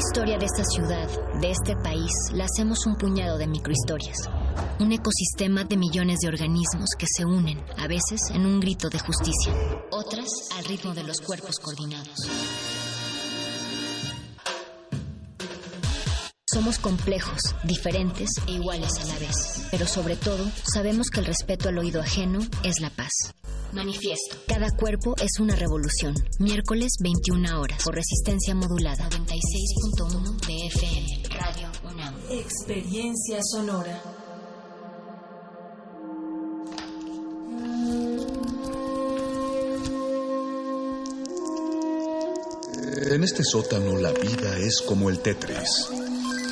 Historia de esta ciudad, de este país, la hacemos un puñado de microhistorias. Un ecosistema de millones de organismos que se unen, a veces en un grito de justicia, otras al ritmo de los cuerpos coordinados. Somos complejos, diferentes e iguales a la vez. Pero sobre todo, sabemos que el respeto al oído ajeno es la paz. Manifiesto. Cada cuerpo es una revolución. Miércoles 21 horas. Por resistencia modulada. 96.1 de FM. Radio UNAM. Experiencia sonora. En este sótano la vida es como el Tetris.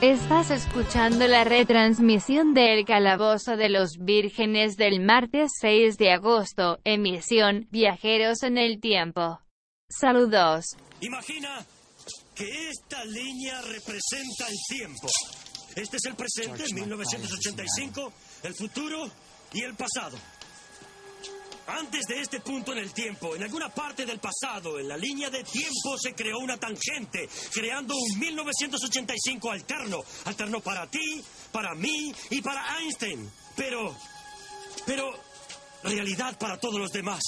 Estás escuchando la retransmisión del Calabozo de los Vírgenes del martes 6 de agosto, emisión Viajeros en el Tiempo. Saludos. Imagina que esta línea representa el tiempo. Este es el presente, 1985, el futuro y el pasado. Antes de este punto en el tiempo, en alguna parte del pasado, en la línea de tiempo se creó una tangente, creando un 1985 alterno. Alterno para ti, para mí y para Einstein. Pero, pero, realidad para todos los demás.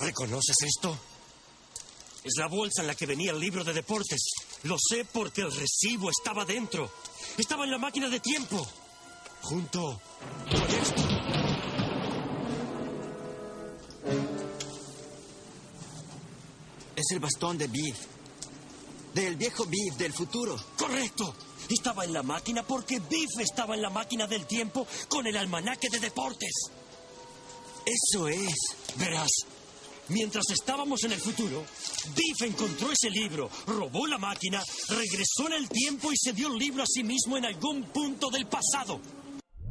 ¿Reconoces esto? Es la bolsa en la que venía el libro de deportes. Lo sé porque el recibo estaba dentro. Estaba en la máquina de tiempo junto con esto. Es el bastón de Biff. Del viejo Biff del futuro. Correcto. Estaba en la máquina porque Biff estaba en la máquina del tiempo con el almanaque de deportes. Eso es. Verás, mientras estábamos en el futuro, Biff encontró ese libro, robó la máquina, regresó en el tiempo y se dio el libro a sí mismo en algún punto del pasado.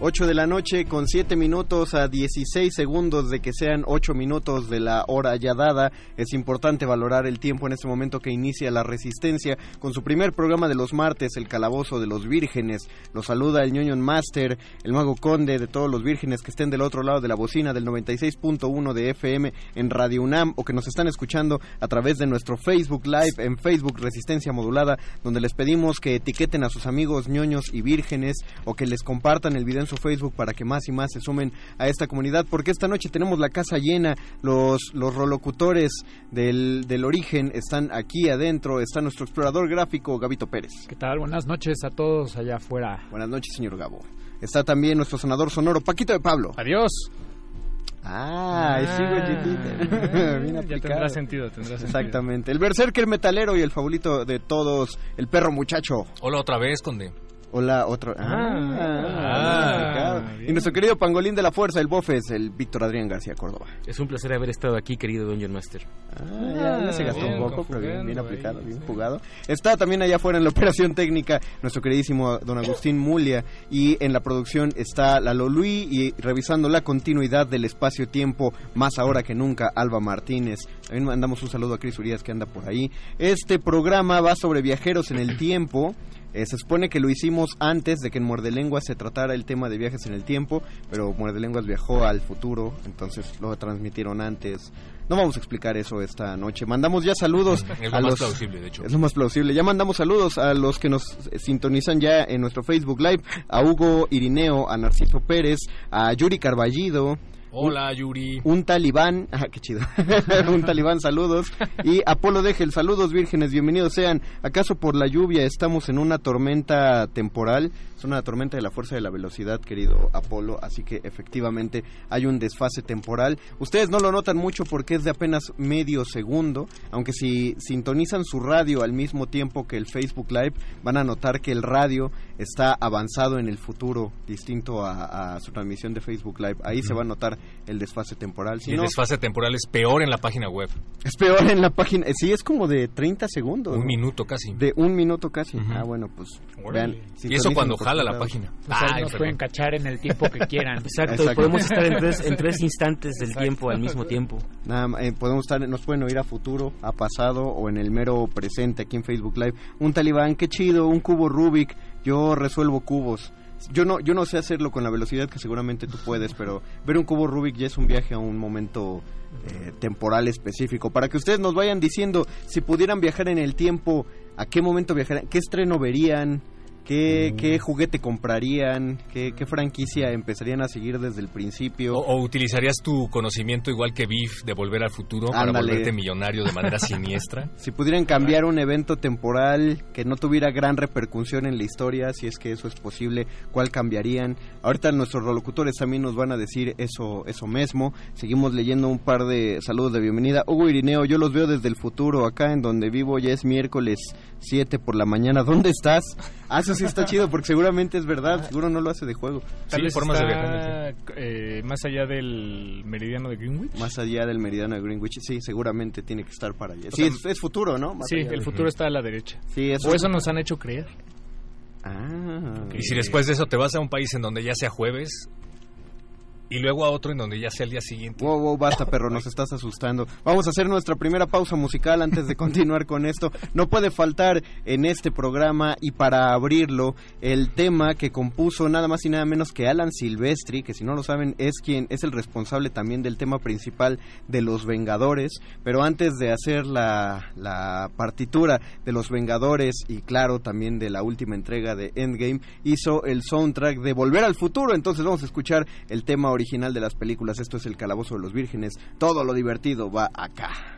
Ocho de la noche con siete minutos a 16 segundos de que sean ocho minutos de la hora ya dada. Es importante valorar el tiempo en este momento que inicia la Resistencia con su primer programa de los martes, El Calabozo de los Vírgenes. Los saluda el ñoño Master, el Mago Conde de todos los vírgenes que estén del otro lado de la bocina del 96.1 de FM en Radio UNAM o que nos están escuchando a través de nuestro Facebook Live en Facebook Resistencia Modulada, donde les pedimos que etiqueten a sus amigos ñoños y vírgenes o que les compartan el video en su Facebook para que más y más se sumen a esta comunidad, porque esta noche tenemos la casa llena, los, los rolocutores del, del origen están aquí adentro, está nuestro explorador gráfico Gabito Pérez. ¿Qué tal? Buenas noches a todos allá afuera. Buenas noches, señor Gabo. Está también nuestro sonador sonoro, Paquito de Pablo. Adiós. Ah, sigo chiquita. Bien ya aplicado. tendrá sentido, tendrá sentido. Exactamente. El berserker metalero y el favorito de todos, el perro muchacho. Hola otra vez, Conde. Hola, otro. Ah, y nuestro querido pangolín de la fuerza, el Bofes, el Víctor Adrián García Córdoba. Es un placer haber estado aquí, querido Dungeon Master. Ah, ya, se gastó un poco, pero bien, bien aplicado, bien jugado. Está también allá afuera en la operación técnica nuestro queridísimo don Agustín Mulia. Y en la producción está Lalo Luis y revisando la continuidad del espacio-tiempo, más ahora que nunca, Alba Martínez. También mandamos un saludo a Cris Urias que anda por ahí. Este programa va sobre viajeros en el tiempo. Eh, se supone que lo hicimos antes de que en Muerde Lenguas se tratara el tema de viajes en el tiempo, pero Muerde Lenguas viajó al futuro, entonces lo transmitieron antes. No vamos a explicar eso esta noche. Mandamos ya saludos Es a lo más los plausible, de hecho. es lo más plausible. Ya mandamos saludos a los que nos eh, sintonizan ya en nuestro Facebook Live, a Hugo Irineo, a Narciso Pérez, a Yuri Carballido, Hola, Yuri. un talibán, ah, qué chido, un talibán, saludos, y Apolo Degel, saludos vírgenes, bienvenidos sean. ¿Acaso por la lluvia estamos en una tormenta temporal? Es una tormenta de la fuerza de la velocidad, querido Apolo, así que efectivamente hay un desfase temporal. Ustedes no lo notan mucho porque es de apenas medio segundo, aunque si sintonizan su radio al mismo tiempo que el Facebook Live, van a notar que el radio está avanzado en el futuro, distinto a, a su transmisión de Facebook Live. Ahí se va a notar el desfase temporal. Si Y el no, desfase temporal es peor en la página web. es peor en la página. eh, Sí, es como de 30 segundos. Un ¿no? minuto casi. De un minuto casi. Ah, bueno, pues vean. Y eso cuando jala la página. O sea, Ay, nos perdón. pueden cachar en el tiempo que quieran. Exacto, Exacto. podemos estar en tres, en tres instantes del tiempo al mismo tiempo. Nada, eh, podemos estar, nos pueden oír a futuro, a pasado o en el mero presente aquí en Facebook Live. Un talibán, qué chido, un cubo Rubik. Yo resuelvo cubos. Yo no, yo no sé hacerlo con la velocidad que seguramente tú puedes, pero ver un cubo Rubik ya es un viaje a un momento eh, temporal específico. Para que ustedes nos vayan diciendo si pudieran viajar en el tiempo, a qué momento viajarían, qué estreno verían, qué, qué juguete comprarían, qué, qué franquicia empezarían a seguir desde el principio. O, o utilizarías tu conocimiento igual que Biff de volver al futuro para volverte millonario de manera siniestra. Si pudieran cambiar un evento temporal que no tuviera gran repercusión en la historia, si es que eso es posible, ¿cuál cambiarían? Ahorita nuestros relocutores también nos van a decir eso, eso mismo. Seguimos leyendo un par de saludos de bienvenida. Hugo Irineo, yo los veo desde el futuro, acá en donde vivo ya es miércoles 7 por la mañana. ¿Dónde estás? Ah, eso sí está chido porque seguramente es verdad, seguro no lo hace de juego. Tal Sí, formas de está, viajar eh, más allá del meridiano de Greenwich. Más allá del meridiano de Greenwich, sí, seguramente tiene que estar para allá. O Sí, sea, es, es futuro, ¿no? Más Sí, allá el de- futuro está a la derecha. Sí, eso O eso nos han hecho creer. Ah. Y si después de eso te vas a un país en donde ya sea jueves y luego a otro en donde ya sea el día siguiente. Wow, wow, basta, perro, nos estás asustando. Vamos a hacer nuestra primera pausa musical antes de continuar con esto. No puede faltar en este programa y para abrirlo el tema que compuso nada más y nada menos que Alan Silvestri, que si no lo saben es quien es el responsable también del tema principal de Los Vengadores. Pero antes de hacer la, la partitura de Los Vengadores y claro también de la última entrega de Endgame, hizo el soundtrack de Volver al Futuro. Entonces vamos a escuchar el tema original de las películas. Esto es El Calabozo de los Vírgenes. Todo lo divertido va acá.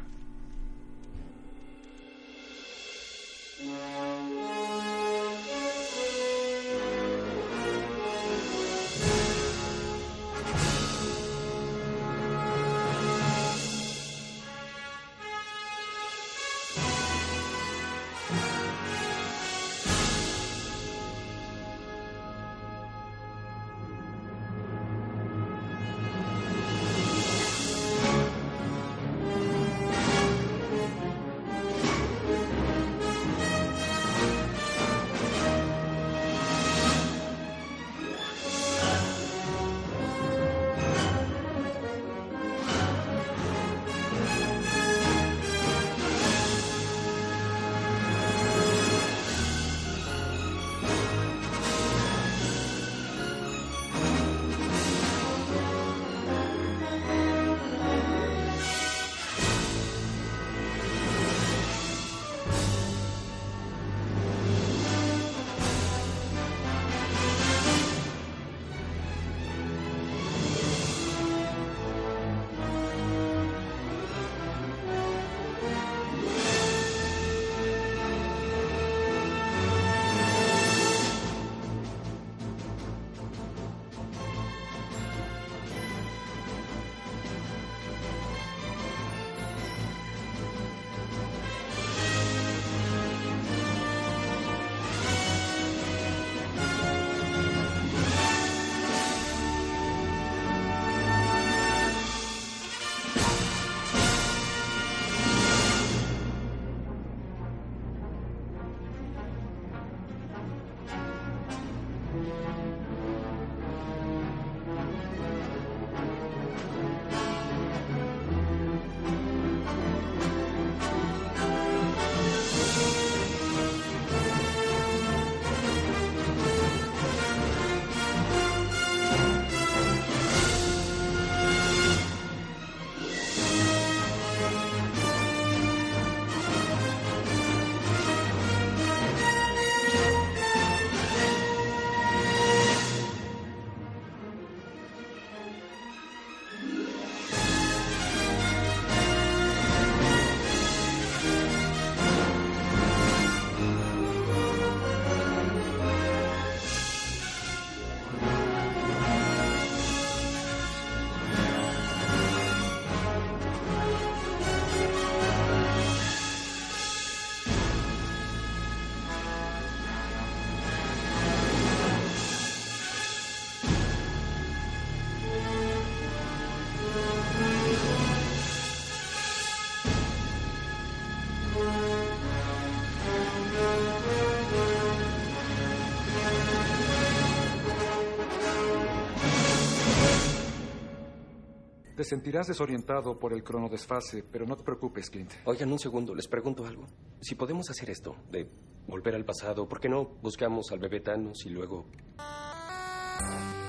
Sentirás desorientado por el cronodesfase, pero no te preocupes, Clint. Oigan, un segundo, les pregunto algo. Si podemos hacer esto, de volver al pasado, ¿por qué no buscamos al bebé Thanos y luego...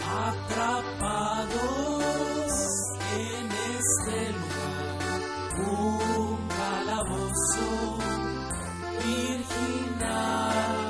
Atrapados en este lugar, un calabozo virginal.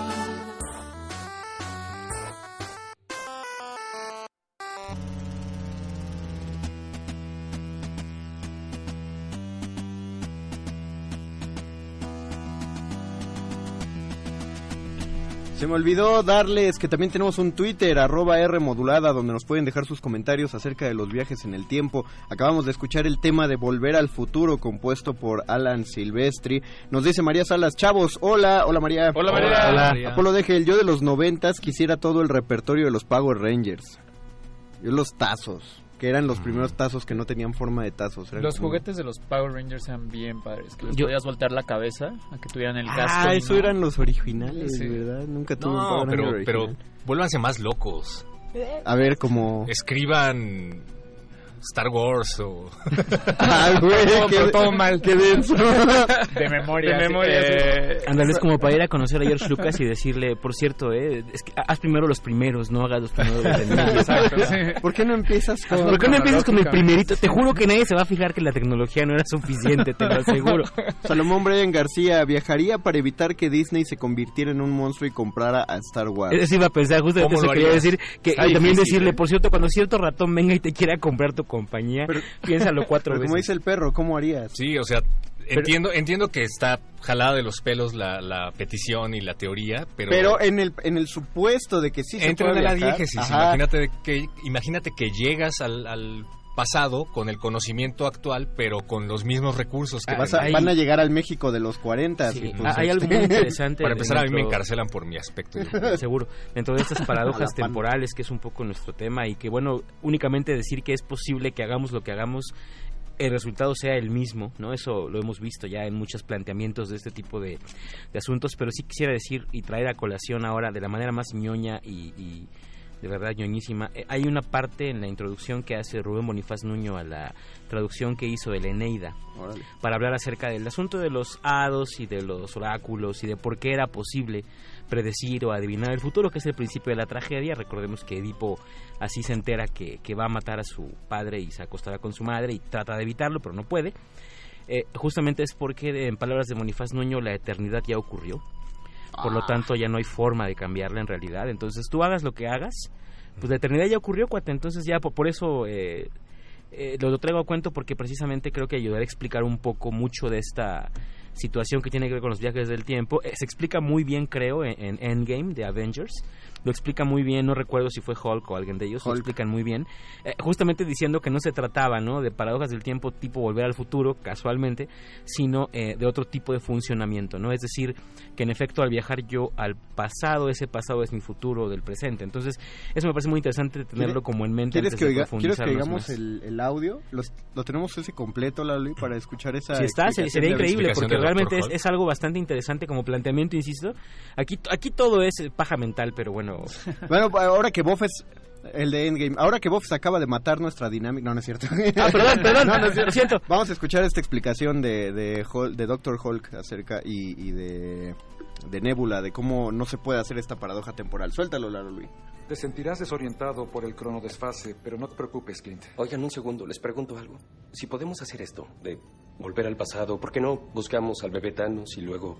Se me olvidó darles que también tenemos un Twitter, arroba R modulada, donde nos pueden dejar sus comentarios acerca de los viajes en el tiempo. Acabamos de escuchar el tema de Volver al Futuro, compuesto por Alan Silvestri. Nos dice María Salas, chavos, hola, hola María. Hola, María. Hola. Apolo Deje, yo de los noventas quisiera todo el repertorio de los Power Rangers. Yo los tazos, que eran los primeros tazos que no tenían forma de tazos. eran Los como- juguetes de los Power Rangers eran bien padres. Que les Yo- podías voltear la cabeza a que tuvieran el casco. Ah, eso no- eran los originales, Sí. ¿verdad? Nunca tuve un Power pero, Ranger pero original. vuélvanse más locos. A ver, como... Escriban Star Wars o... Ah, güey, Todo- qué- todo mal. qué denso. De memoria. De memoria, Eh, Ándale, es como para ir a conocer a George Lucas y decirle, por cierto, eh, es que haz primero los primeros, no hagas los primeros. Exacto, sí. ¿Por qué no empiezas con... ¿Por qué no empiezas con el primerito? Te juro que nadie se va a fijar que la tecnología no era suficiente, te lo aseguro. Salomón Brian García viajaría para evitar que Disney se convirtiera en un monstruo y comprara a Star Wars. Eso iba a pensar, justamente ¿Cómo eso quería decir. Que, Está también difícil, decirle, ¿eh? por cierto, cuando cierto ratón venga y te quiera comprar tu compañía, piénsalo cuatro Pero como veces. dice el perro, ¿cómo harías? Sí, o sea, entiendo, entiendo que está jalada de los pelos la, la petición y la teoría, pero... Pero en el, en el supuesto de que sí se puede a la viajar, diégesis. ajá, Imagínate de que, imagínate que llegas al, al pasado con el conocimiento actual, pero con los mismos recursos que vas a- tenías. van a llegar al México de los 40. Sí, entonces- hay algo muy interesante. Para empezar, a mí me encarcelan por mi aspecto. Seguro. Dentro de estas paradojas temporales, que es un poco nuestro tema, y que, bueno, únicamente decir que es posible que hagamos lo que hagamos, el resultado sea el mismo, ¿no? Eso lo hemos visto ya en muchos planteamientos de este tipo de, de asuntos, pero sí quisiera decir y traer a colación ahora de la manera más ñoña y, y de verdad ñoñísima. Eh, hay una parte en la introducción que hace Rubén Bonifaz Nuño a la traducción que hizo de la Eneida Órale. para hablar acerca del asunto de los hados y de los oráculos y de por qué era posible predecir o adivinar el futuro, que es el principio de la tragedia. Recordemos que Edipo así se entera que, que va a matar a su padre y se acostará con su madre y trata de evitarlo, pero no puede. Eh, justamente es porque, en palabras de Bonifaz Nuño, la eternidad ya ocurrió. Por lo tanto, ya no hay forma de cambiarla en realidad. Entonces, tú hagas lo que hagas, pues la eternidad ya ocurrió, cuate. Entonces, ya por, por eso eh, eh, lo, traigo a cuento porque precisamente creo que ayudará a explicar un poco mucho de esta situación que tiene que ver con los viajes del tiempo. Eh, se explica muy bien, creo, en, en Endgame de Avengers. Lo explica muy bien, no recuerdo si fue Hulk o alguien de ellos, lo explican muy bien. Eh, justamente diciendo que no se trataba ¿no? de paradojas del tiempo tipo volver al futuro, casualmente, sino eh, de otro tipo de funcionamiento. ¿no? Es decir, que en efecto al viajar yo al pasado, ese pasado es mi futuro del presente. Entonces, eso me parece muy interesante tenerlo como en mente. ¿Quieres antes que, de oiga- ¿Quieres que profundizarnos oigamos más. el, el audio? Los- ¿Lo tenemos ese completo, Lali, para escuchar esa Si está, sería increíble porque realmente es, es algo bastante interesante como planteamiento, insisto. Aquí, aquí todo es paja mental, pero bueno. Bueno, ahora que Boff es el de Endgame, ahora que Boff se acaba de matar nuestra dinámica, no, no es cierto. Ah, perdón, perdón, No, no es cierto. lo siento. Vamos a escuchar esta explicación de, de, Hul- de Dr. Hulk acerca y, y de, de Nebula, de cómo no se puede hacer esta paradoja temporal. Suéltalo, Lalo Luis. Te sentirás desorientado por el cronodesfase, pero no te preocupes, Clint. Oigan, un segundo, les pregunto algo. Si podemos hacer esto, de volver al pasado, ¿por qué no buscamos al bebé Thanos y luego...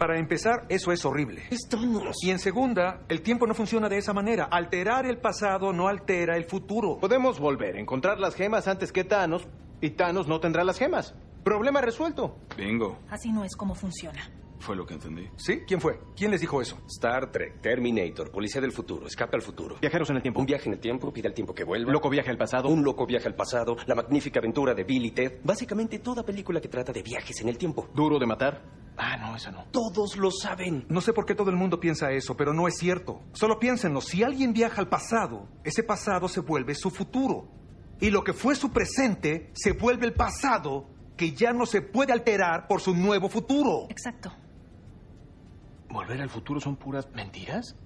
Para empezar, eso es horrible. Y en segunda, el tiempo no funciona de esa manera. Alterar el pasado no altera el futuro. Podemos volver, encontrar las gemas antes que Thanos, y Thanos no tendrá las gemas. Problema resuelto. Bingo. Así no es como funciona. Fue lo que entendí. ¿Sí? ¿Quién fue? ¿Quién les dijo eso? Star Trek, Terminator, Policía del Futuro, Escape al Futuro. Viajeros en el tiempo. Un viaje en el tiempo, pide al tiempo que vuelva. Loco viaje al pasado. Un loco viaje al pasado, La magnífica aventura de Bill y Ted. Básicamente toda película que trata de viajes en el tiempo. Duro de matar. Ah, no, esa no. Todos lo saben. No sé por qué todo el mundo piensa eso, pero no es cierto. Solo piénsenlo, si alguien viaja al pasado, ese pasado se vuelve su futuro. Y lo que fue su presente se vuelve el pasado que ya no se puede alterar por su nuevo futuro. Exacto. ¿Volver al futuro son puras mentiras?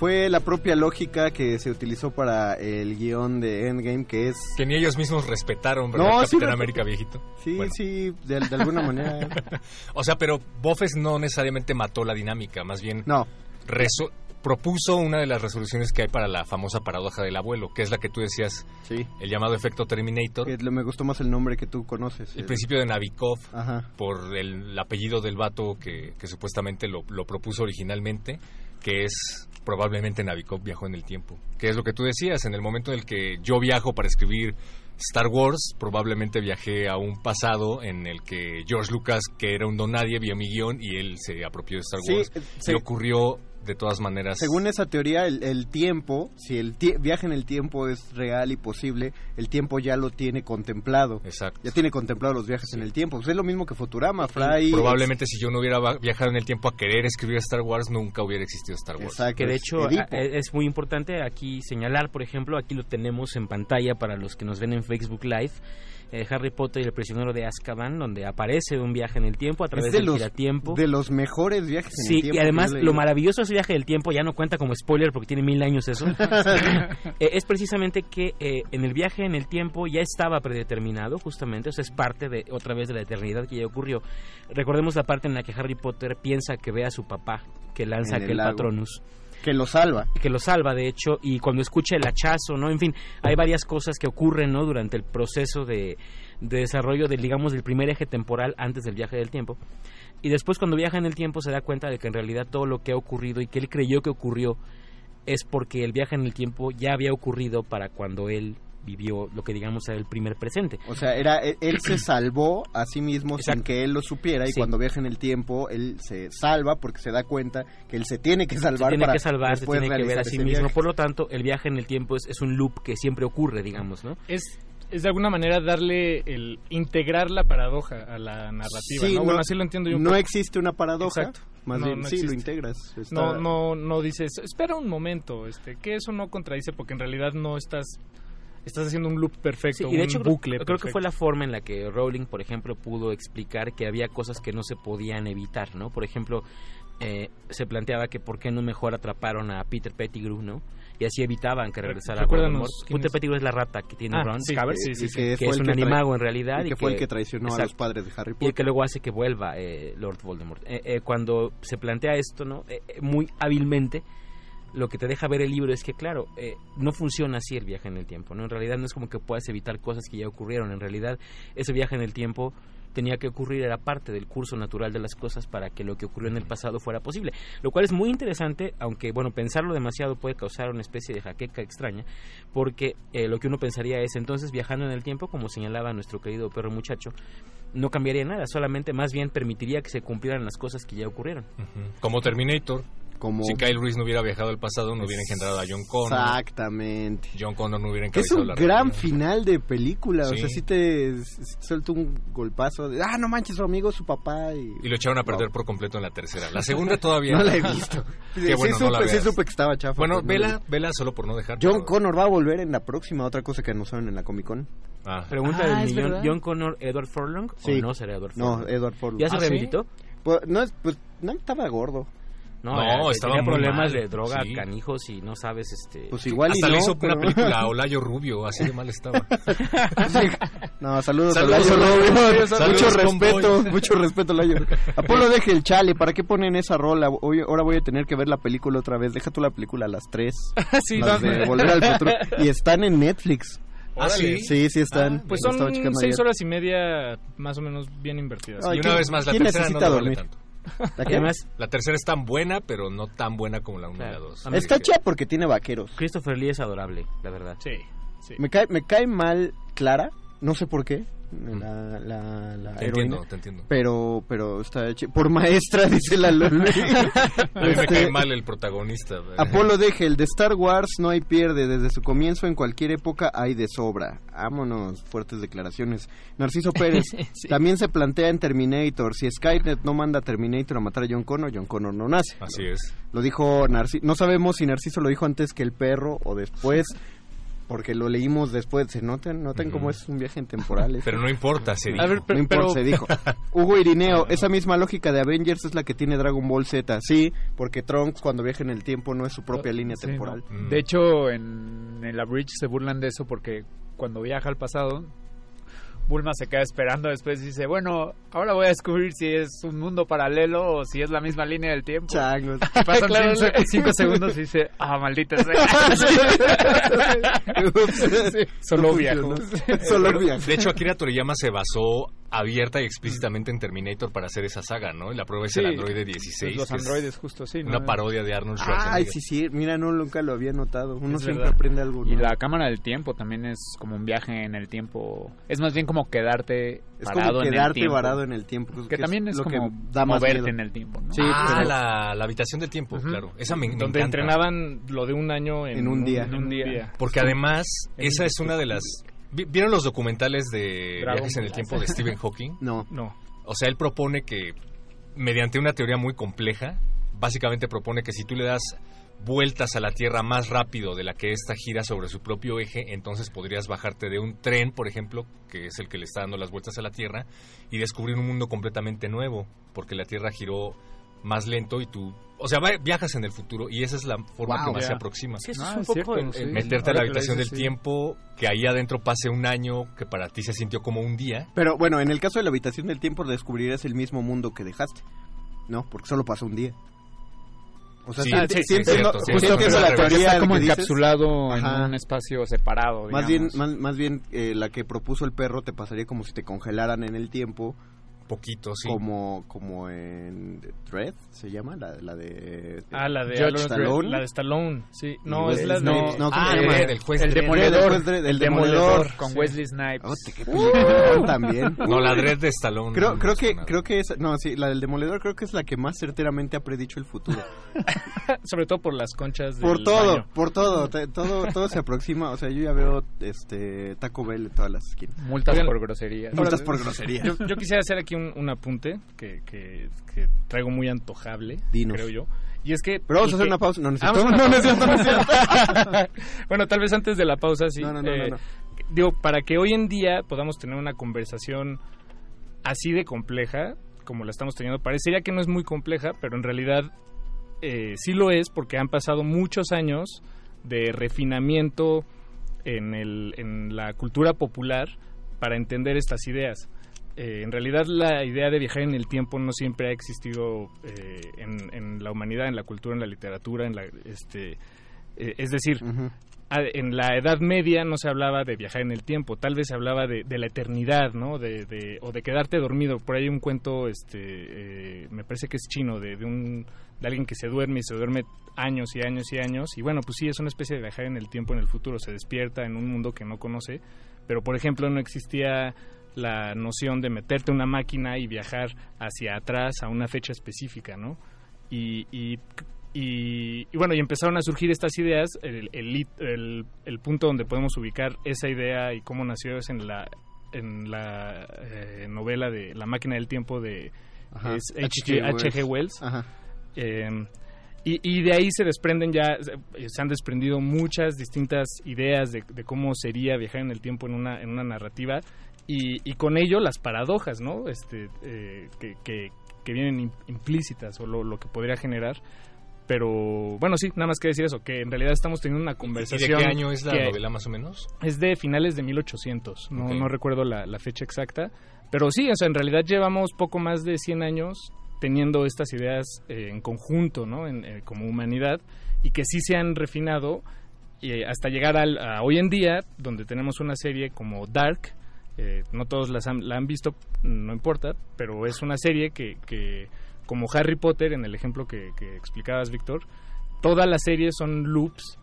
Fue la propia lógica que se utilizó para el guion de Endgame, que es... Que ni ellos mismos respetaron, ¿verdad? No, Capitán sí, América viejito. Sí, sí, de, alguna manera. o sea, pero Boffes no necesariamente mató la dinámica, más bien... No. Reso propuso una de las resoluciones que hay para la famosa paradoja del abuelo, que es la que tú decías, Sí. el llamado efecto Terminator, Que me gustó más el nombre que tú conoces. el principio de Navikov, Ajá. por el, el apellido del vato que, que supuestamente lo, lo propuso originalmente, que es probablemente Navikov viajó en el tiempo. Que es lo que tú decías, en el momento en el que yo viajo para escribir Star Wars, probablemente viajé a un pasado en el que George Lucas, que era un don nadie, vio mi guion y él se apropió de Star Sí, Wars. eh, y se- ocurrió de todas maneras. Según esa teoría, el, el tiempo, si el tie- viaje en el tiempo es real y posible, el tiempo ya lo tiene contemplado. Exacto. Ya tiene contemplado los viajes en el tiempo. Pues es lo mismo que Futurama, Fry. Probablemente si yo no hubiera viajado en el tiempo a querer escribir Star Wars, nunca hubiera existido Star Wars. que de hecho Edipo. e- es muy importante aquí señalar, por ejemplo, aquí lo tenemos en pantalla para los que nos ven en Facebook Live, eh, Harry Potter y el prisionero de Azkaban, donde aparece un viaje en el tiempo a través es de del los, giratiempo. de los mejores viajes en Sí, el tiempo. y que además lo maravilloso de ese viaje del tiempo ya no cuenta como spoiler porque tiene mil años eso. Eh, es precisamente que eh, en el viaje en el tiempo ya estaba predeterminado, justamente, o sea, es parte de otra vez de la eternidad que ya ocurrió. Recordemos la parte en la que Harry Potter piensa que ve a su papá, que lanza aquel lago. Patronus Que lo salva. que lo salva de hecho y cuando escucha el hachazo no en fin hay varias cosas que ocurren no durante el proceso de, de desarrollo del digamos del primer eje temporal antes del viaje del tiempo. Y después cuando viaja en el tiempo se da cuenta de que en realidad todo lo que ha ocurrido y que él creyó que ocurrió es porque el viaje en el tiempo ya había ocurrido para cuando él vivió lo que digamos era el primer presente O sea, era él, él se salvó a sí mismo sin que él lo supiera y Sí. cuando viaja en el tiempo él se salva porque se da cuenta que él se tiene que se salvar tiene para que salvar, se tiene que ver a sí mismo. viaje. Por lo tanto, el viaje en el tiempo es, es un loop que siempre ocurre, digamos, ¿no? Es, es de alguna manera darle el integrar la paradoja a la narrativa, Sí, ¿no? Bueno, así lo entiendo yo. un No poco. existe una paradoja, Exacto. más No, bien no sí lo integras. está- No, no, no dices, espera un momento, este, que eso no contradice porque en realidad no estás, estás haciendo un loop perfecto, Sí, y de un hecho creo- bucle creo, que perfecto. fue la forma en la que Rowling, por ejemplo, pudo explicar que había cosas que no se podían evitar, ¿no? Por ejemplo, eh, se planteaba que por qué no mejor atraparon a Peter Pettigrew, ¿no? Y así evitaban que regresara recuérdanos, Voldemort. ¿quién Peter es? Pettigrew es la rata que tiene Ah, Ron sí, Scabbers, sí, sí, Y sí. que que es un que animago en realidad. y que fue el que traicionó a los padres de Harry Y el Potter. que luego hace que vuelva eh, Lord Voldemort. Eh, eh, cuando se plantea esto, ¿no? Eh, eh, muy hábilmente, lo que te deja ver el libro es que, claro, eh, no funciona así el viaje en el tiempo, ¿no? En realidad no es como que puedas evitar cosas que ya ocurrieron. En realidad, ese viaje en el tiempo tenía que ocurrir, era parte del curso natural de las cosas para que lo que ocurrió en el pasado fuera posible. Lo cual es muy interesante, aunque, bueno, pensarlo demasiado puede causar una especie de jaqueca extraña, porque eh, lo que uno pensaría es, entonces, viajando en el tiempo, como señalaba nuestro querido perro muchacho, no cambiaría nada, solamente más bien permitiría que se cumplieran las cosas que ya ocurrieron. Como Terminator. Como... Si Kyle Reese no hubiera viajado al pasado, no hubiera engendrado a John Connor. Exactamente. John Connor no hubiera Que es encabezado un la gran final de película, o Sí. sea, sí te suelta un golpazo de, ah, no manches, su amigo, su papá. Y, Y lo echaron a perder Wow. por completo en la tercera. La segunda todavía No la he visto. Qué Sí, bueno, sí no la supe, sí veas. supe que estaba chafa. Bueno, no la vela, vela solo por no dejar. John pero- Connor va a volver en la próxima, otra cosa que anunciaron en la Comic Con. Ah. Pregunta Ah, del es millón, verdad. ¿John Connor, Edward Furlong? Sí. ¿O no será Edward Furlong? No, Edward Furlong. ¿Ya se ¿Ah, sí? rehabilitó? Pues, no, es- pues, no estaba gordo. No, No, era- estaba tenía muy problemas mal, de droga, sí. canijos y no sabes, este... Pues igual Hasta y le no, hizo pero- una película a Olayo Rubio, así de mal estaba. No, saludos, Saludos, a Layo Layo. Rubio. Saludos, Mucho respeto, mucho respeto, Layo. Apolo, deje el chale. ¿Para qué ponen esa rola? Hoy, ahora voy a tener que ver la película otra vez. Deja tú la película a las 3. Sí, las de Volver al Futuro. Y están en Netflix. ¿Ah, sí? Sí, sí están. Pues Lo son seis ayer. horas y media más o menos bien invertidas. Ay, y una ¿quién- vez más, la quién tercera no necesita le vale dormir? tanto. Además, La tercera es tan buena, pero no tan buena como la 1 y la 2. Está chida porque tiene vaqueros. Christopher Lee es adorable, la verdad. Sí, sí. Me cae, me cae mal Clara, no sé por qué. La, la, la Te heroína. entiendo, te entiendo. Pero, pero está chi- Por maestra, dice la Loli. A mí me Este, cae mal el protagonista. Apolo deje, el de Star Wars no hay pierde, desde su comienzo en cualquier época hay de sobra. Vámonos, fuertes declaraciones. Narciso Pérez, Sí. también se plantea en Terminator, si Skynet no manda a Terminator a matar a John Connor, John Connor no nace. Así es. Lo dijo Narciso, no sabemos si Narciso lo dijo antes que el perro o después. porque lo leímos después. Se notan, notan cómo es un viaje en temporales. Pero no importa, se dijo. A ver, no importa, se dijo. Hugo Irineo, esa misma lógica de Avengers es la que tiene Dragon Ball Z. Sí, porque Trunks cuando viaja en el tiempo no es su propia línea Sí, temporal. no. De hecho, en, en la Bridge se burlan de eso porque cuando viaja al pasado, Bulma se queda esperando después y dice, bueno, ahora voy a descubrir si es un mundo paralelo o si es la misma línea del tiempo. Changos. Pasan Claro, cinco, le- cinco segundos y dice, ah, maldita sea. Sí, Solo viajo. De hecho, Akira Toriyama se basó abierta y explícitamente en Terminator para hacer esa saga, ¿no? Y La prueba es el Sí, androide 16. los que es androides, justo, sí, ¿no? Una parodia de Arnold Schwarzenegger. Ay, sí, sí. Mira, no, nunca lo había notado. Uno Es siempre verdad. aprende algo. Y la cámara del tiempo también es como un viaje en el tiempo. Es más bien como quedarte Es parado como en el quedarte tiempo. varado en el tiempo. Que también es lo que como da más moverte miedo. en el tiempo, ¿no? Sí, ah, pero- la, la habitación del tiempo, claro. Esa me, me Donde encanta. entrenaban lo de un año en, En un día. En un día. Porque además, esa es una de las... ¿Vi- ¿Vieron los documentales de Dragon viajes en el tiempo de Stephen Hawking? No. No. O sea, él propone que, mediante una teoría muy compleja, básicamente propone que si tú le das vueltas a la Tierra más rápido de la que ésta gira sobre su propio eje, entonces podrías bajarte de un tren, por ejemplo, que es el que le está dando las vueltas a la Tierra, y descubrir un mundo completamente nuevo, porque la Tierra giró más lento y tú... O sea, va- viajas en el futuro y esa es la forma Wow. que más se aproxima. Sí, eso Ah, es un es poco cierto, el- sí. Meterte a la que habitación del sí. tiempo, que ahí adentro pase un año, que para ti se sintió como un día. Pero bueno, en el caso de la habitación del tiempo descubrirás el mismo mundo que dejaste. No, porque solo pasó un día. O sea, Sí, sí, sí, cierto, entiendo cierto. la teoría Está como que encapsulado en un espacio separado, Más bien, más, más bien eh, la que propuso el perro te pasaría como si te congelaran en el tiempo. Poquito, sí. Como, como en Dread, ¿se llama? La, la de... Ah, la de Stallone. la de Stallone, sí. No, Wesley es la de... No, ¿cómo ah, se llama? el, juez demoledor. El demoledor. Con Sí. Wesley Snipes. Hostia, qué peliculón también. No, la Dread de Stallone. Creo, no creo que creo que es no sí la del demoledor creo que es la que más certeramente ha predicho el futuro Sobre todo por las conchas del por todo baño. por todo te- todo todo se aproxima o sea yo ya veo este Taco Bell en todas las esquinas Multas Oigan, por groserías. multas por grosería Yo, yo quisiera hacer aquí un, un apunte que, que, que traigo muy antojable, Dinos. creo yo. Y es que... Pero vamos a el hacer que- una pausa. No, Ah, una No, pausa. bueno, tal vez antes de la pausa, sí. No, no, no, eh, no. Digo, para que hoy en día podamos tener una conversación así de compleja, como la estamos teniendo, parecería que no es muy compleja, pero en realidad eh, sí lo es porque han pasado muchos años de refinamiento en, el, en la cultura popular para entender estas ideas. Eh, en realidad la idea de viajar en el tiempo no siempre ha existido eh, en, en la humanidad, en la cultura, en la literatura, en la, este, eh, es decir, a- en la Edad Media no se hablaba de viajar en el tiempo, tal vez se hablaba de, de la eternidad, ¿no? De, de- o de quedarte dormido. Por ahí un cuento, este, eh, me parece que es chino, de, de un de alguien que se duerme y se duerme años y años y años. Y bueno, pues sí, es una especie de viajar en el tiempo, en el futuro. Se despierta en un mundo que no conoce. Pero, por ejemplo, no existía la noción de meterte una máquina y viajar hacia atrás a una fecha específica, ¿no? Y, y, y- y bueno, y empezaron a surgir estas ideas. El, el, lit- el- el punto donde podemos ubicar esa idea y cómo nació es en la, en la eh, novela de La máquina del tiempo de H.G. Wells. Ajá. Eh, y, y de ahí se desprenden ya, se- se han desprendido muchas distintas ideas de, de cómo sería viajar en el tiempo en una, en una narrativa y, y con ello las paradojas, ¿no? Este, eh, que, que, que vienen im- implícitas o lo, lo que podría generar. Pero bueno, sí, nada más que decir eso, que en realidad estamos teniendo una ¿Y de conversación. qué año es la novela más o menos? es de finales de 1800, no, no recuerdo la, la fecha exacta, pero sí, o sea, en realidad llevamos poco más de 100 años teniendo estas ideas eh, en conjunto, ¿no? En, eh, como humanidad, y que sí se han refinado eh, hasta llegar al, a hoy en día, donde tenemos una serie como Dark, eh, no todos las han- la han visto, no importa, pero es una serie que, como Harry Potter, en el ejemplo que, explicabas, Víctor, toda la serie son loops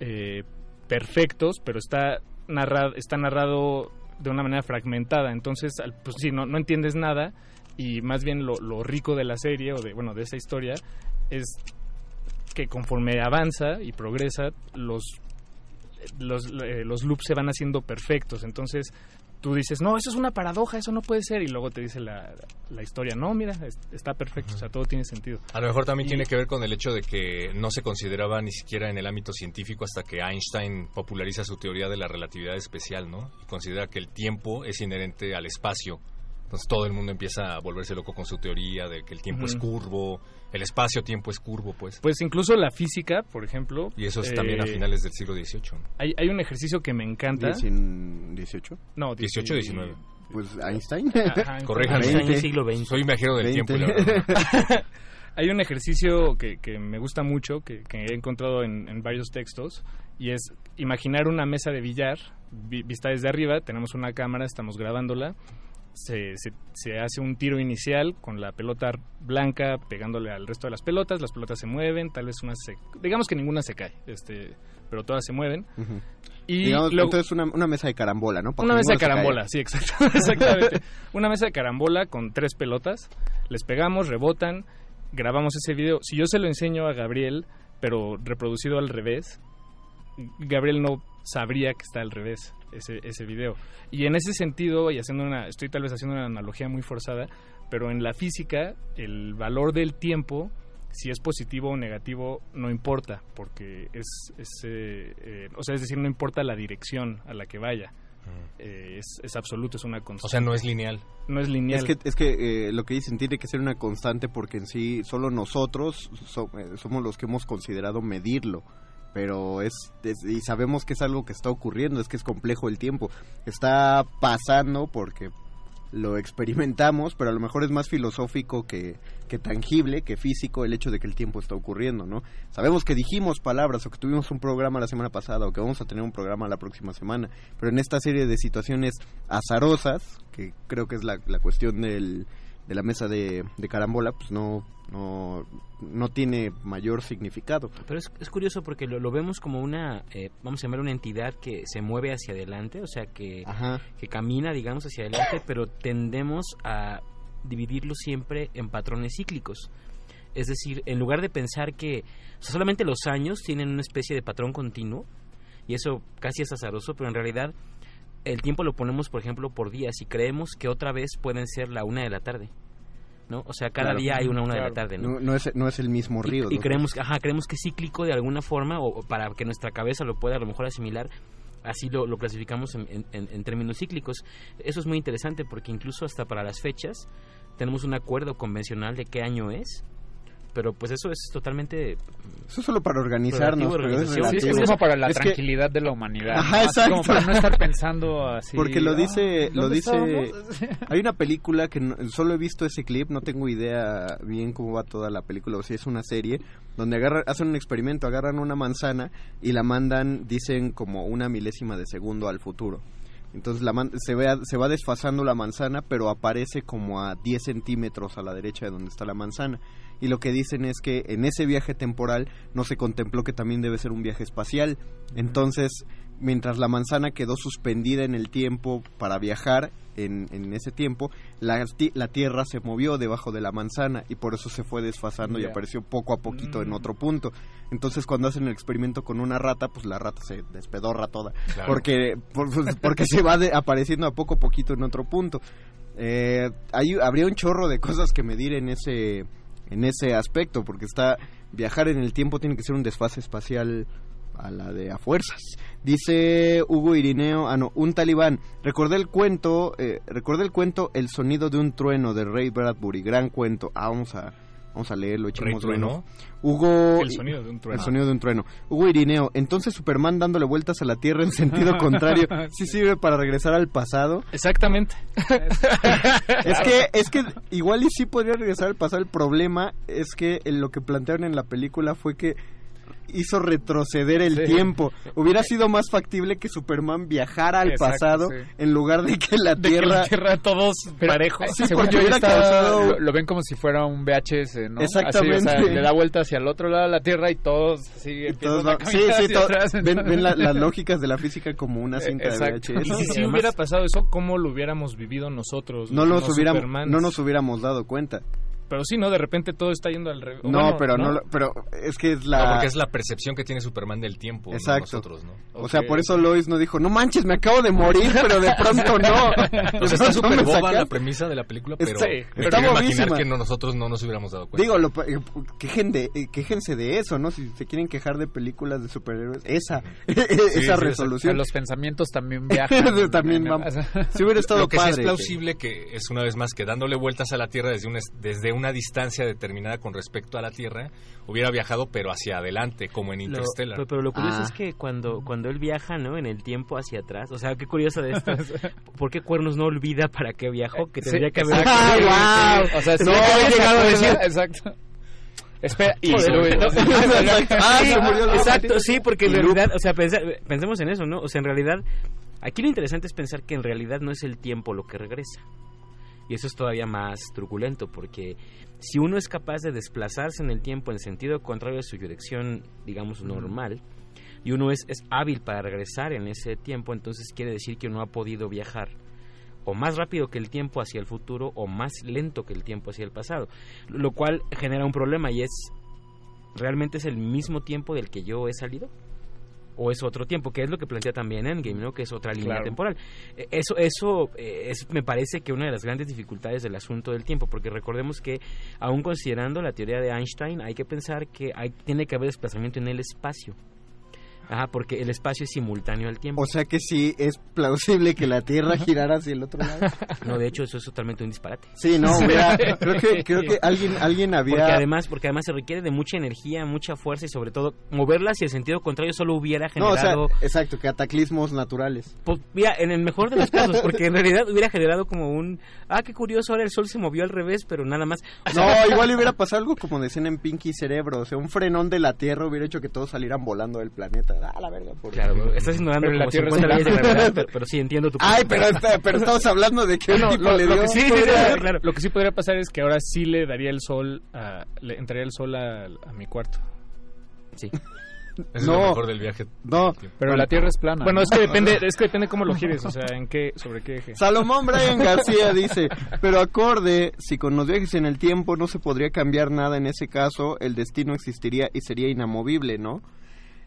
eh, perfectos, pero está narrado, está narrado de una manera fragmentada. Entonces, pues sí, no, no entiendes nada y más bien lo, lo rico de la serie o de, bueno, de esa historia es que conforme avanza y progresa, los, los, eh, los loops se van haciendo perfectos. Entonces, tú dices, no, eso es una paradoja, eso no puede ser, y luego te dice la, la historia, no, mira, es- está perfecto, o sea, todo tiene sentido. A lo mejor también Y- tiene que ver con el hecho de que no se consideraba ni siquiera en el ámbito científico hasta que Einstein populariza su teoría de la relatividad especial, ¿no? Y considera que el tiempo es inherente al espacio. Entonces todo el mundo empieza a volverse loco con su teoría de que el tiempo es Ujú. curvo, el espacio-tiempo es curvo, pues. Pues incluso la física, por ejemplo. Y eso es también a eh, finales del siglo XVIII. ¿no? Hay, hay un ejercicio que me encanta. Diecin- ¿18? No, 18 19. Pues Einstein. Ajá, Corríjanme. Veinte. Soy viajero del 20. tiempo. y la verdad. Hay un ejercicio que, que me gusta mucho, que, que he encontrado en, en varios textos, y es imaginar una mesa de billar vi- vista desde arriba, tenemos una cámara, estamos grabándola, se, se, se hace un tiro inicial con la pelota blanca pegándole al resto de las pelotas, las pelotas se mueven, tal vez una se... digamos que ninguna se cae, este, pero todas se mueven. Y Digamos, luego- entonces una, una mesa de carambola, ¿no? Una mesa de carambola, sí, exacto, exactamente. Una mesa de carambola con tres pelotas, les pegamos, rebotan, grabamos ese video. Si yo se lo enseño a Gabriel, pero reproducido al revés, Gabriel no sabría que está al revés ese, ese video. Y en ese sentido, y haciendo una, estoy tal vez haciendo una analogía muy forzada, pero en la física el valor del tiempo, si es positivo o negativo, no importa, porque es, es eh, eh, o sea, es decir, no importa la dirección a la que vaya. Eh, es, es absoluto, es una constante. O sea, no es lineal. No es lineal. Es que, es que eh, lo que dicen tiene que ser una constante porque en sí solo nosotros so- eh, somos los que hemos considerado medirlo. Pero es, y sabemos que es algo que está ocurriendo, es que es complejo el tiempo. Está pasando porque lo experimentamos, pero a lo mejor es más filosófico que, que tangible, que físico el hecho de que el tiempo está ocurriendo, ¿no? Sabemos que dijimos palabras o que tuvimos un programa la semana pasada o que vamos a tener un programa la próxima semana, pero en esta serie de situaciones azarosas, que creo que es la, la cuestión del, de la mesa de, de carambola, pues no, no, no tiene mayor significado. Pero es, es curioso porque lo, lo vemos como una, eh, vamos a llamar una entidad que se mueve hacia adelante, o sea, que, Ajá. que camina, digamos, hacia adelante, pero tendemos a dividirlo siempre en patrones cíclicos. Es decir, en lugar de pensar que o sea, solamente los años tienen una especie de patrón continuo, y eso casi es azaroso, pero en realidad el tiempo lo ponemos, por ejemplo, por días y creemos que otra vez pueden ser la una de la tarde. ¿no? O sea, cada Claro. día hay una una de la tarde, ¿no? No, no es, no es el mismo río. Y, creemos, que- ajá, creemos que es cíclico de alguna forma, o, o para que nuestra cabeza lo pueda a lo mejor asimilar, así lo, lo clasificamos en- en términos cíclicos. Eso es muy interesante porque incluso hasta para las fechas tenemos un acuerdo convencional de qué año es, pero pues eso es totalmente... Eso es solo para organizarnos, pero es. Sí, es como para la Es que- tranquilidad de la humanidad. Ajá, ¿no? Exacto. como para no estar pensando así. Porque lo "Ah, dice, lo ¿dónde dice. estábamos?" Hay una película que no- solo he visto ese clip, no tengo idea bien cómo va toda la película o si es una serie donde agarran, hacen un experimento, agarran una manzana y la mandan, dicen como una milésima de segundo al futuro. Entonces la man- se, ve, se va desfasando la manzana, pero aparece como a 10 centímetros a la derecha de donde está la manzana. Y lo que dicen es que en ese viaje temporal no se contempló que también debe ser un viaje espacial. Entonces, mientras la manzana quedó suspendida en el tiempo para viajar en, en ese tiempo, la, la Tierra se movió debajo de la manzana y por eso se fue desfasando y apareció poco a poquito en Mm. otro punto. Entonces, cuando hacen el experimento con una rata, pues la rata se despedorra toda. Claro. Porque, por- pues, porque se va de- apareciendo a poco a poquito en otro punto. Eh, hay, habría un chorro de cosas que medir en ese, en ese aspecto, porque está viajar en el tiempo tiene que ser un desfase espacial a la de a fuerzas. Dice Hugo Irineo, ah no, un talibán. Recordé el cuento, eh, recordé el cuento El sonido de un trueno de Ray Bradbury, gran cuento. Ah, vamos a vamos a leerlo, echemos Trueno? uno. Hugo El sonido de un trueno. El sonido de un trueno. Hugo Irineo, entonces Superman dándole vueltas a la Tierra en sentido contrario, ¿sí sirve para regresar al pasado? Exactamente. Es que, es que igual y sí podría regresar al pasado. El problema es que lo que plantearon en la película fue que hizo retroceder el Sí. tiempo. Hubiera sido más factible que Superman viajara al Exacto, pasado sí. en lugar de que la De que Tierra... la Tierra todos parejos. Sí, según porque yo hubiera está- causado- lo, lo ven como si fuera un VHS, ¿no? Exactamente. Así, o sea, le da vuelta hacia el otro lado de la Tierra y todos así y todos a va- Sí, caminar sí, hacia to- atrás, ven, entonces- ven la- las lógicas de la física como una cinta Exacto. de Y VHS. si sí Además, hubiera pasado eso, ¿cómo lo hubiéramos vivido nosotros? no los nos, hubiéramos, Supermans? no nos hubiéramos dado cuenta. Pero sí, ¿no? De repente todo está yendo al revés. No, Bueno, pero no, pero es que es la No, porque es la percepción que tiene Superman del tiempo, no Exacto. nosotros, ¿no? O sea, por eso Lois no dijo, no manches, me acabo de morir, pero de pronto no. O sea, está súper boba la premisa de la película, pero Está- me está quiero imaginar bobísima. que no- nosotros no nos hubiéramos dado cuenta. Digo, lo, eh, quejen de, eh, quéjense de eso, ¿no? Si se quieren quejar de películas de superhéroes, esa, esa resolución. Los pensamientos también viajan. También En- va- si hubiera estado Lo que sí padre. es plausible que es una vez más que dándole vueltas a la Tierra desde una, desde una distancia determinada con respecto a la Tierra, hubiera viajado pero hacia adelante, como en Lo- Interstellar. pero, pero lo curioso Ah. es que cuando, cuando él viaja, ¿no? En el tiempo hacia atrás, o sea, qué curioso de esto. ¿Por qué Cuernos no olvida para qué viajó? Que Sí, tendría que haber... exacto. ¡Ah, wow! O sea, no, había llegado a decir... Exacto. Espera, y exacto. Ah, Sí, exacto, sí, porque en realidad, o sea, pensa- pensemos en eso, ¿no? O sea, en realidad, aquí lo interesante es pensar que en realidad no es el tiempo lo que regresa. Y eso es todavía más truculento, porque si uno es capaz de desplazarse en el tiempo en sentido contrario a su dirección, digamos, normal, y uno es, es hábil para regresar en ese tiempo, entonces quiere decir que uno ha podido viajar o más rápido que el tiempo hacia el futuro o más lento que el tiempo hacia el pasado, lo cual genera un problema y es ¿realmente es el mismo tiempo del que yo he salido? ¿O es otro tiempo? Que es lo que plantea también Endgame, ¿no? Que es otra línea Claro. temporal. Eh, Eso, eso eh, es, me parece que una de las grandes dificultades del asunto del tiempo, porque recordemos que, aún considerando la teoría de Einstein, hay que pensar que hay, tiene que haber desplazamiento en el espacio. Ajá, porque el espacio es simultáneo al tiempo. O sea que sí es plausible que la Tierra girara hacia el otro lado. No, de hecho, eso es totalmente un disparate. Sí, no, hubiera- creo que creo que alguien alguien había Porque además, porque además se requiere de mucha energía, mucha fuerza y sobre todo moverla hacia el sentido contrario solo hubiera No, o sea, generado... exacto, cataclismos naturales. Pues, mira, en el mejor de los casos, porque en realidad hubiera generado como un... Ah, qué curioso, ahora el sol se movió al revés, pero nada más. O No, sea, igual hubiera pasado algo como decían en Pinky Cerebro, o sea, un frenón de la Tierra hubiera hecho que todos salieran volando del planeta. Ah, la verga. Por... Claro, bro, estás ignorando Pero la como Tierra es 50 leyes de plana. gravedad, pero, pero sí entiendo tu Ay, punto. pero, está- pero estamos hablando de que un No, tipo lo, le lo dio... que sí podría, lo que sí podría pasar es que ahora sí le daría el sol, a, le entraría el sol a, a mi cuarto. Sí. Es lo mejor del viaje. No, Pero la Tierra es plana. Bueno, ¿no? es que depende, es que depende cómo lo gires, o sea, en qué, sobre qué eje. Salomón Brian García dice, pero acorde, si con los viajes en el tiempo no se podría cambiar nada en ese caso, el destino existiría y sería inamovible, ¿no?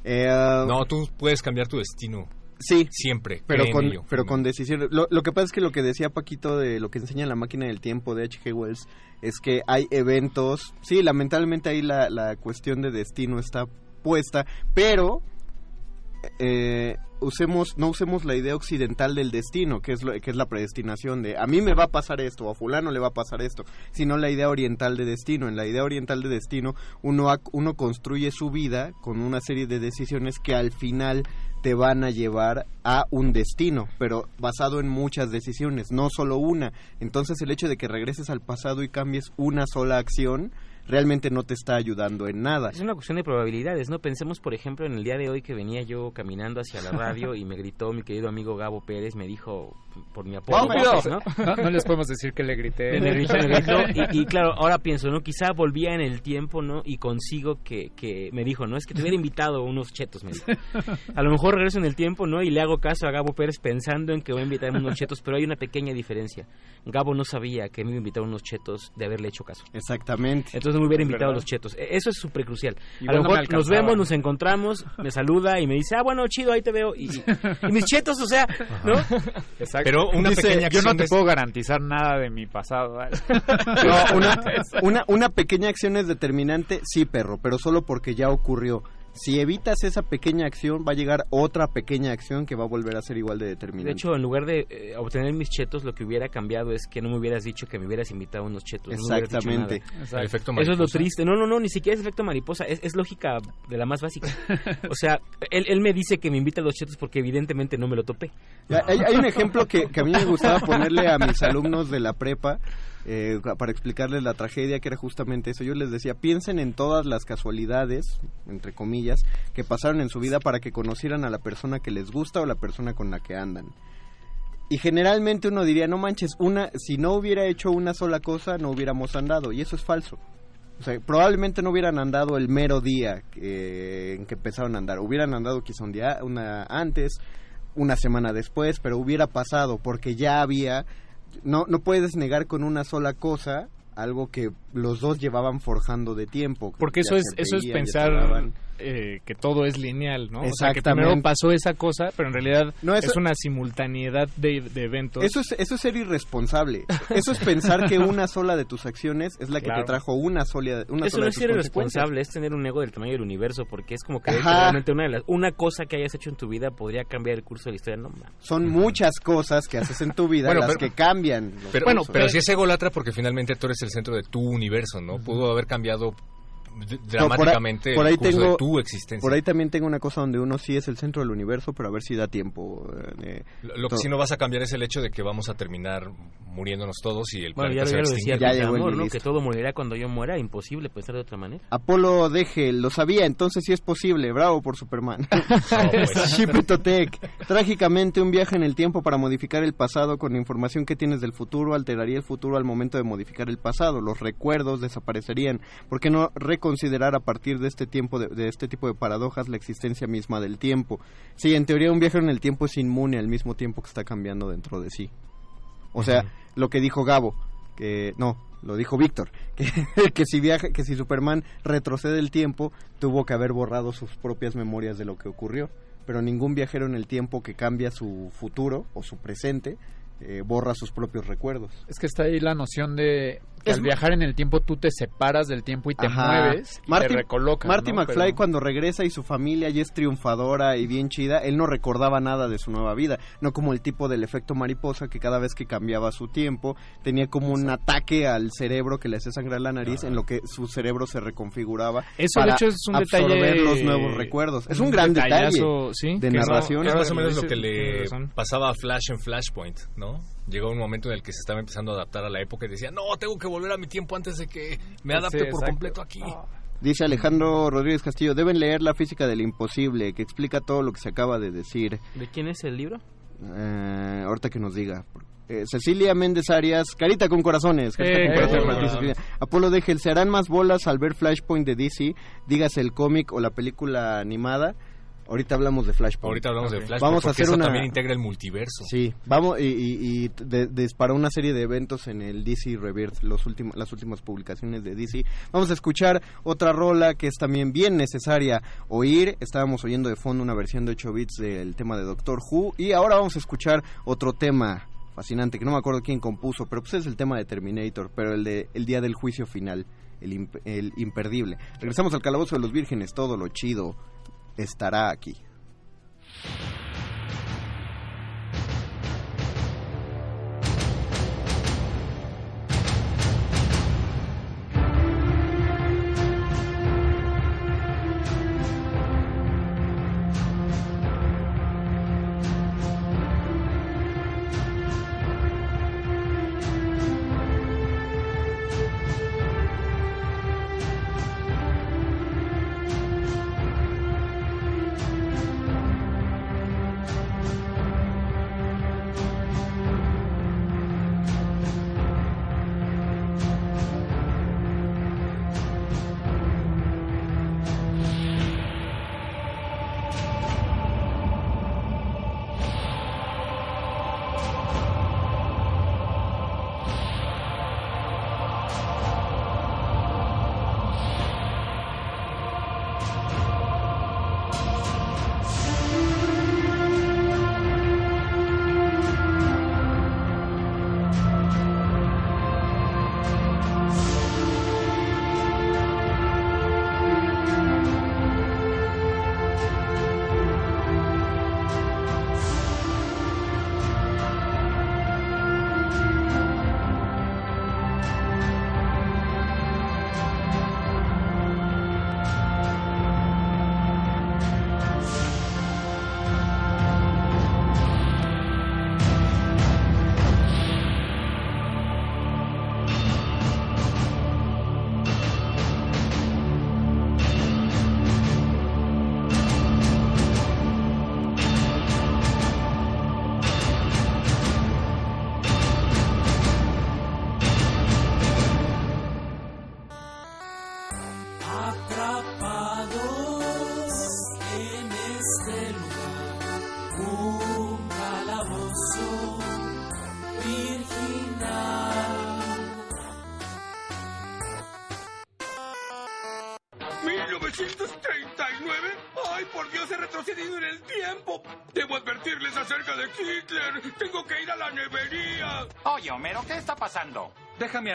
Eh, No, tú puedes cambiar tu destino. Sí. Siempre. Pero con, ello. pero con decisiones. Lo, lo que pasa es que lo que decía Paquito de lo que enseña la máquina del tiempo de H.G. Wells es que hay eventos. Sí, lamentablemente ahí la, la cuestión de destino está puesta, pero eh, usemos no usemos la idea occidental del destino, que es lo, que es la predestinación de a mí me va a pasar esto o a fulano le va a pasar esto, sino la idea oriental de destino. En la idea oriental de destino uno uno construye su vida con una serie de decisiones que al final te van a llevar a un destino, pero basado en muchas decisiones, no solo una. Entonces el hecho de que regreses al pasado y cambies una sola acción realmente no te está ayudando en nada. Es una cuestión de probabilidades, ¿no? Pensemos, por ejemplo, en el día de hoy que venía yo caminando hacia la radio y me gritó mi querido amigo Gabo Pérez, me dijo por mi ¡Rápido! Guapos, ¿no? No, no les podemos decir que le grité. Me gritó, me gritó, y, y claro, ahora pienso, ¿no? Quizá volvía en el tiempo, ¿no? Y consigo que, que me dijo, ¿no? Es que te hubiera invitado unos chetos, me dijo. A lo mejor regreso en el tiempo, ¿no? Y le hago caso a Gabo Pérez pensando en que voy a invitarme unos chetos, pero hay una pequeña diferencia. Gabo no sabía que me iba a invitar unos chetos de haberle hecho caso. Exactamente. Entonces no me hubiera Es invitado a los chetos. E- Eso es súper crucial. A lo no me mejor nos vemos, nos encontramos, me saluda y me dice, ah, bueno, chido, ahí te veo. Y, y mis chetos, o sea, ¿no? Exacto. Pero una Dice, pequeña Yo no acción te puedo garantizar nada de mi pasado. No, una, una, una pequeña acción es determinante, sí, perro, pero solo porque ya ocurrió. Si evitas esa pequeña acción, va a llegar otra pequeña acción que va a volver a ser igual de determinante. De hecho, en lugar de eh, obtener mis chetos, lo que hubiera cambiado es que no me hubieras dicho que me hubieras invitado a unos chetos. no Exactamente. El efecto Eso es lo triste. No, no, no, ni siquiera es efecto mariposa. Es, es lógica de la más básica. O sea, él, él me dice que me invita a los chetos porque evidentemente no me lo topé. Hay, hay un ejemplo que, que a mí me gustaba ponerle a mis alumnos de la prepa eh, para explicarles la tragedia, que era justamente eso. Yo les decía, piensen en todas las casualidades, entre comillas, que pasaron en su vida para que conocieran a la persona que les gusta o la persona con la que andan. Y generalmente uno diría, no manches, una, si no hubiera hecho una sola cosa, no hubiéramos andado. Y eso es falso. O sea, probablemente no hubieran andado el mero día que- en que empezaron a andar. Hubieran andado quizá un día una antes, una semana después, pero hubiera pasado porque ya había... No, no puedes negar con una sola cosa algo que los dos llevaban forjando de tiempo. Porque eso es eso es pensar eh, que todo es lineal, ¿no? O sea, que Exactamente. primero pasó esa cosa, pero en realidad No, eso- es una simultaneidad de, de eventos. Eso es, eso es ser irresponsable. Eso es pensar que una sola de tus acciones es la que Claro. te trajo una sola, una Eso sola no de es ser irresponsable, es tener un ego del tamaño del universo, porque es como que realmente una, de las, una cosa que hayas hecho en tu vida podría cambiar el curso de la historia. No. Son muchas cosas que haces en tu vida Bueno, las pero- que cambian. Pero, cursos. pero si es ególatra porque finalmente tú eres el centro de tu universo, ¿no? Pudo haber cambiado dramáticamente por ahí el curso tengo, de tu existencia. Por ahí también tengo una cosa donde uno sí es el centro del universo, pero a ver si da tiempo. eh, Lo lo que sí no vas a cambiar es el hecho de que vamos a terminar muriéndonos todos y el Bueno, ya, planeta se ya lo decía. Ya llegó el Amor, ¿no? listo. Que todo morirá cuando yo muera. Imposible pensar de otra manera. Apolo deje, lo sabía, entonces sí es posible. Bravo por Superman. pues. Chipitotec. Trágicamente, un viaje en el tiempo para modificar el pasado con la información que tienes del futuro alteraría el futuro al momento de modificar el pasado. Los recuerdos desaparecerían. ¿Por qué no reconsiderar a partir de este tiempo de, de este tipo de paradojas la existencia misma del tiempo? Sí, en teoría un viaje en el tiempo es inmune al mismo tiempo que está cambiando dentro de sí. O sea, lo que dijo Gabo, que no, lo dijo Víctor, que, que si viaja, que si Superman retrocede el tiempo, tuvo que haber borrado sus propias memorias de lo que ocurrió. Pero ningún viajero en el tiempo que cambia su futuro o su presente eh, borra sus propios recuerdos. Es que está ahí la noción de que Es- al viajar en el tiempo tú te separas del tiempo y te Ajá. mueves y Marty, te recolocas. Marty ¿no? McFly Pero- cuando regresa y su familia ya es triunfadora y bien chida, él no recordaba nada de su nueva vida, no como el tipo del efecto mariposa que cada vez que cambiaba su tiempo tenía como un ataque al cerebro que le hacía sangrar la nariz en lo que su cerebro se reconfiguraba Eso, de hecho, es un absorber detalle- los nuevos recuerdos. Es un, un gran detalle sí, de que narración. Es más o menos lo que le pasaba a Flash en Flashpoint, ¿no? Llegó un momento en el que se estaba empezando a adaptar a la época y decía, no, tengo que volver a mi tiempo antes de que me adapte Sí, por completo aquí. Dice Alejandro Rodríguez Castillo, deben leer La física del imposible, que explica todo lo que se acaba de decir. ¿De quién es el libro? Eh, ahorita que nos diga. Eh, Cecilia Méndez Arias, carita con corazones. carita Eh, con corazones, eh, dice eh. Apolo Degel, ¿se harán más bolas al ver Flashpoint de DC? Dígase el cómic o la película animada. Ahorita hablamos de Flashpoint. Ahorita hablamos de Flashpoint Vamos a porque hacer eso una... también integra el multiverso. Sí, vamos y, y, y de- disparó una serie de eventos en el DC Rebirth, los últimos, las últimas publicaciones de DC. Vamos a escuchar otra rola que es también bien necesaria oír. Estábamos oyendo de fondo una versión de 8 bits del tema de Doctor Who y ahora vamos a escuchar otro tema fascinante que no me acuerdo quién compuso, pero pues es el tema de Terminator, pero el de el día del juicio final, el, imp- el imperdible. Regresamos al calabozo de los vírgenes, todo lo chido estará aquí.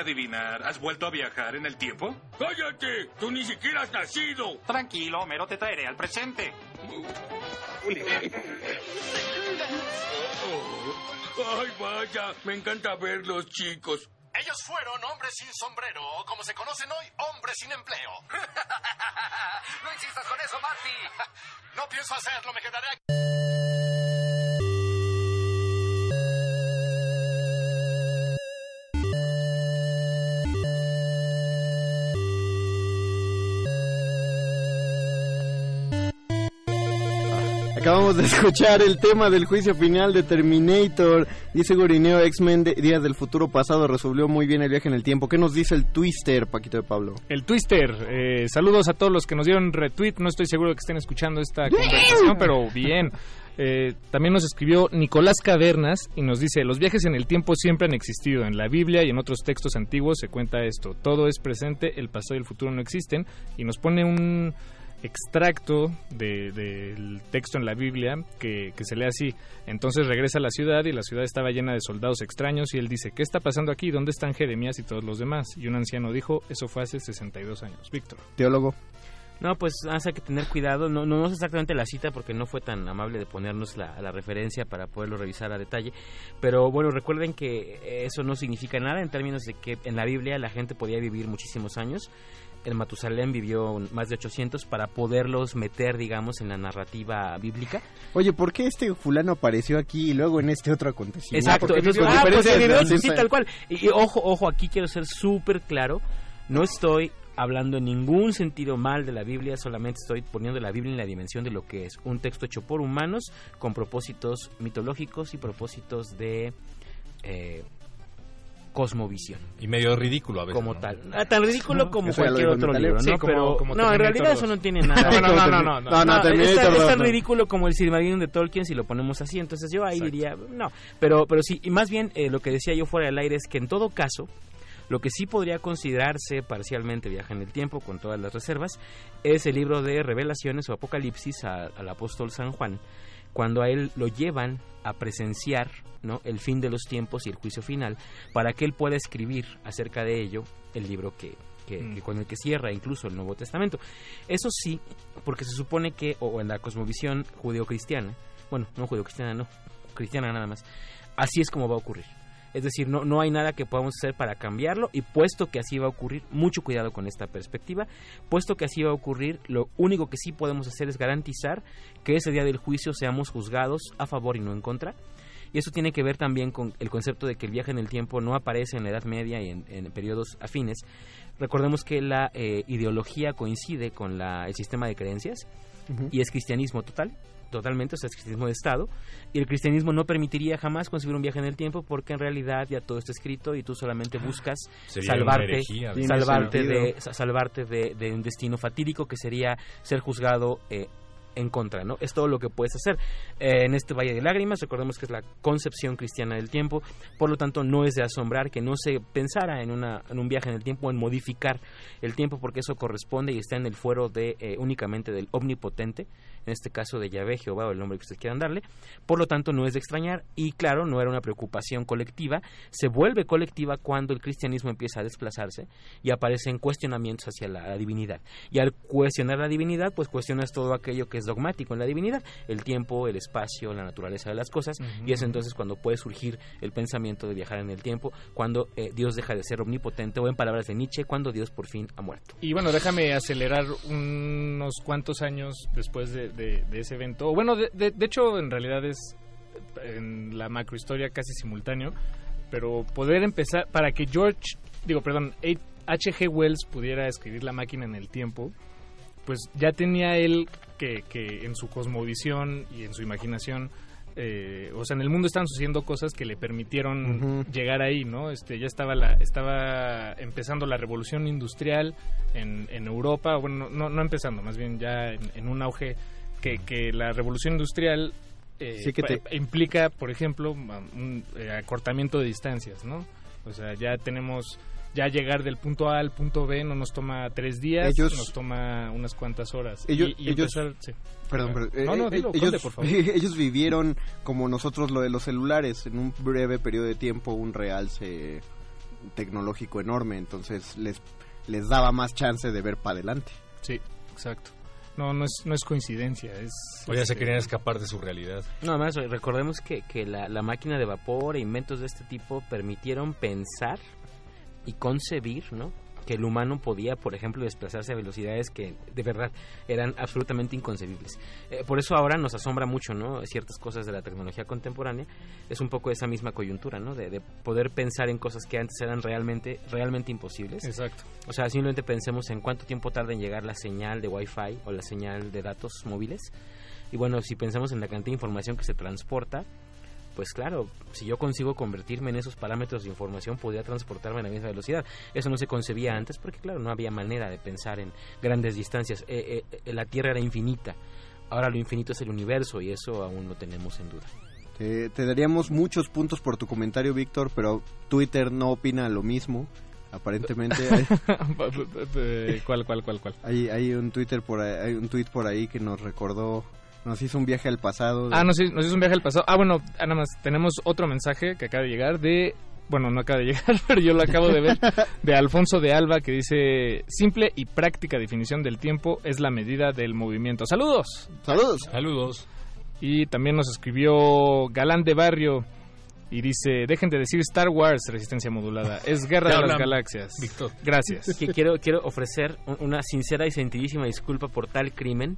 Adivinar. ¿Has vuelto a viajar en el tiempo? ¡Cállate! ¡Tú ni siquiera has nacido! Tranquilo, Homero, te traeré al presente. ¡Ay, vaya! Me encanta verlos, chicos. Ellos fueron hombres sin sombrero, o como se conocen hoy, hombres sin empleo. no insistas con eso, Marty. No pienso hacerlo, me quedaré aquí. Acabamos de escuchar el tema del juicio final de Terminator. Dice Gurineo, X-Men de Días del Futuro Pasado resolvió muy bien el viaje en el tiempo. ¿Qué nos dice el Twister, Paquito de Pablo? El Twister, eh, saludos a todos los que nos dieron retweet. No estoy seguro de que estén escuchando esta conversación, pero bien. Eh, también nos escribió Nicolás Cavernas y nos dice, los viajes en el tiempo siempre han existido. En la Biblia y en otros textos antiguos se cuenta esto. Todo es presente, el pasado y el futuro no existen. Y nos pone un extracto de- del texto en la Biblia que, que se lee así. Entonces regresa a la ciudad y la ciudad estaba llena de soldados extraños y él dice, ¿qué está pasando aquí? ¿Dónde están Jeremías y todos los demás? Y un anciano dijo, eso fue hace 62 años. Víctor. Teólogo. No, pues hace que tener cuidado. No, no, no sé exactamente la cita porque no fue tan amable de ponernos la, la referencia para poderlo revisar a detalle. Pero bueno, recuerden que eso no significa nada en términos de que en la Biblia la gente podía vivir muchísimos años. El Matusalén vivió más de 800 para poderlos meter, digamos, en la narrativa bíblica. Oye, ¿por qué este fulano apareció aquí y luego en este otro acontecimiento? Exacto, entonces, ah, pues, de- sí, tal cual. Y, y ojo, ojo, aquí quiero ser súper claro. No estoy hablando en ningún sentido mal de la Biblia, solamente estoy poniendo la Biblia en la dimensión de lo que es un texto hecho por humanos con propósitos mitológicos y propósitos de eh, cosmovisión. Y medio ridículo a veces. Como ¿no? tal. Ah, tan ridículo como cualquier otro libro, Sí, ¿no? como- Pero como no, en realidad 2. eso no tiene nada. No, no, no, no, no, no. No, No, es, Terminator tan, es 2, tan no. ridículo como el Silmarillion de Tolkien si lo ponemos así. Entonces yo ahí diría, no. Pero, pero sí, y más bien eh, lo que decía yo fuera del aire es que en todo caso, lo que sí podría considerarse parcialmente viaje en el tiempo, con todas las reservas, es el libro de Revelaciones o Apocalipsis a- al apóstol San Juan, cuando a él lo llevan a presenciar ¿no? el fin de los tiempos y el juicio final, para que él pueda escribir acerca de ello el libro que, que- Mm. que con el que cierra incluso el Nuevo Testamento. Eso sí, porque se supone que, o en la cosmovisión judeocristiana, bueno, no judeocristiana, no, cristiana nada más, así es como va a ocurrir. Es decir, no, no hay nada que podamos hacer para cambiarlo y puesto que así va a ocurrir, mucho cuidado con esta perspectiva, puesto que así va a ocurrir, lo único que sí podemos hacer es garantizar que ese día del juicio seamos juzgados a favor y no en contra. Y eso tiene que ver también con el concepto de que el viaje en el tiempo no aparece en la Edad Media y en, en periodos afines. Recordemos que la eh, ideología coincide con la- el sistema de creencias y es cristianismo total, totalmente, o sea, es cristianismo de Estado. Y el cristianismo no permitiría jamás concebir un viaje en el tiempo porque en realidad ya todo está escrito y tú solamente buscas Sería una salvarte, herejía. Salvarte, de, sa- salvarte de, de un destino fatídico que sería ser juzgado eh, en contra, ¿no? Es todo lo que puedes hacer. Eh, en este Valle de Lágrimas, recordemos que es la concepción cristiana del tiempo, por lo tanto no es de asombrar que no se pensara en, una, en un viaje en el tiempo, en modificar el tiempo, porque eso corresponde y está en el fuero de eh, únicamente del omnipotente, en este caso de Yahvé, Jehová o el nombre que ustedes quieran darle, por lo tanto no es de extrañar y claro, no era una preocupación colectiva, se vuelve colectiva cuando el cristianismo empieza a desplazarse y aparecen cuestionamientos hacia la, la divinidad. Y al cuestionar la divinidad, pues cuestionas todo aquello que es dogmático en la divinidad, el tiempo, el espacio, la naturaleza de las cosas, y es entonces cuando puede surgir el pensamiento de viajar en el tiempo, cuando eh, Dios deja de ser omnipotente, o en palabras de Nietzsche, cuando Dios por fin ha muerto. Y bueno, déjame acelerar unos cuantos años después de, de- de ese evento. O bueno, de, de- de hecho, en realidad es en la macrohistoria casi simultáneo. Pero poder empezar, para que George, digo, perdón, H.G. Wells pudiera escribir La máquina en el tiempo, pues ya tenía él que, que en su cosmovisión y en su imaginación eh, o sea, en el mundo estaban sucediendo cosas que le permitieron llegar ahí, ¿no? Este, ya estaba la, estaba empezando la revolución industrial en, en Europa, bueno, no, no empezando, más bien ya en, en un auge que, que la revolución industrial eh, Sí, que te- pa- implica, por ejemplo, un eh, acortamiento de distancias, ¿no? O sea, ya tenemos ya llegar del punto A al punto B no nos toma tres días, Ellos- nos toma unas cuantas horas. Ellos, y, y ellos- empezar- sí. perdón, pero, no, eh, no, eh, dilo, ellos, Conde, por favor. ellos vivieron como nosotros lo de los celulares, en un breve periodo de tiempo un realce tecnológico enorme, entonces les, les daba más chance de ver para adelante. Sí, exacto. No, no es, no es coincidencia, es... O ya se este, querían escapar de su realidad. No, además recordemos que, que la, la máquina de vapor e inventos de este tipo permitieron pensar y concebir, ¿no? Que el humano podía, por ejemplo, desplazarse a velocidades que de verdad eran absolutamente inconcebibles. Eh, por eso ahora nos asombra mucho, ¿no? Ciertas cosas de la tecnología contemporánea. Es un poco esa misma coyuntura, ¿no? De, de poder pensar en cosas que antes eran realmente, realmente imposibles. Exacto. O sea, simplemente pensemos en cuánto tiempo tarda en llegar la señal de Wi-Fi o la señal de datos móviles. Y bueno, si pensamos en la cantidad de información que se transporta, pues claro, si yo consigo convertirme en esos parámetros de información, podría transportarme a la misma velocidad. Eso no se concebía antes porque, claro, no había manera de pensar en grandes distancias. Eh, eh, eh, la Tierra era infinita. Ahora lo infinito es el universo y eso aún lo tenemos en duda. Te, te daríamos muchos puntos por tu comentario, Víctor, pero Twitter no opina lo mismo. Aparentemente hay, ¿Cuál, cuál, cuál, cuál? hay, hay un Twitter por ahí, hay un tweet por ahí que nos recordó, nos hizo un viaje al pasado. de- Ah, nos, hizo- nos hizo un viaje al pasado. Ah, bueno, ah, nada más, tenemos otro mensaje que acaba de llegar de... Bueno, no acaba de llegar, pero yo lo acabo de ver. De Alfonso de Alba que dice... Simple y práctica definición del tiempo es la medida del movimiento. ¡Saludos! ¡Saludos! Saludos. Y también nos escribió Galán de Barrio y dice... Dejen de decir Star Wars, resistencia modulada. Es Guerra de las Galaxias. Víctor. Gracias. Que quiero, quiero ofrecer un- una sincera y sentidísima disculpa por tal crimen,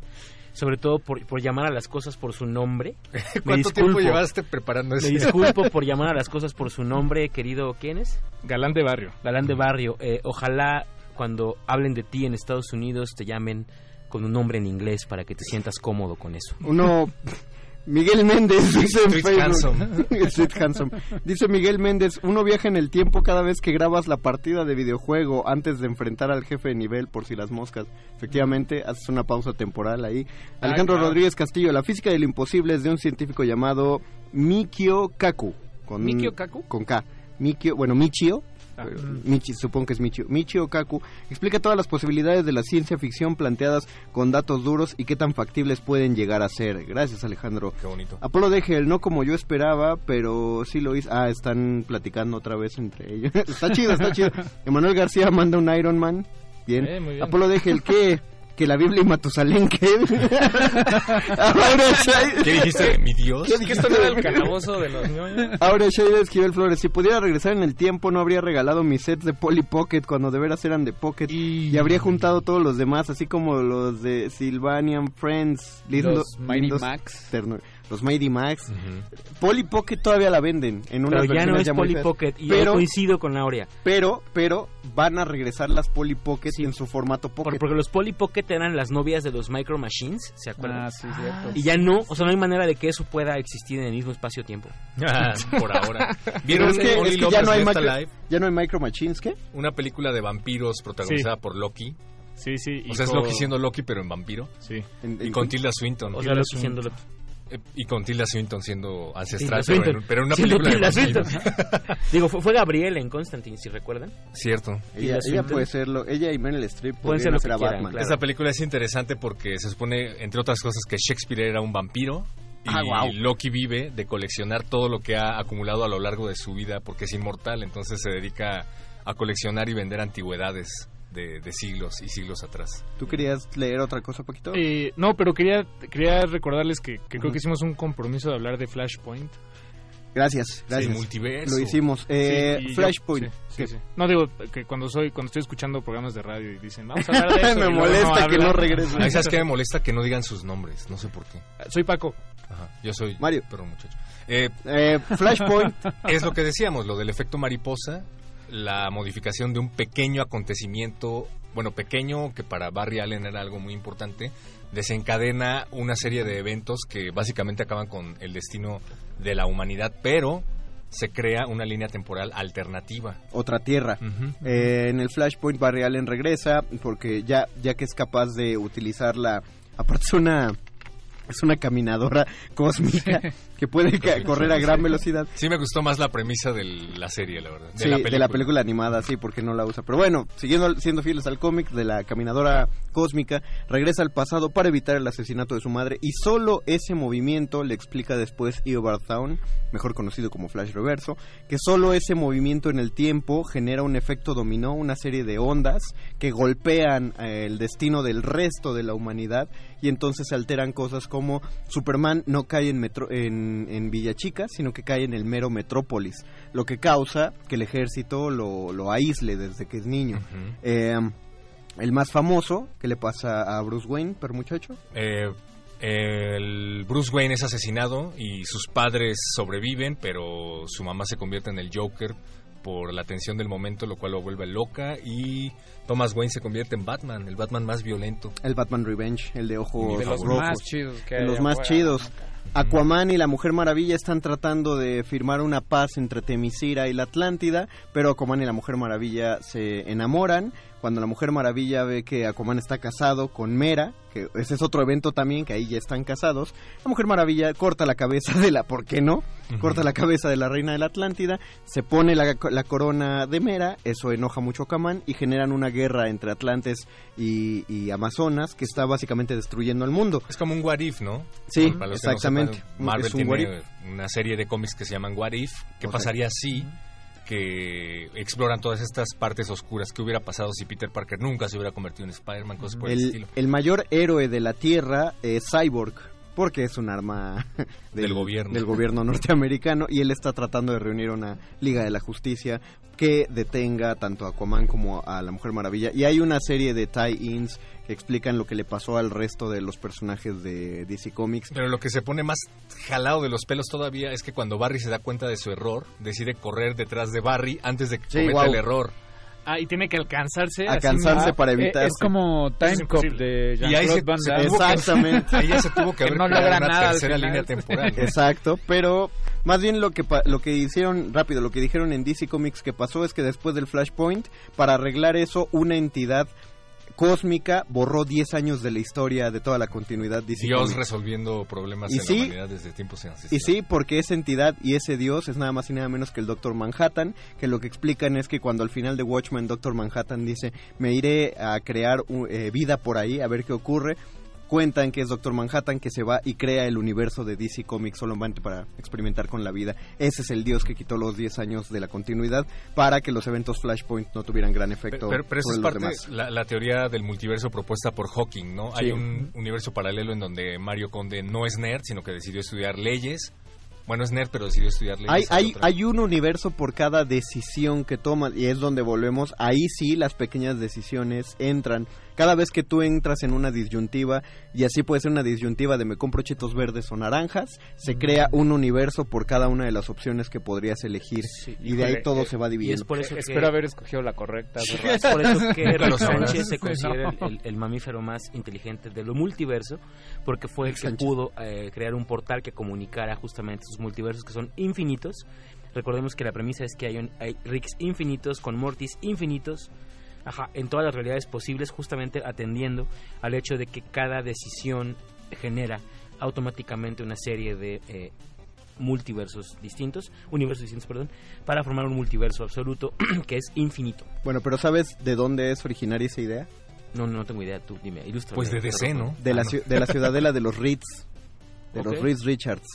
sobre todo por, por llamar a las cosas por su nombre. Me ¿Cuánto tiempo disculpo. llevaste preparando Me ese? disculpo por llamar a las cosas por su nombre, querido. ¿Quién es? Galán de Barrio. Galán de Barrio. Eh, ojalá cuando hablen de ti en Estados Unidos te llamen con un nombre en inglés para que te sientas cómodo con eso. Uno, Miguel Méndez dice en Facebook- Handsome. Dice Miguel Méndez, uno viaja en el tiempo cada vez que grabas la partida de videojuego antes de enfrentar al jefe de nivel por si las moscas. Efectivamente, haces una pausa temporal ahí. Ah, Alejandro claro. Rodríguez Castillo, la física del imposible es de un científico llamado Mikio Kaku. Con, ¿Mikio Kaku? Con K. Mikio, bueno, Michio. Ah. eh, Michi, supongo que es Michio. Michio Kaku explica todas las posibilidades de la ciencia ficción planteadas con datos duros y qué tan factibles pueden llegar a ser. Gracias, Alejandro. Qué bonito. Apolo de Gel, no como yo esperaba, pero sí lo hizo. Ah, están platicando otra vez entre ellos. está chido, está chido. Emanuel García manda un Iron Man. Bien. Eh, bien. Apolo de Gel, ¿qué? Que la Biblia y Matusalén, ¿qué? ¿Qué dijiste? ¿Mi Dios? ¿Qué ¿Que esto no era el calabozo de los ñoños? Ahora Shader Esquivel Flores, si pudiera regresar en el tiempo no habría regalado mis sets de Polly Pocket cuando de veras eran de Pocket y, habría juntado todos los demás, así como los de Sylvanian Friends, lindo- Los Mighty lindos Max. terno- los Mighty Max. Polly Pocket todavía la venden en unas Pero ya no es Polly feas. Pocket y pero, yo coincido con Aurea. pero, pero van a regresar las Polly Pocket en su formato Pocket. Por- porque los Polly Pocket eran las novias de los Micro Machines, ¿se acuerdan? Ah, sí, cierto. Y ya no, o sea, no hay manera de que eso pueda existir en el mismo espacio-tiempo. Ah, por ahora. ¿Vieron es que, es que ya, no hay micro, ya no hay Micro Machines, ¿qué? Una película de vampiros protagonizada por Loki. Sí, sí. y O sea, es Loki siendo Loki, pero en vampiro. Sí. En- Y con Tilda Swinton. O sea, Loki siendo Loki. Eh, Y con Tilda Swinton siendo ancestral, pero, en, Swinton. pero en una Siendo película de Tilda vampiros. Digo, fue, fue Gabriel en Constantine, si recuerdan. Cierto. Ella, ella Swinton. puede serlo, ella y Meryl Streep Pueden ser lo que quieran, Batman. claro. Esa película es interesante porque se supone, entre otras cosas, que Shakespeare era un vampiro. Y Ah, guau. Loki vive de coleccionar todo lo que ha acumulado a lo largo de su vida porque es inmortal. Entonces se dedica a coleccionar y vender antigüedades de, de siglos y siglos atrás. ¿Tú querías leer otra cosa, Paquito? Eh, no, pero quería, quería recordarles que, que creo que hicimos un compromiso de hablar de Flashpoint. Gracias, gracias. El multiverso. Lo hicimos. Eh, Sí, Flashpoint. sí, sí, sí. No digo que cuando soy cuando estoy escuchando programas de radio y dicen, vamos a hablar de eso. Me molesta que hablan. no regresen. A ¿Sabes qué me molesta? Que no digan sus nombres. No sé por qué. Soy Paco. Ajá, yo soy Mario. Perdón, muchacho. Eh, Eh, Flashpoint. es lo que decíamos, lo del efecto mariposa, la modificación de un pequeño acontecimiento, bueno, pequeño, que para Barry Allen era algo muy importante, desencadena una serie de eventos que básicamente acaban con el destino de la humanidad, pero se crea una línea temporal alternativa. otra tierra. Eh, en el Flashpoint Barry Allen regresa porque ya, ya que es capaz de utilizar la... Aparte es una... Es una caminadora cósmica que puede ca- correr a gran velocidad. Sí me gustó más la premisa de la serie, la verdad. Sí, de la película animada, sí, porque no la usa. Pero bueno, siguiendo siendo fieles al cómic de la caminadora cósmica, regresa al pasado para evitar el asesinato de su madre y solo ese movimiento le explica después Eobard Thawne, mejor conocido como Flash Reverso, que solo ese movimiento en el tiempo genera un efecto dominó, una serie de ondas que golpean eh, el destino del resto de la humanidad y entonces se alteran cosas como Superman no cae en, metro, en, en Villa Chica, sino que cae en el mero Metrópolis, lo que causa que el ejército lo, lo aísle desde que es niño. Eh, el más famoso, que le pasa a Bruce Wayne, pero muchacho? Eh, el Bruce Wayne es asesinado y sus padres sobreviven, pero su mamá se convierte en el Joker por la tensión del momento, lo cual lo vuelve loca y Thomas Wayne se convierte en Batman, el Batman más violento. El Batman Revenge, el de ojos De los rojos. más chidos que De los más chidos. Aquaman y la Mujer Maravilla están tratando de firmar una paz entre Temisira y la Atlántida, pero Aquaman y la Mujer Maravilla se enamoran. Cuando la Mujer Maravilla ve que Aquaman está casado con Mera, que ese es otro evento también, que ahí ya están casados, la Mujer Maravilla corta la cabeza de la, ¿por qué no? Corta la cabeza de la reina de la Atlántida, se pone la, la corona de Mera, eso enoja mucho a Aquaman y generan una guerra entre Atlantes y, y Amazonas que está básicamente destruyendo al mundo. Es como un What If, ¿no? Sí, no exactamente. sepan, Marvel Es un What tiene una serie de cómics que se llaman What If. ¿Qué O sea, pasaría si que exploran todas estas partes oscuras? ¿Qué hubiera pasado si Peter Parker nunca se hubiera convertido en Spider-Man? Cosas por el, el, estilo. el mayor héroe de la Tierra es Cyborg, porque es un arma Del gobierno. del gobierno norteamericano y él está tratando de reunir una Liga de la Justicia que detenga tanto a Aquaman como a la Mujer Maravilla. Y hay una serie de tie-ins que explican lo que le pasó al resto de los personajes de DC Comics. Pero lo que se pone más jalado de los pelos todavía es que cuando Barry se da cuenta de su error, decide correr detrás de Barry antes de que Sí, cometa el error. Ah, y tiene que alcanzarse. Alcanzarse para Eh, evitar. Es como Time Es Cop de Y ahí Jean-Claude se- Van Damme. Exactamente. Ahí ya se tuvo que Que haber no logra una nada al tercera final. línea temporal. ¿no? Exacto, pero más bien lo que pa- lo que hicieron rápido, lo que dijeron en DC Comics que pasó es que después del Flashpoint, para arreglar eso, una entidad cósmica borró 10 años de la historia de toda la continuidad DC Dios Comics. resolviendo problemas Y en sí, la humanidad desde tiempos Y ancestrales. sí, porque esa entidad y ese dios es nada más y nada menos que el Doctor Manhattan, que lo que explican es que cuando al final de Watchmen Doctor Manhattan dice, me iré a crear u- eh, vida por ahí, a ver qué ocurre, cuentan que es Doctor Manhattan que se va y crea el universo de DC Comics solamente para experimentar con la vida. Ese es el dios que quitó los 10 años de la continuidad para que los eventos Flashpoint no tuvieran gran efecto Pero, es parte demás. la, la teoría del multiverso propuesta por Hawking, ¿no? Sí. Hay un universo paralelo en donde Mario Conde no es nerd, sino que decidió estudiar leyes. Bueno, es nerd, pero decidió estudiar leyes. Hay, hay, hay un universo por cada decisión que tomas y es donde volvemos. Ahí sí las pequeñas decisiones entran. Cada vez que tú entras en una disyuntiva, y así puede ser una disyuntiva de me compro chetos verdes o naranjas, se crea un universo por cada una de las opciones que podrías elegir. y de ahí todo eh, se va y es dividiendo. por eso que- Espero haber escogido la correcta. Es por eso que lo sabrás. Sánchez se considera el, el- el mamífero más inteligente del multiverso, porque fue el que pudo eh, crear un portal que comunicara justamente esos multiversos que son infinitos. Recordemos que la premisa es que hay, un, hay Ricks infinitos con Mortis infinitos. Ajá, en todas las realidades posibles, justamente atendiendo al hecho de que cada decisión genera automáticamente una serie de eh, multiversos distintos, universos distintos, perdón, para formar un multiverso absoluto que es infinito. Bueno, pero ¿sabes de dónde es originaria esa idea? No, no tengo idea, tú dime, ilústrame. Pues de DC, ¿no? De la, Ah, no. ciu- de la ciudadela de los Ritz, de los Ritz Richards.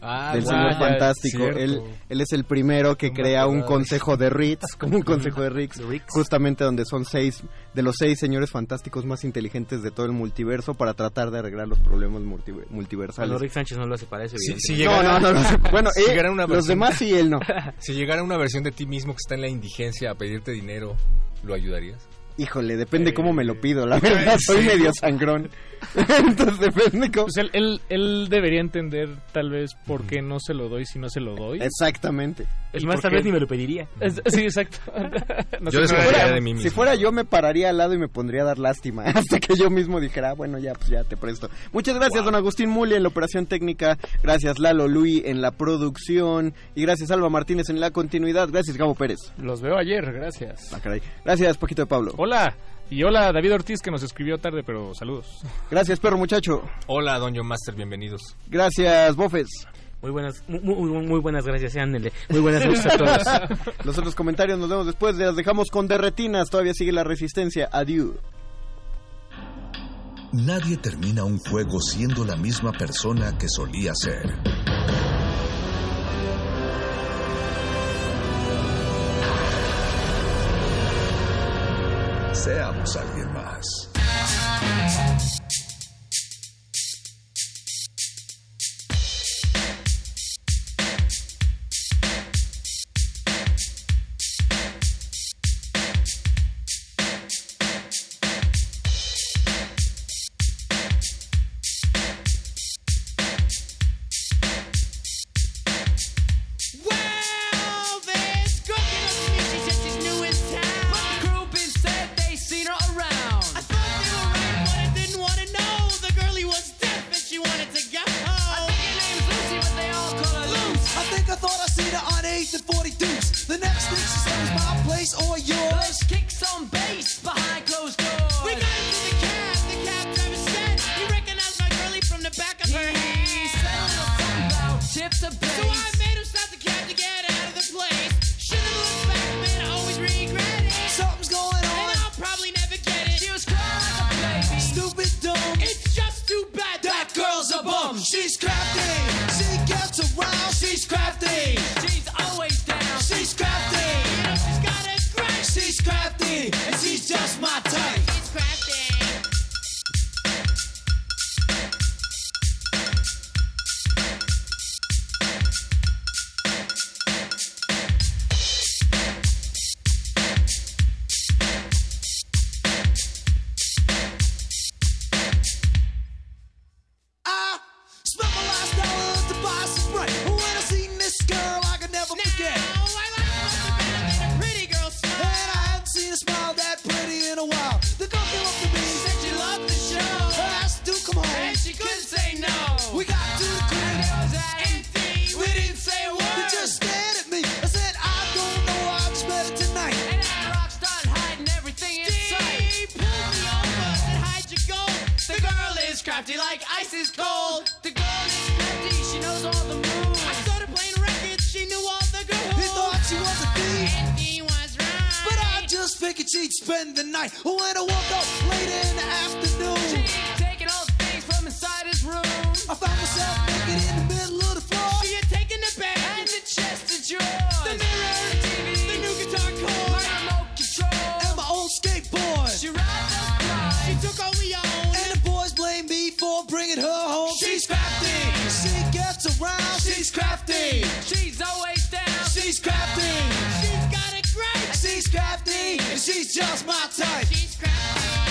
Ah, del señor fantástico. Él, él es el primero que No crea un consejo de Ritz, como un consejo de Ritz, justamente donde son seis de los seis señores fantásticos más inteligentes de todo el multiverso para tratar de arreglar los problemas multi- multiversales. Bueno, Rick Sánchez no lo hace para eso, Si, si llegara, no, no, no, bueno, si eh, llegara una los demás sí, él no. Si llegara una versión de ti mismo que está en la indigencia a pedirte dinero, ¿lo ayudarías? Híjole, depende cómo me Eh, lo pido, la verdad, soy medio sangrón. Entonces depende cómo... Pues él, él, él debería entender tal vez por qué no se lo doy si no se lo doy. Exactamente. Es ¿Y más, tal vez ni me lo pediría. Es- sí, exacto. No Yo sé, desconfiaría fuera- de mí mismo. Si fuera yo me pararía al lado y me pondría a dar lástima hasta que yo mismo dijera, ah, bueno, ya, pues ya te presto. Muchas gracias, don Agustín Muli en la operación técnica, gracias Lalo Luis en la producción y gracias Alba Martínez en la continuidad, gracias Gabo Pérez. Los veo ayer, gracias. Ah, caray. Gracias, Paquito de Pablo. Hola. Y hola David Ortiz que nos escribió tarde, pero saludos. Gracias, perro muchacho. Hola, Don John Master, bienvenidos. Gracias, Bofes. Muy buenas, muy, buenas gracias, Ándele. Muy buenas noches a todos. Los otros comentarios nos vemos después, las dejamos con derretinas, todavía sigue la resistencia. Adiós. Nadie termina un juego siendo la misma persona que solía ser. Sẽ xác she was a thief. He was right. But I just figured she'd spend the night when I woke up late in the afternoon. She taking all the things from inside his room. I found myself naked in the middle of the floor. She She's crafty, and she's just my type. She's crafty.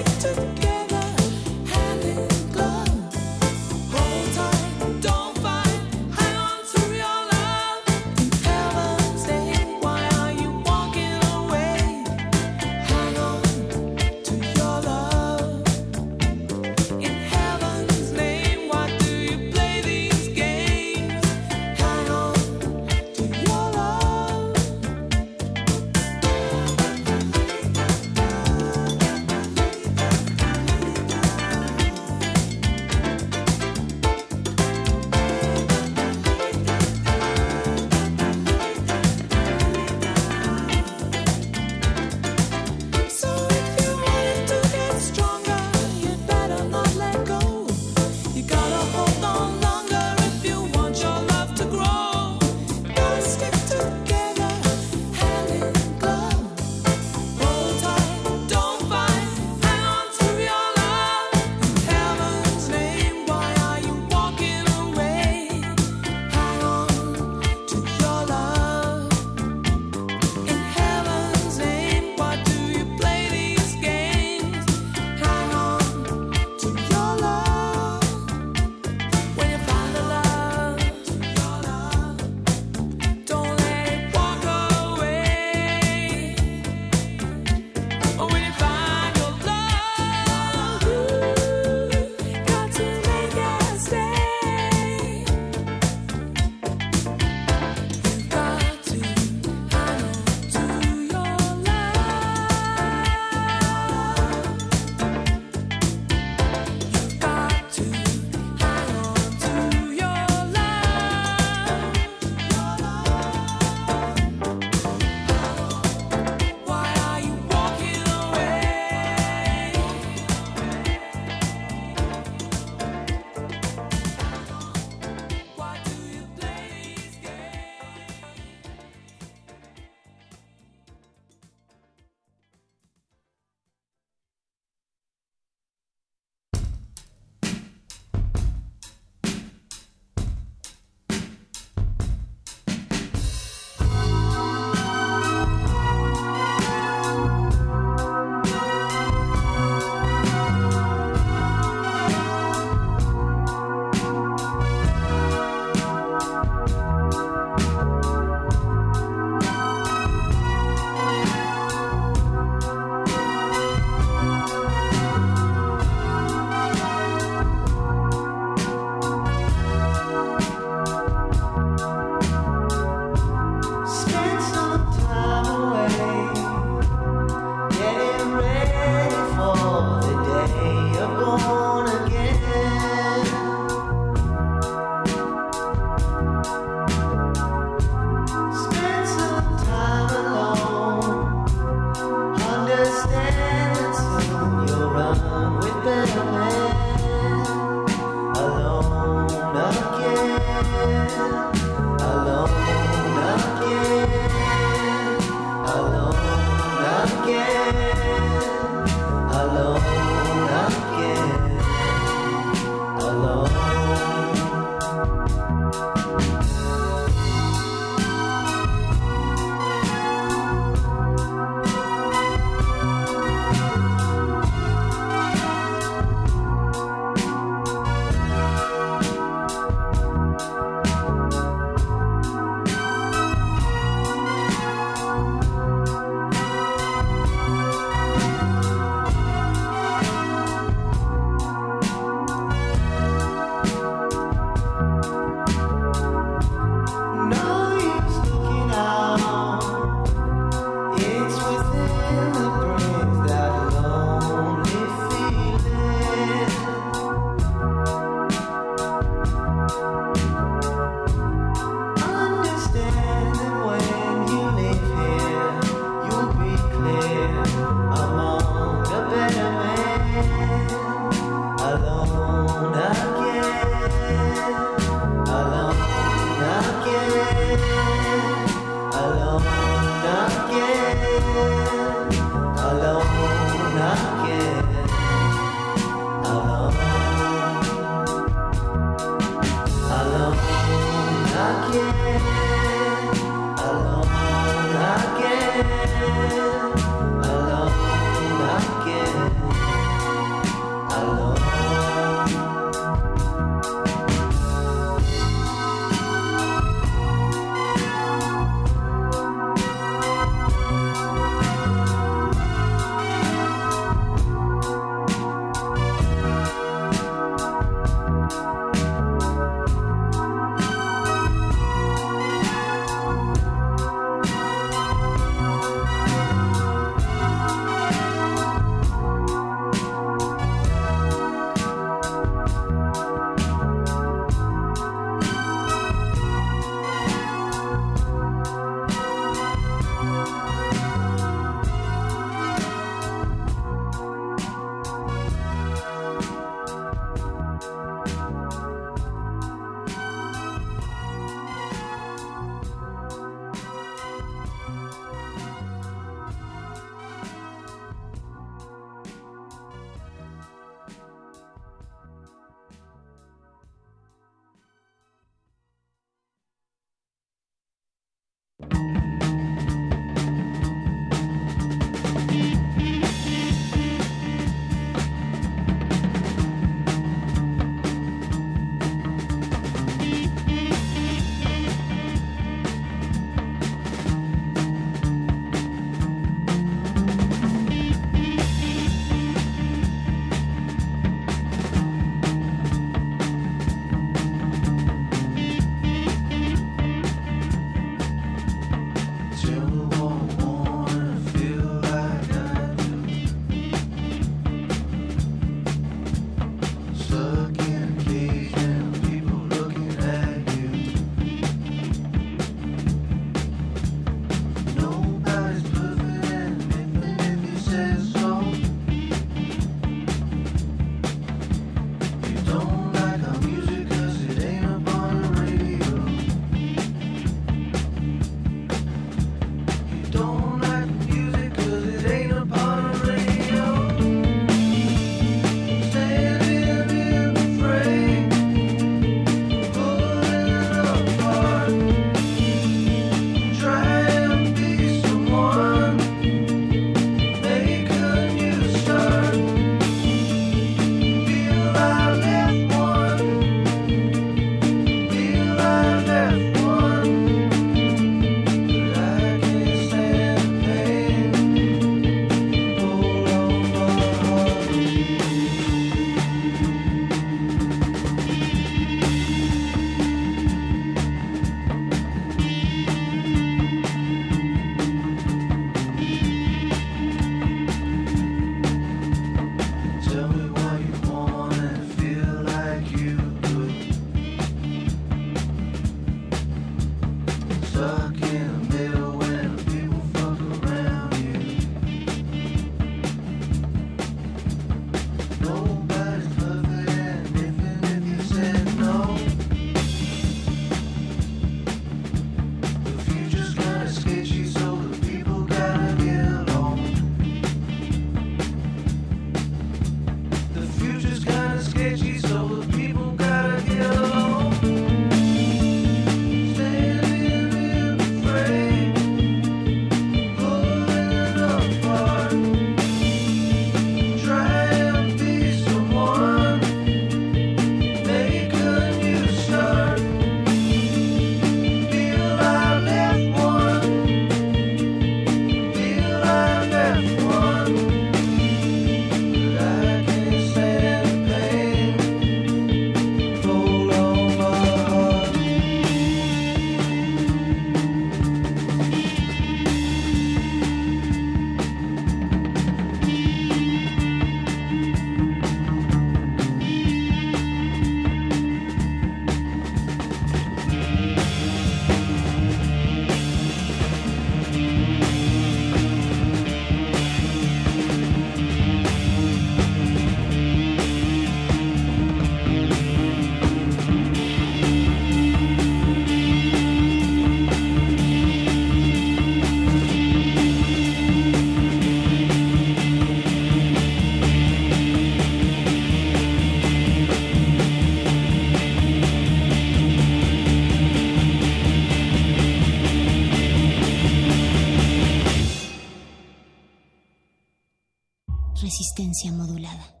Modulada.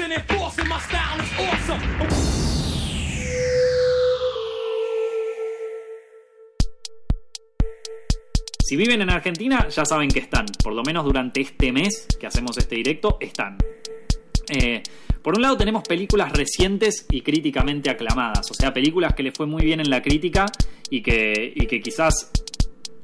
Si viven en Argentina, ya saben que están. Por lo menos durante este mes que hacemos este directo, están. Eh, por un lado tenemos películas recientes y críticamente aclamadas, o sea, películas que le fue muy bien en la crítica y que, y que quizás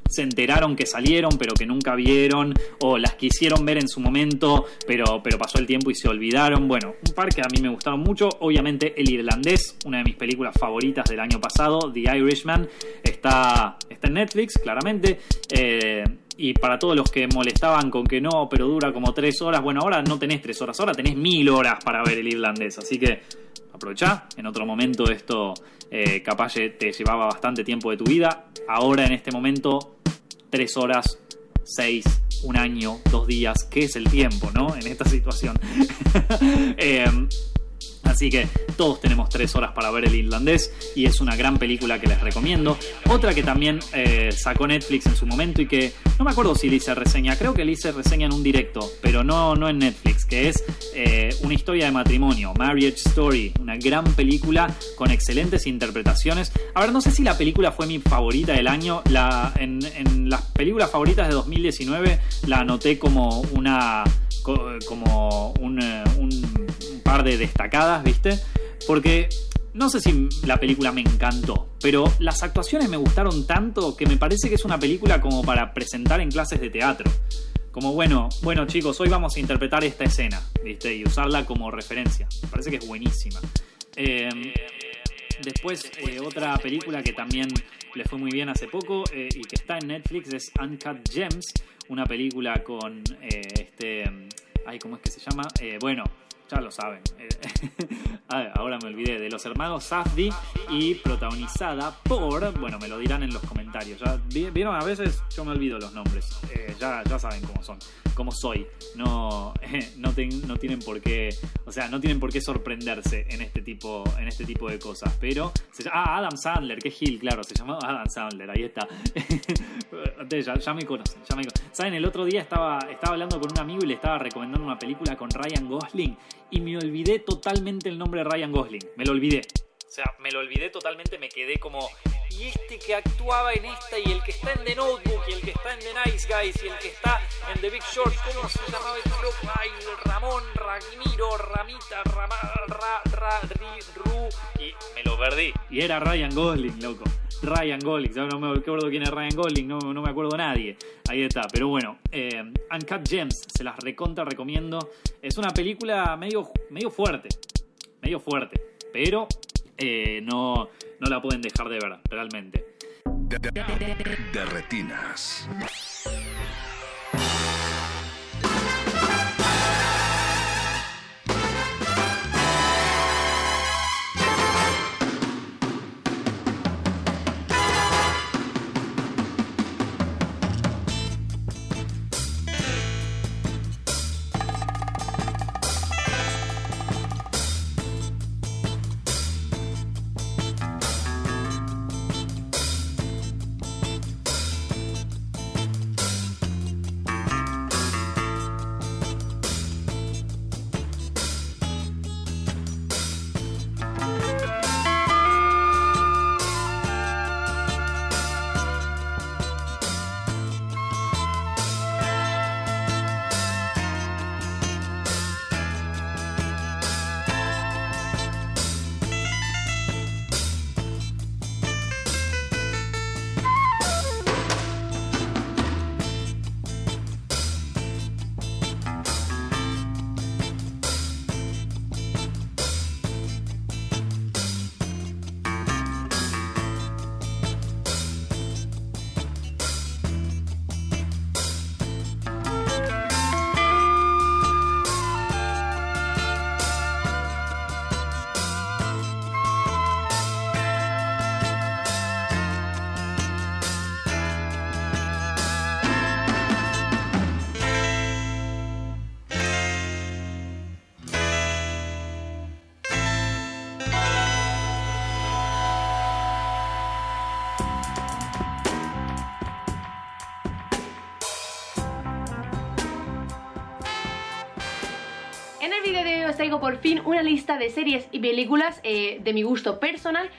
se enteraron que salieron pero que nunca vieron o las quisieron ver en su momento pero, pero pasó el tiempo y se olvidaron. Bueno, un par que a mí me gustaron mucho, obviamente El Irlandés, una de mis películas favoritas del año pasado, The Irishman, está, está en Netflix, claramente. Eh, y para todos los que molestaban con que no, pero dura como tres horas, bueno, ahora no tenés tres horas, ahora tenés mil horas para ver el irlandés, así que aprovechá. En otro momento esto eh, capaz te llevaba bastante tiempo de tu vida, ahora en este momento tres horas, seis, un año, dos días, ¿qué es el tiempo, no? En esta situación. Em, Así que todos tenemos tres horas para ver el irlandés y es una gran película que les recomiendo. Otra que también eh, sacó Netflix en su momento y que no me acuerdo si le hice reseña, creo que le hice reseña en un directo, pero no, no en Netflix, que es eh, una historia de matrimonio, Marriage Story, una gran película con excelentes interpretaciones. A ver, no sé si la película fue mi favorita del año, en, las películas favoritas de 2019 la anoté como una co- como un, eh, par de destacadas, ¿viste? Porque no sé si la película me encantó, pero las actuaciones me gustaron tanto que me parece que es una película como para presentar en clases de teatro. Como bueno, bueno chicos, hoy vamos a interpretar esta escena, ¿viste? Y usarla como referencia. Me parece que es buenísima. Eh, después, eh, otra película que también le fue muy bien hace poco eh, y que está en Netflix es Uncut Gems, una película con eh, este... Ay, ¿cómo es que se llama? Bueno, ya lo saben. Ah, ahora me olvidé. De los hermanos Safdie y protagonizada por... Bueno, me lo dirán en los comentarios. Vieron, a veces yo me olvido los nombres. Eh, ya, ya saben cómo son. Cómo soy. No, no, ten- no tienen por qué... O sea, no tienen por qué sorprenderse en este tipo, en este tipo de cosas. Pero... ah, Adam Sandler. Que Gil, claro. Se llamaba Adam Sandler. Ahí está. Ya, ya me conocen, ya me conocen. Saben, el otro día estaba, estaba hablando con un amigo y le estaba recomendando una película con Ryan Gosling y me olvidé totalmente el nombre de Ryan Gosling. Me lo olvidé. O sea, me lo olvidé totalmente, me quedé como. Y este que actuaba en esta, y el que está en The Notebook, y el que está en The Nice Guys, y el que está en The Big Short, ¿cómo se llamaba el loco? Ay, Ramón, Ramiro, Ramita, Rama, Ra, Ra, Ri, Ru, y me lo perdí. Y era Ryan Gosling, loco. Ryan Gosling, ¿sabes? no me acuerdo quién es Ryan Gosling, no, no me acuerdo nadie. Ahí está, pero bueno, eh, Uncut Gems, se las recontra recomiendo. Es una película medio, medio fuerte, medio fuerte, pero eh, no, no la pueden dejar de ver, realmente. De retinas. Traigo por fin una lista de series y películas eh, de mi gusto personal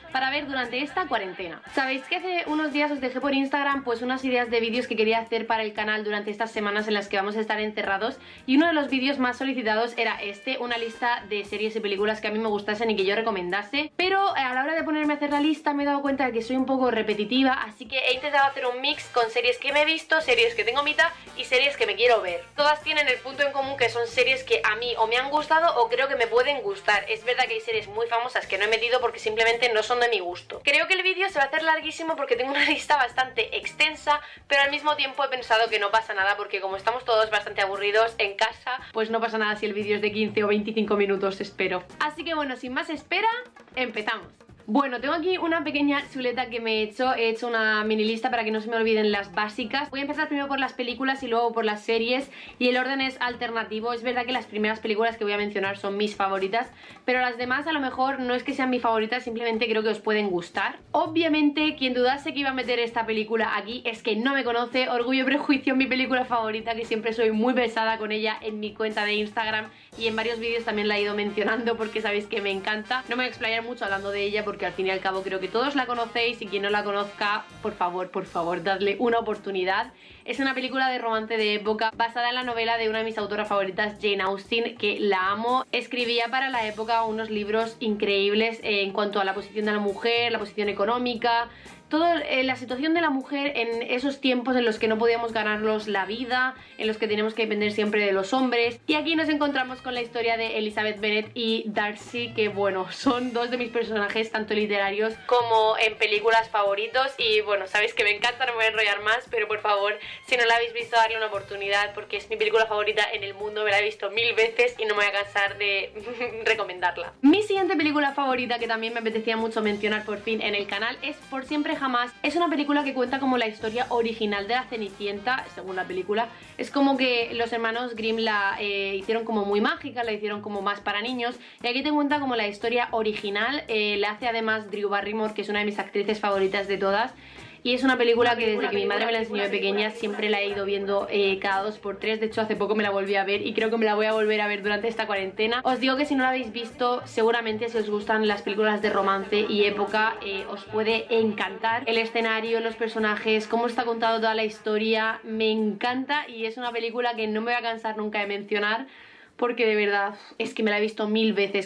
durante esta cuarentena. Sabéis que hace unos días os dejé por Instagram pues unas ideas de vídeos que quería hacer para el canal durante estas semanas en las que vamos a estar encerrados y uno de los vídeos más solicitados era este, una lista de series y películas que a mí me gustasen y que yo recomendase, pero eh, a la hora de ponerme a hacer la lista me he dado cuenta de que soy un poco repetitiva, así que he intentado hacer un mix con series que me he visto, series que tengo mitad y series que me quiero ver. Todas tienen el punto en común que son series que a mí o me han gustado o creo que me pueden gustar. Es verdad que hay series muy famosas que no he metido porque simplemente no son de mi gusto. Creo que el vídeo se va a hacer larguísimo porque tengo una lista bastante extensa, pero al mismo tiempo he pensado que no pasa nada porque como estamos todos bastante aburridos en casa, pues no pasa nada si el vídeo es de 15 o 25 minutos, espero. Así que bueno, sin más espera, empezamos. Bueno, tengo aquí una pequeña chuleta que me he hecho. He hecho una mini lista para que no se me olviden las básicas. Voy a empezar primero por las películas y luego por las series. Y el orden es alternativo. Es verdad que las primeras películas que voy a mencionar son mis favoritas. Pero las demás a lo mejor no es que sean mis favoritas, simplemente creo que os pueden gustar. Obviamente, quien dudase que iba a meter esta película aquí es que no me conoce. Orgullo y Prejuicio, mi película favorita, que siempre soy muy pesada con ella en mi cuenta de Instagram. Y en varios vídeos también la he ido mencionando porque sabéis que me encanta. No me voy a explayar mucho hablando de ella porque al fin y al cabo creo que todos la conocéis y quien no la conozca, por favor, por favor, dadle una oportunidad. Es una película de romance de época basada en la novela de una de mis autoras favoritas, Jane Austen, que la amo. Escribía para la época unos libros increíbles en cuanto a la posición de la mujer, la posición económica, toda eh, la situación de la mujer en esos tiempos en los que no podíamos ganarnos la vida, en los que tenemos que depender siempre de los hombres. Y aquí nos encontramos con la historia de Elizabeth Bennet y Darcy, que bueno, son dos de mis personajes, tanto literarios como en películas favoritos. Y bueno, sabéis que me encanta, no me voy a enrollar más, pero por favor, si no la habéis visto, darle una oportunidad, porque es mi película favorita en el mundo, me la he visto mil veces y no me voy a cansar de recomendarla. Mi siguiente película favorita, que también me apetecía mucho mencionar por fin en el canal, es Por siempre jamás. Es una película que cuenta como la historia original de la Cenicienta, según la película. Es como que los hermanos Grimm la eh, hicieron como muy mágica, la hicieron como más para niños. Y aquí te cuenta como la historia original. Eh, la hace además Drew Barrymore, que es una de mis actrices favoritas de todas. Y es una película que desde que mi madre me la enseñó de pequeña siempre la he ido viendo eh, cada dos por tres. De hecho, hace poco me la volví a ver y creo que me la voy a volver a ver durante esta cuarentena. Os digo que si no la habéis visto, seguramente si os gustan las películas de romance y época, eh, os puede encantar. El escenario, los personajes, cómo está contado toda la historia, me encanta y es una película que no me voy a cansar nunca de mencionar porque de verdad es que me la he visto mil veces.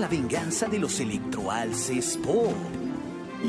La venganza de los electroalces Pop.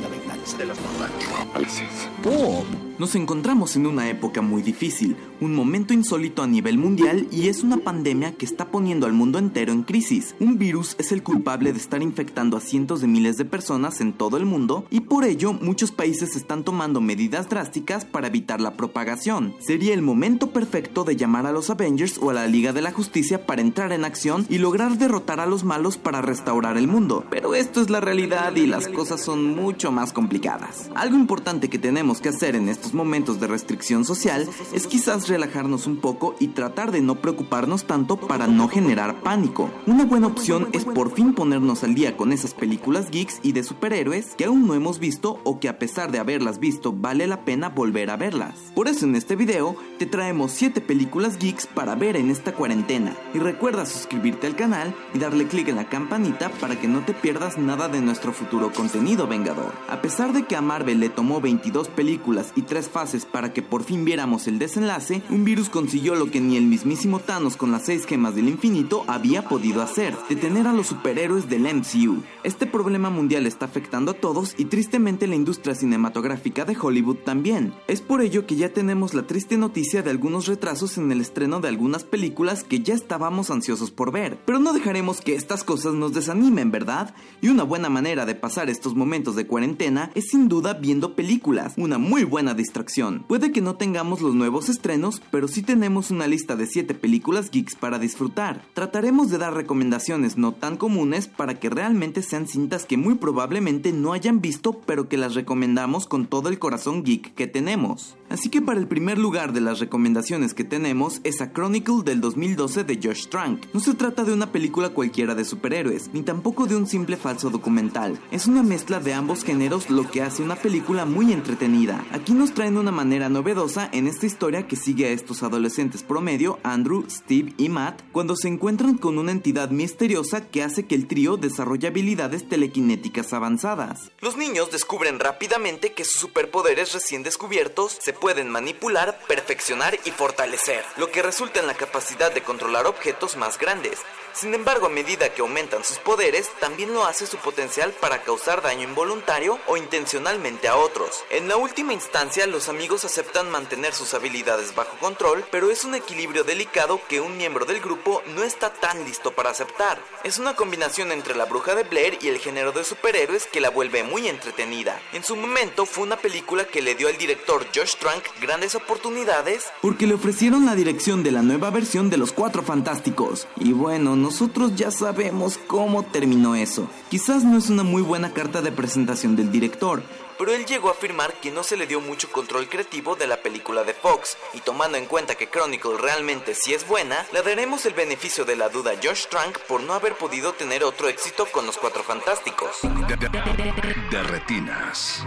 La venganza de los electroalces. Pop. Nos encontramos en una época muy difícil, un momento insólito a nivel mundial y es una pandemia que está poniendo al mundo entero en crisis. Un virus es el culpable de estar infectando a cientos de miles de personas en todo el mundo y por ello muchos países están tomando medidas drásticas para evitar la propagación. Sería el momento perfecto de llamar a los Avengers o a la Liga de la Justicia para entrar en acción y lograr derrotar a los malos para restaurar el mundo. Pero esto es la realidad y las cosas son mucho más complicadas. Algo importante que tenemos que hacer en estos momentos de restricción social es quizás relajarnos un poco y tratar de no preocuparnos tanto para no generar pánico. Una buena opción es por fin ponernos al día con esas películas geeks y de superhéroes que aún no hemos visto o que a pesar de haberlas visto vale la pena volver a verlas. Por eso en este video te traemos 7 películas geeks para ver en esta cuarentena. Y recuerda suscribirte al canal y darle clic en la campanita para que no te pierdas nada de nuestro futuro contenido vengador. A pesar de que a Marvel le tomó 22 películas y 3 fases para que por fin viéramos el desenlace, un virus consiguió lo que ni el mismísimo Thanos con las 6 gemas del infinito había podido hacer, detener a los superhéroes del MCU. Este problema mundial está afectando a todos y tristemente la industria cinematográfica de Hollywood también. Es por ello que ya tenemos la triste noticia de algunos retrasos en el estreno de algunas películas que ya estábamos ansiosos por ver. Pero no dejaremos que estas cosas nos desanimen, ¿verdad? Y una buena manera de pasar estos momentos de cuarentena es sin duda viendo películas, una muy buena distracción. Puede que no tengamos los nuevos estrenos, pero sí tenemos una lista de 7 películas geeks para disfrutar. Trataremos de dar recomendaciones no tan comunes para que realmente sean cintas que muy probablemente no hayan visto, pero que las recomendamos con todo el corazón geek que tenemos. Así que para el primer lugar de las recomendaciones que tenemos es a Chronicle del 2012 de Josh Trank. No se trata de una película cualquiera de superhéroes, ni tampoco de un simple falso documental. Es una mezcla de ambos géneros lo que hace una película muy entretenida. Aquí nos traen una manera novedosa en esta historia que sigue a estos adolescentes promedio, Andrew, Steve y Matt, cuando se encuentran con una entidad misteriosa que hace que el trío desarrolle habilidades telequinéticas avanzadas. Los niños descubren rápidamente que sus superpoderes recién descubiertos se pueden manipular, perfeccionar y fortalecer, lo que resulta en la capacidad de controlar objetos más grandes. Sin embargo, a medida que aumentan sus poderes, también lo hace su potencial para causar daño involuntario o intencionalmente a otros. En la última instancia, los amigos aceptan mantener sus habilidades bajo control, pero es un equilibrio delicado que un miembro del grupo no está tan listo para aceptar. Es una combinación entre la bruja de Blair y el género de superhéroes que la vuelve muy entretenida. En su momento fue una película que le dio al director Josh grandes oportunidades porque le ofrecieron la dirección de la nueva versión de Los Cuatro Fantásticos. Y bueno, nosotros ya sabemos cómo terminó eso. Quizás no es una muy buena carta de presentación del director, pero él llegó a afirmar que no se le dio mucho control creativo de la película de Fox, y tomando en cuenta que Chronicle realmente sí es buena, le daremos el beneficio de la duda a Josh Trank por no haber podido tener otro éxito con los Cuatro Fantásticos. De, de- de- de retinas.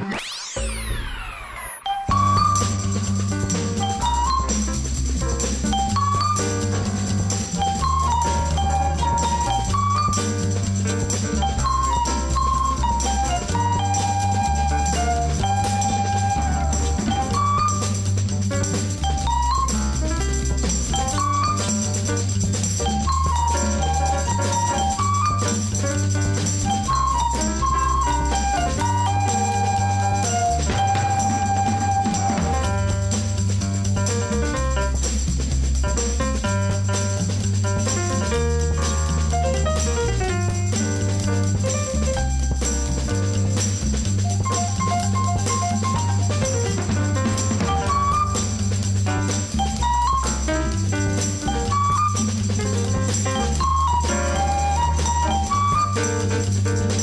thank you.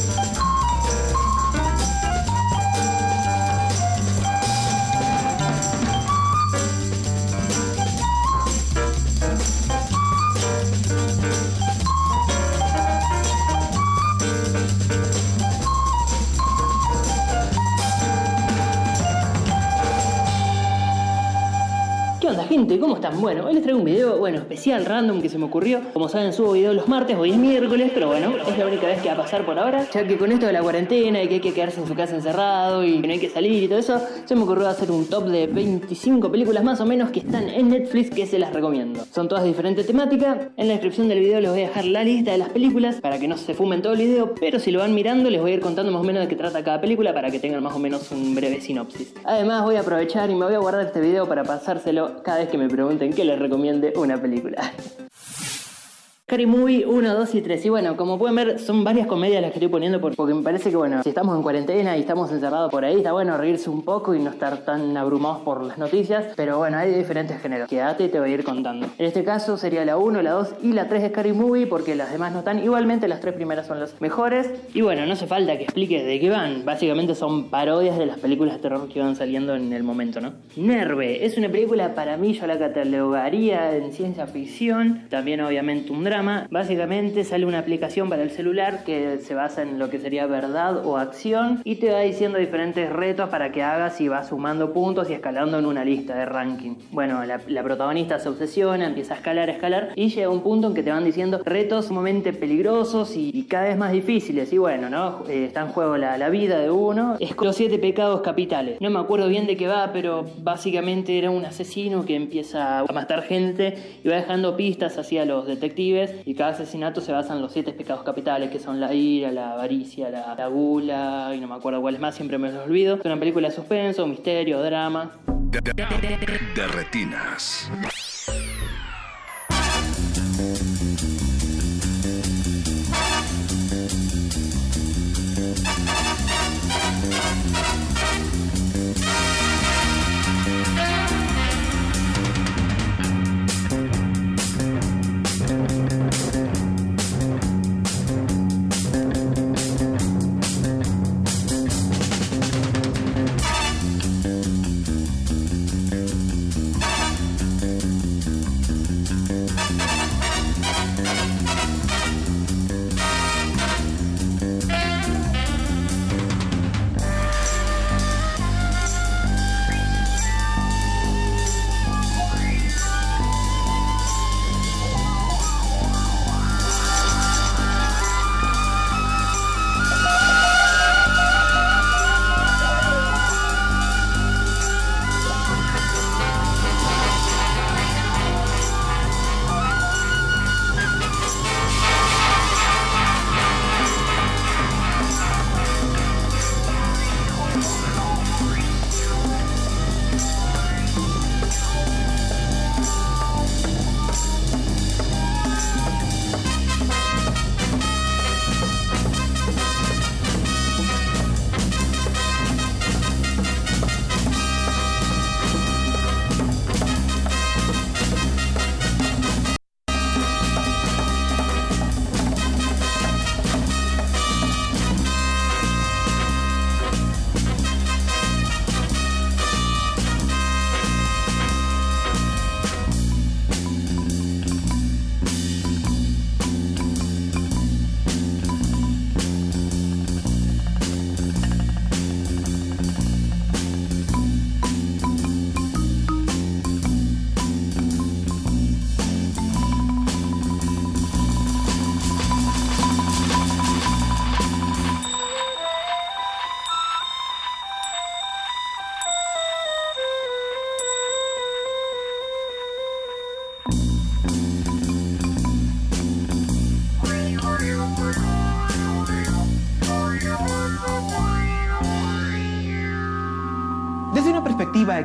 Bueno, hoy les traigo un video, bueno, especial, random, que se me ocurrió. Como saben, subo video los martes, hoy es miércoles, pero bueno, es la única vez que va a pasar por ahora. Ya que con esto de la cuarentena y que hay que quedarse en su casa encerrado y que no hay que salir y todo eso, se me ocurrió hacer un top de 25 películas más o menos que están en Netflix que se las recomiendo. Son todas diferentes temáticas. En la descripción del video les voy a dejar la lista de las películas para que no se fumen todo el video, pero si lo van mirando les voy a ir contando más o menos de qué trata cada película para que tengan más o menos un breve sinopsis. Además voy a aprovechar y me voy a guardar este video para pasárselo cada vez que me pregunten que les recomiende una película. Scary Movie 1, 2 y 3. Y bueno, como pueden ver, son varias comedias las que estoy poniendo por- porque me parece que, bueno, si estamos en cuarentena y estamos encerrados por ahí, está bueno reírse un poco y no estar tan abrumados por las noticias. Pero bueno, hay diferentes géneros. Quédate y te voy a ir contando. En este caso sería la 1, la 2 y la 3 de Scary Movie porque las demás no están. Igualmente, las tres primeras son las mejores. Y bueno, no hace falta que explique de qué van. Básicamente son parodias de las películas de terror que van saliendo en el momento, ¿no? Nerve es una película para mí, yo la catalogaría en ciencia ficción. También, obviamente, un drama. Básicamente sale una aplicación para el celular que se basa en lo que sería verdad o acción y te va diciendo diferentes retos para que hagas y vas sumando puntos y escalando en una lista de ranking. Bueno, la, protagonista se obsesiona, empieza a escalar, a escalar y llega un punto en que te van diciendo retos sumamente peligrosos y, cada vez más difíciles. Y bueno, ¿no? Eh, está en juego la, la vida de uno. Es los siete pecados capitales. No me acuerdo bien de qué va, pero básicamente era un asesino que empieza a matar gente y va dejando pistas hacia los detectives y cada asesinato se basa en los siete pecados capitales que son la ira, la avaricia, la, la gula y no me acuerdo cuáles más, siempre me los olvido. Es una película de suspenso, misterio, drama. De.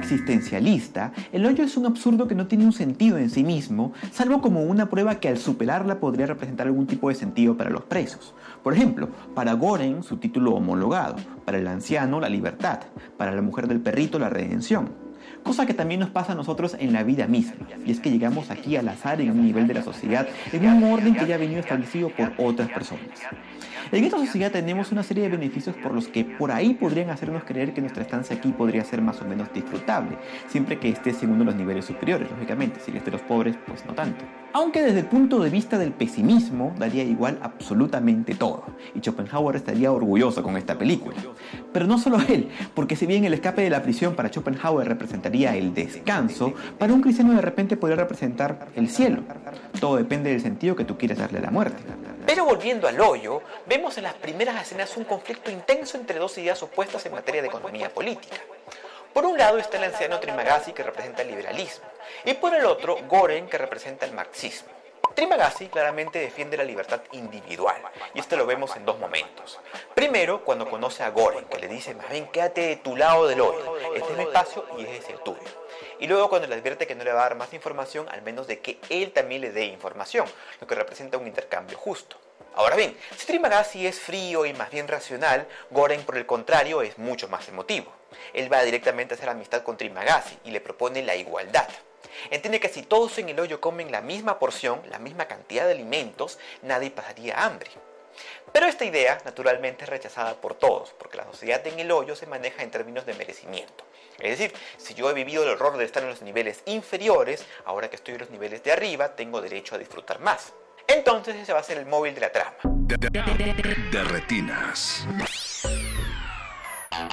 Existencialista, el hoyo es un absurdo que no tiene un sentido en sí mismo, salvo como una prueba que al superarla podría representar algún tipo de sentido para los presos. Por ejemplo, para Goren su título homologado, para el anciano la libertad, para la mujer del perrito la redención. Cosa que también nos pasa a nosotros en la vida misma, y es que llegamos aquí al azar en un nivel de la sociedad, en un orden que ya ha venido establecido por otras personas. En esta sociedad tenemos una serie de beneficios por los que por ahí podrían hacernos creer que nuestra estancia aquí podría ser más o menos disfrutable, siempre que estés en uno de los niveles superiores, lógicamente, si eres de los pobres, pues no tanto. Aunque desde el punto de vista del pesimismo, daría igual absolutamente todo, y Schopenhauer estaría orgulloso con esta película. Pero no solo él, porque si bien el escape de la prisión para Schopenhauer representaría el descanso, para un cristiano de repente podría representar el cielo. Todo depende del sentido que tú quieres darle a la muerte. Pero volviendo al hoyo, vemos en las primeras escenas un conflicto intenso entre dos ideas opuestas en materia de economía política. Por un lado está el anciano Trimagasi que representa el liberalismo y por el otro Goren que representa el marxismo. Trimagasi claramente defiende la libertad individual y esto lo vemos en dos momentos. Primero, cuando conoce a Goren, que le dice, más bien quédate de tu lado del hoyo, este es mi espacio y ese es el tuyo. Y luego cuando le advierte que no le va a dar más información, al menos de que él también le dé información, lo que representa un intercambio justo. Ahora bien, si Trimagasi es frío y más bien racional, Goren por el contrario es mucho más emotivo. Él va directamente a hacer amistad con Trimagasi y le propone la igualdad. Entiende que si todos en el hoyo comen la misma porción, la misma cantidad de alimentos, nadie pasaría hambre. Pero esta idea, naturalmente, es rechazada por todos, porque la sociedad en el hoyo se maneja en términos de merecimiento. Es decir, si yo he vivido el horror de estar en los niveles inferiores, ahora que estoy en los niveles de arriba, tengo derecho a disfrutar más. Entonces ese va a ser el móvil de la trama. De retinas. La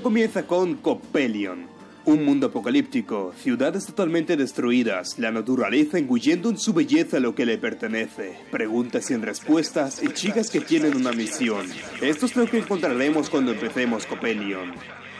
comienza con Copelion. Un mundo apocalíptico, ciudades totalmente destruidas, la naturaleza engullendo en su belleza lo que le pertenece, preguntas sin respuestas y chicas que tienen una misión. Esto es lo que encontraremos cuando empecemos Copelion.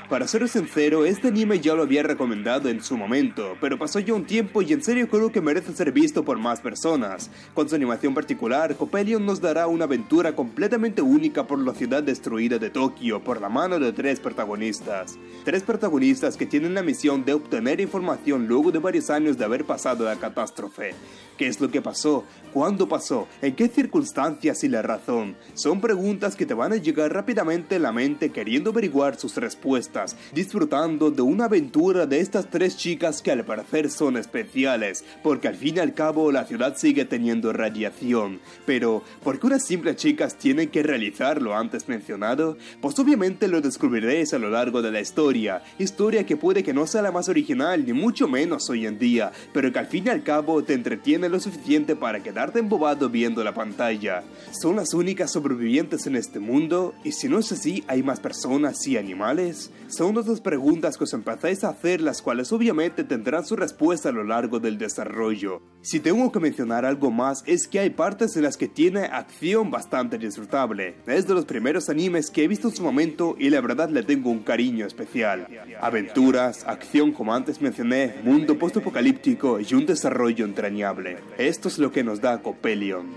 Para ser sincero, este anime ya lo había recomendado en su momento, pero pasó ya un tiempo y en serio creo que merece ser visto por más personas. Con su animación particular, Copelion nos dará una aventura completamente única por la ciudad destruida de Tokio por la mano de tres protagonistas. Tres protagonistas que tienen la misión de obtener información luego de varios años de haber pasado la catástrofe. ¿Qué es lo que pasó? ¿Cuándo pasó? ¿En qué circunstancias y la razón? Son preguntas que te van a llegar rápidamente a la mente queriendo averiguar sus respuestas, disfrutando de una aventura de estas tres chicas que al parecer son especiales, porque al fin y al cabo la ciudad sigue teniendo radiación. Pero, ¿por qué unas simples chicas tienen que realizar lo antes mencionado? Pues obviamente lo descubriréis a lo largo de la historia, historia que puede que no sea la más original ni mucho menos hoy en día, pero que al fin y al cabo te entretiene lo suficiente para quedarte embobado viendo la pantalla. ¿Son las únicas sobrevivientes en este mundo? Y si no es así, ¿hay más personas y animales? Son dos preguntas que os empezáis a hacer, las cuales obviamente tendrán su respuesta a lo largo del desarrollo. Si tengo que mencionar algo más, es que hay partes en las que tiene acción bastante disfrutable. Es de los primeros animes que he visto en su momento y la verdad le tengo un cariño especial. Aventuras, acción como antes mencioné, mundo postapocalíptico y un desarrollo entrañable. Esto es lo que nos da Copelion.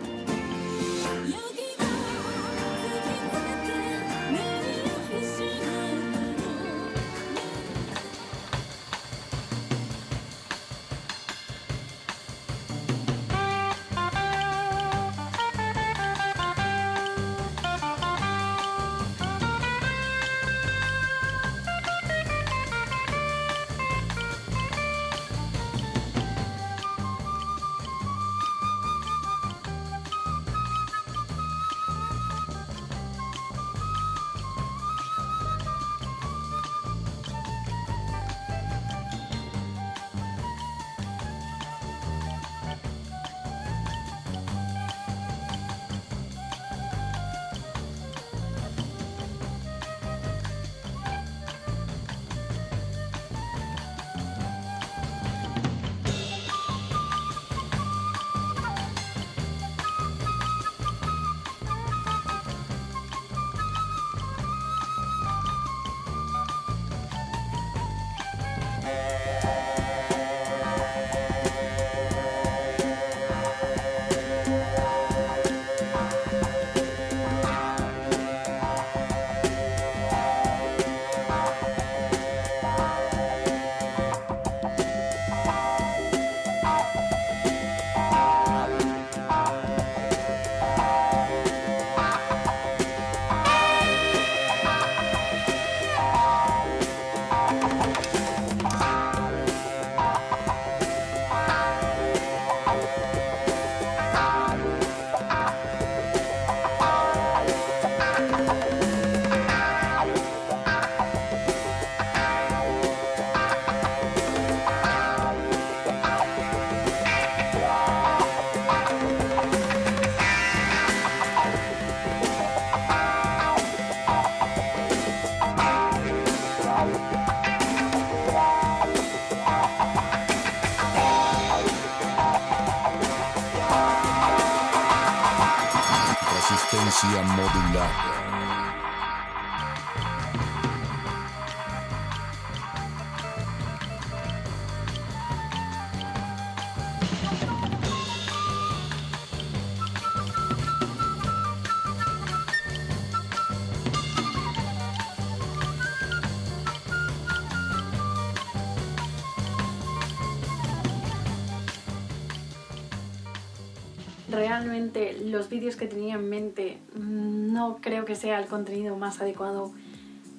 Los vídeos que tenía en mente mm, no creo que sea el contenido más adecuado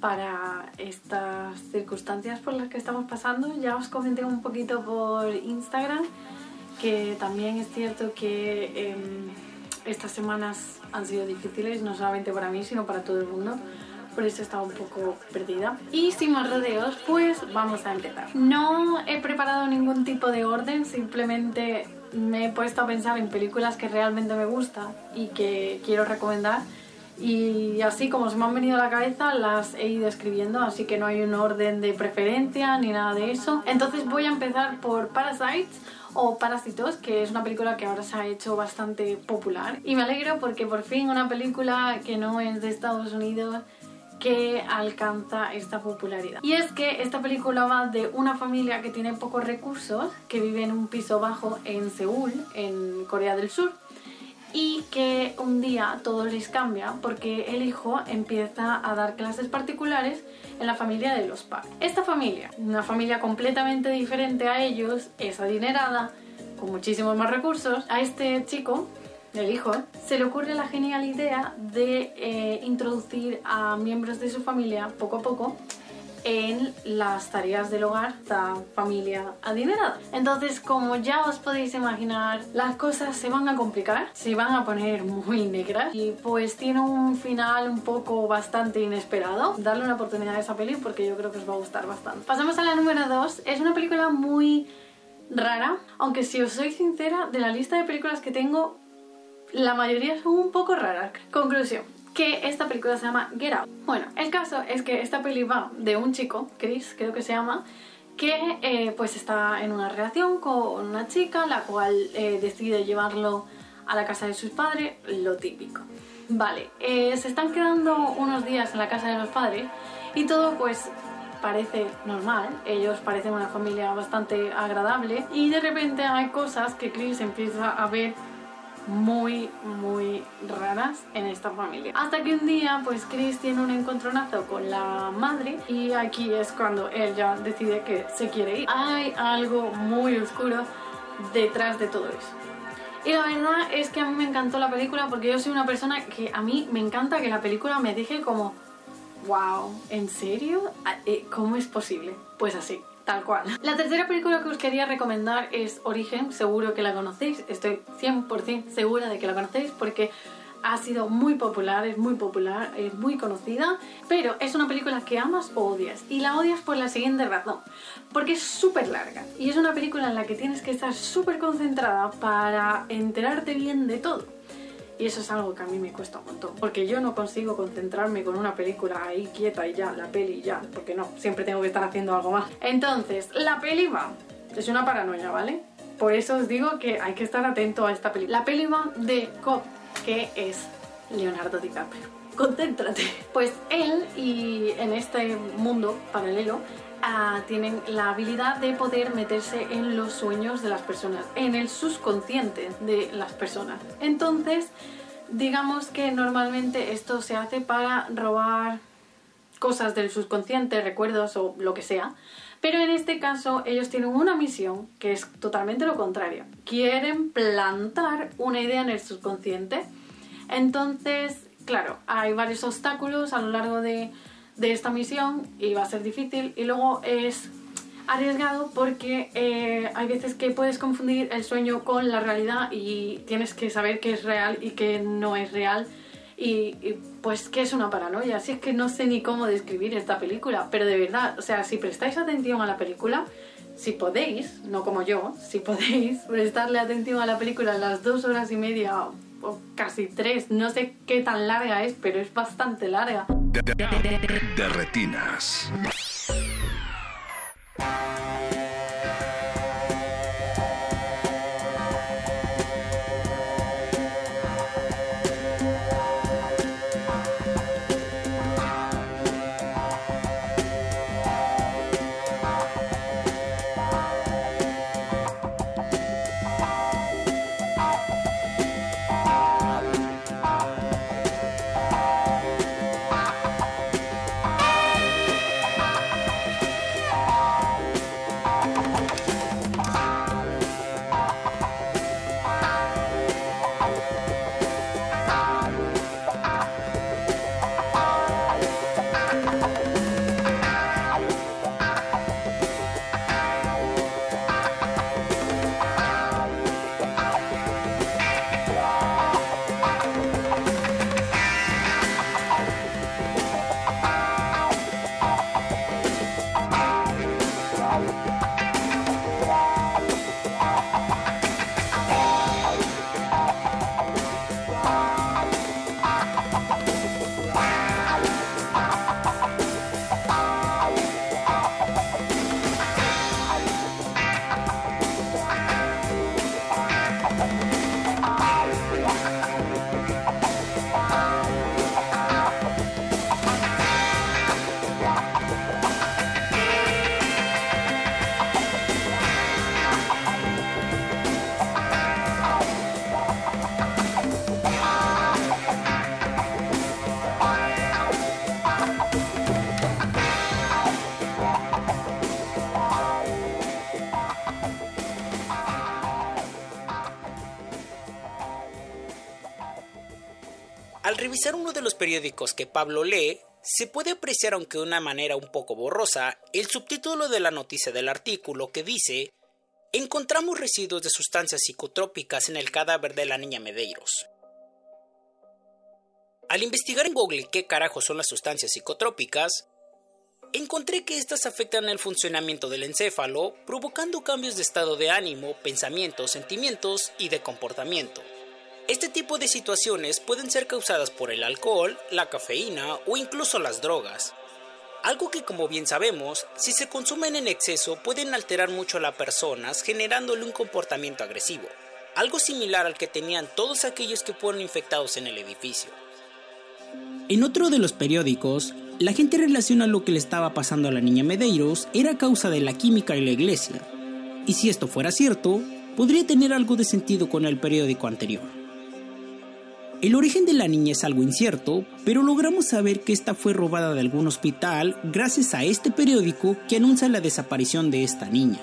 para estas circunstancias por las que estamos pasando. Ya os comenté un poquito por Instagram que también es cierto que em, estas semanas han sido difíciles, no solamente para mí, sino para todo el mundo. Por eso estaba un poco perdida. Y sin más rodeos, pues vamos a empezar. No he preparado ningún tipo de orden, simplemente me he puesto a pensar en películas que realmente me gustan y que quiero recomendar. Y así como se me han venido a la cabeza, las he ido escribiendo, así que no hay un orden de preferencia ni nada de eso. Entonces voy a empezar por Parasites o Parásitos, que es una película que ahora se ha hecho bastante popular. Y me alegro porque por fin una película que no es de Estados Unidos que alcanza esta popularidad. Y es que esta película va de una familia que tiene pocos recursos, que vive en un piso bajo en Seúl, en Corea del Sur, y que un día todo les cambia porque el hijo empieza a dar clases particulares en la familia de los padres. Esta familia, una familia completamente diferente a ellos, es adinerada, con muchísimos más recursos. A este chico el hijo, se le ocurre la genial idea de eh, introducir a miembros de su familia poco a poco en las tareas del hogar, esta familia adinerada. Entonces, como ya os podéis imaginar, las cosas se van a complicar, se van a poner muy negras y pues tiene un final un poco bastante inesperado. Darle una oportunidad a esa peli porque yo creo que os va a gustar bastante. Pasamos a la número 2. Es una película muy rara, aunque si os soy sincera, de la lista de películas que tengo, la mayoría son un poco raras. Conclusión, que esta película se llama Get Out. Bueno, el caso es que esta peli va de un chico, Chris creo que se llama, que eh, pues está en una relación con una chica, la cual eh, decide llevarlo a la casa de sus padres, lo típico. Vale, eh, se están quedando unos días en la casa de los padres y todo pues parece normal, ellos parecen una familia bastante agradable y de repente hay cosas que Chris empieza a ver muy, muy raras en esta familia. Hasta que un día, pues Chris tiene un encontronazo con la madre y aquí es cuando él ya decide que se quiere ir. Hay algo muy oscuro detrás de todo eso. Y la verdad es que a mí me encantó la película porque yo soy una persona que a mí me encanta que la película me deje como, wow, ¿en serio? Eh, ¿Cómo es posible? Pues así. Tal cual. La tercera película que os quería recomendar es Origen, seguro que la conocéis, estoy 100% segura de que la conocéis porque ha sido muy popular, es muy popular, es muy conocida, pero es una película que amas o odias. Y la odias por la siguiente razón, porque es súper larga y es una película en la que tienes que estar súper concentrada para enterarte bien de todo. Y eso es algo que a mí me cuesta un montón. Porque yo no consigo concentrarme con una película ahí quieta y ya, la peli y ya. Porque no, siempre tengo que estar haciendo algo más. Entonces, la peli va. Es una paranoia, ¿vale? Por eso os digo que hay que estar atento a esta peli. La peli va de Cop, que es Leonardo DiCaprio. Concéntrate. Pues él y en este mundo paralelo ah, tienen la habilidad de poder meterse en los sueños de las personas, en el subconsciente de las personas. Entonces, digamos que normalmente esto se hace para robar cosas del subconsciente, recuerdos o lo que sea. Pero en este caso ellos tienen una misión que es totalmente lo contrario. Quieren plantar una idea en el subconsciente. Entonces, claro, hay varios obstáculos a lo largo de, de esta misión y va a ser difícil. Y luego es arriesgado porque eh, hay veces que puedes confundir el sueño con la realidad y tienes que saber qué es real y qué no es real. Y, y, pues que es una paranoia. Así es que no sé ni cómo describir esta película, pero de verdad, o sea, si prestáis atención a la película, si podéis, no como yo, si podéis prestarle atención a la película las dos horas y media o casi tres, no sé qué tan larga es, pero es bastante larga. De, de- retinas. De los periódicos que Pablo lee, se puede apreciar, aunque de una manera un poco borrosa, el subtítulo de la noticia del artículo que dice Encontramos residuos de sustancias psicotrópicas en el cadáver de la niña Medeiros. Al investigar en Google qué carajo son las sustancias psicotrópicas, encontré que estas afectan el funcionamiento del encéfalo, provocando cambios de estado de ánimo, pensamientos, sentimientos y de comportamiento. Este tipo de situaciones pueden ser causadas por el alcohol, la cafeína o incluso las drogas. Algo que como bien sabemos, si se consumen en exceso pueden alterar mucho a las personas generándole un comportamiento agresivo, algo similar al que tenían todos aquellos que fueron infectados en el edificio. En otro de los periódicos, la gente relaciona lo que le estaba pasando a la niña Medeiros era causa de la química y la iglesia. Y si esto fuera cierto, podría tener algo de sentido con el periódico anterior. El origen de la niña es algo incierto, pero logramos saber que esta fue robada de algún hospital gracias a este periódico que anuncia la desaparición de esta niña.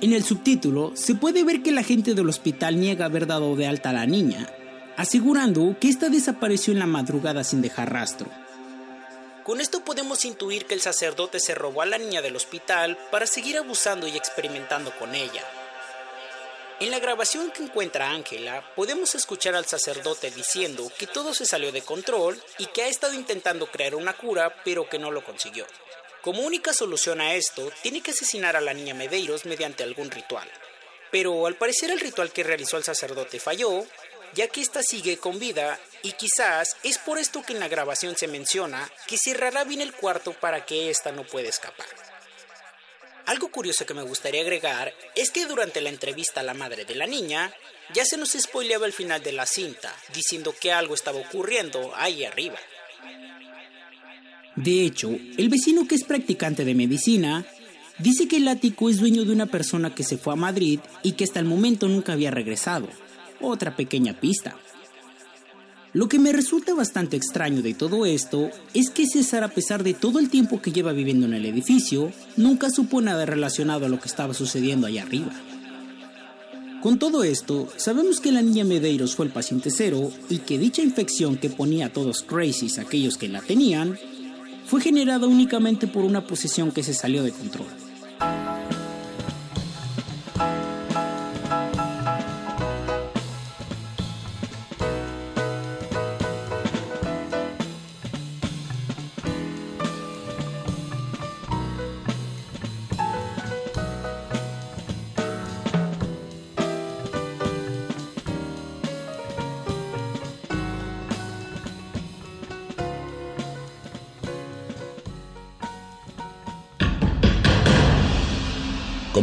En el subtítulo se puede ver que la gente del hospital niega haber dado de alta a la niña, asegurando que esta desapareció en la madrugada sin dejar rastro. Con esto podemos intuir que el sacerdote se robó a la niña del hospital para seguir abusando y experimentando con ella. En la grabación que encuentra Ángela, podemos escuchar al sacerdote diciendo que todo se salió de control y que ha estado intentando crear una cura, pero que no lo consiguió. Como única solución a esto, tiene que asesinar a la niña Medeiros mediante algún ritual. Pero al parecer el ritual que realizó el sacerdote falló, ya que ésta sigue con vida y quizás es por esto que en la grabación se menciona que cerrará bien el cuarto para que ésta no pueda escapar. Algo curioso que me gustaría agregar es que durante la entrevista a la madre de la niña, ya se nos spoileaba el final de la cinta, diciendo que algo estaba ocurriendo ahí arriba. De hecho, el vecino que es practicante de medicina dice que el ático es dueño de una persona que se fue a Madrid y que hasta el momento nunca había regresado. Otra pequeña pista. Lo que me resulta bastante extraño de todo esto es que César, a pesar de todo el tiempo que lleva viviendo en el edificio, nunca supo nada relacionado a lo que estaba sucediendo allá arriba. Con todo esto, sabemos que la niña Medeiros fue el paciente cero y que dicha infección que ponía a todos crazies aquellos que la tenían, fue generada únicamente por una posesión que se salió de control.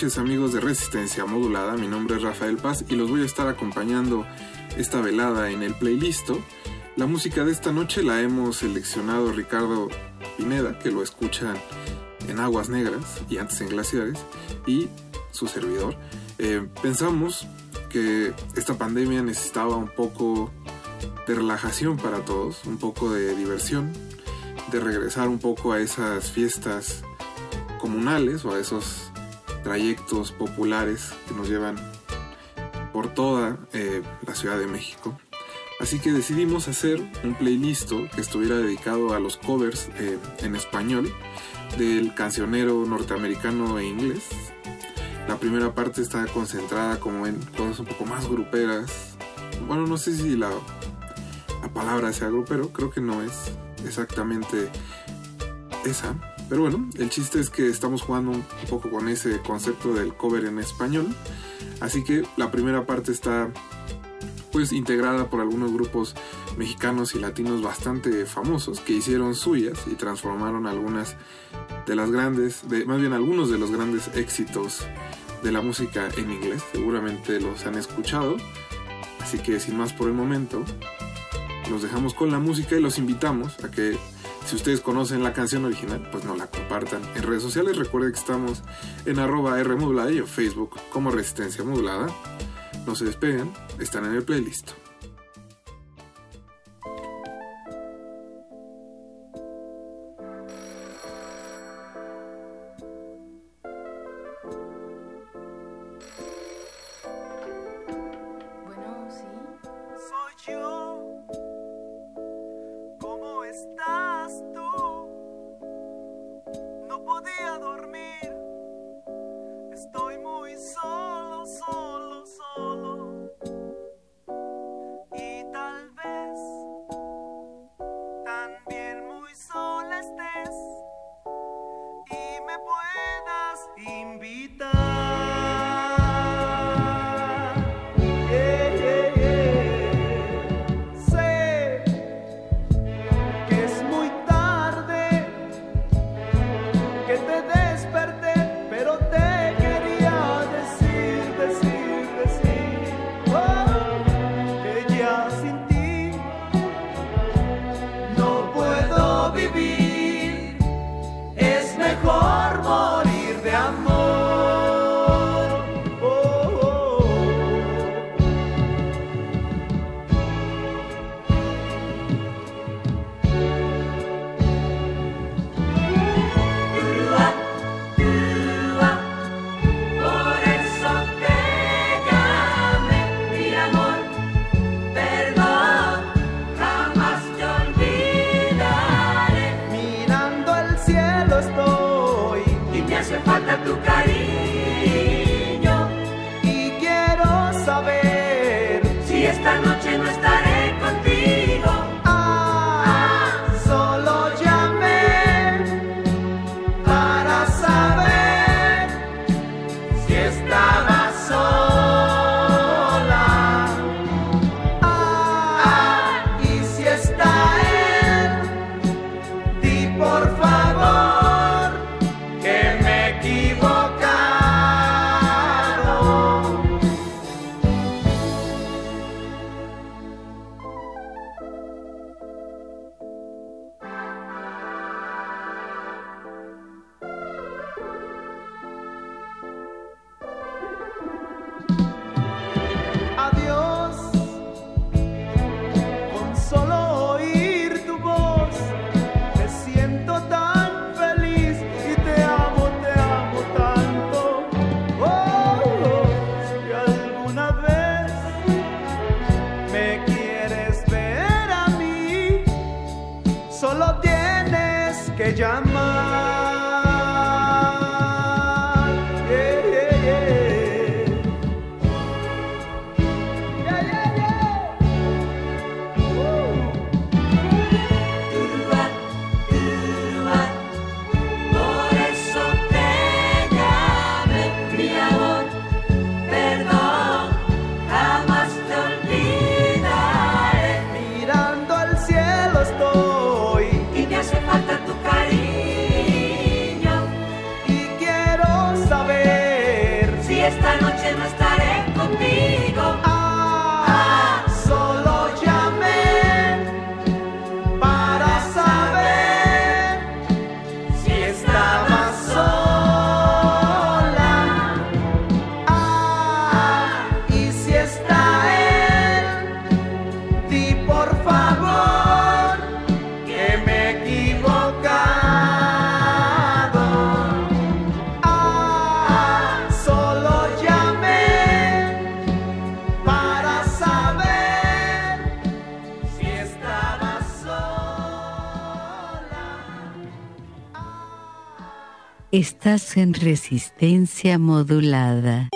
Noches amigos de Resistencia Modulada, mi nombre es Rafael Paz y los voy a estar acompañando esta velada en el playlisto. La música de esta noche la hemos seleccionado Ricardo Pineda, que lo escuchan en Aguas Negras y antes en Glaciares, y su servidor. Eh, pensamos que esta pandemia necesitaba un poco de relajación para todos, un poco de diversión, de regresar un poco a esas fiestas comunales o a esos trayectos populares que nos llevan por toda eh, la Ciudad de México. Así que decidimos hacer un playlist que estuviera dedicado a los covers eh, en español del cancionero norteamericano e inglés. La primera parte está concentrada como en cosas un poco más gruperas. Bueno, no sé si la, la palabra sea grupero, creo que no es exactamente esa. Pero bueno, el chiste es que estamos jugando un poco con ese concepto del cover en español. Así que la primera parte está fue integrada por algunos grupos mexicanos y latinos bastante famosos que hicieron suyas y transformaron algunas de las grandes, de, más bien algunos de los grandes éxitos de la música en inglés. Seguramente los han escuchado. Así que sin más por el momento, los dejamos con la música y los invitamos a que si ustedes conocen la canción original, pues no la compartan en redes sociales. Recuerden que estamos en arroba R modulada y en Facebook como Resistencia Modulada. No se despeguen, están en el playlist. Estás en resistencia modulada.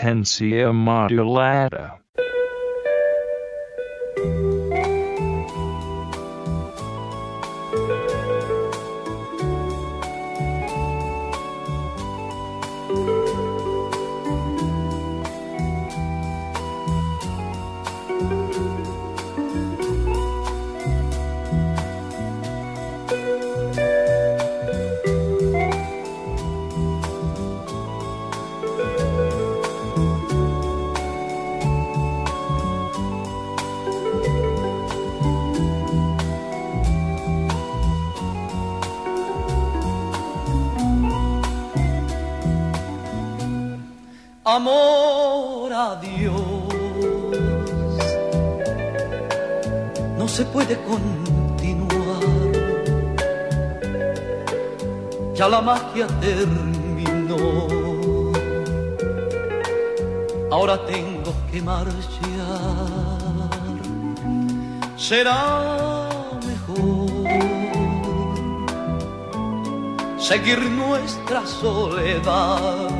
potentiator modulata. amor a Dios. No se puede continuar, ya la magia terminó. Ahora tengo que marchar, será mejor seguir nuestra soledad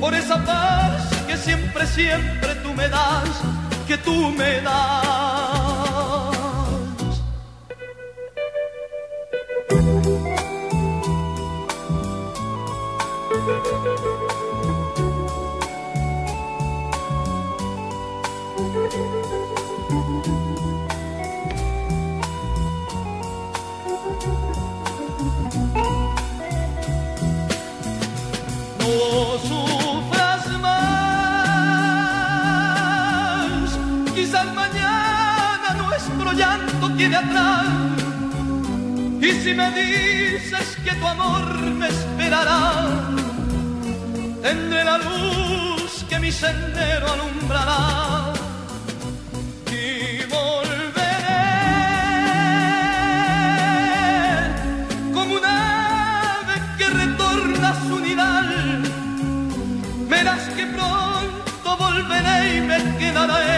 por esa paz que siempre, siempre tú me das, que tú me das. Quede atrás. Y si me dices que tu amor me esperará, tendré la luz que mi sendero alumbrará. Y volveré como un ave que retorna a su nidal. Verás que pronto volveré y me quedaré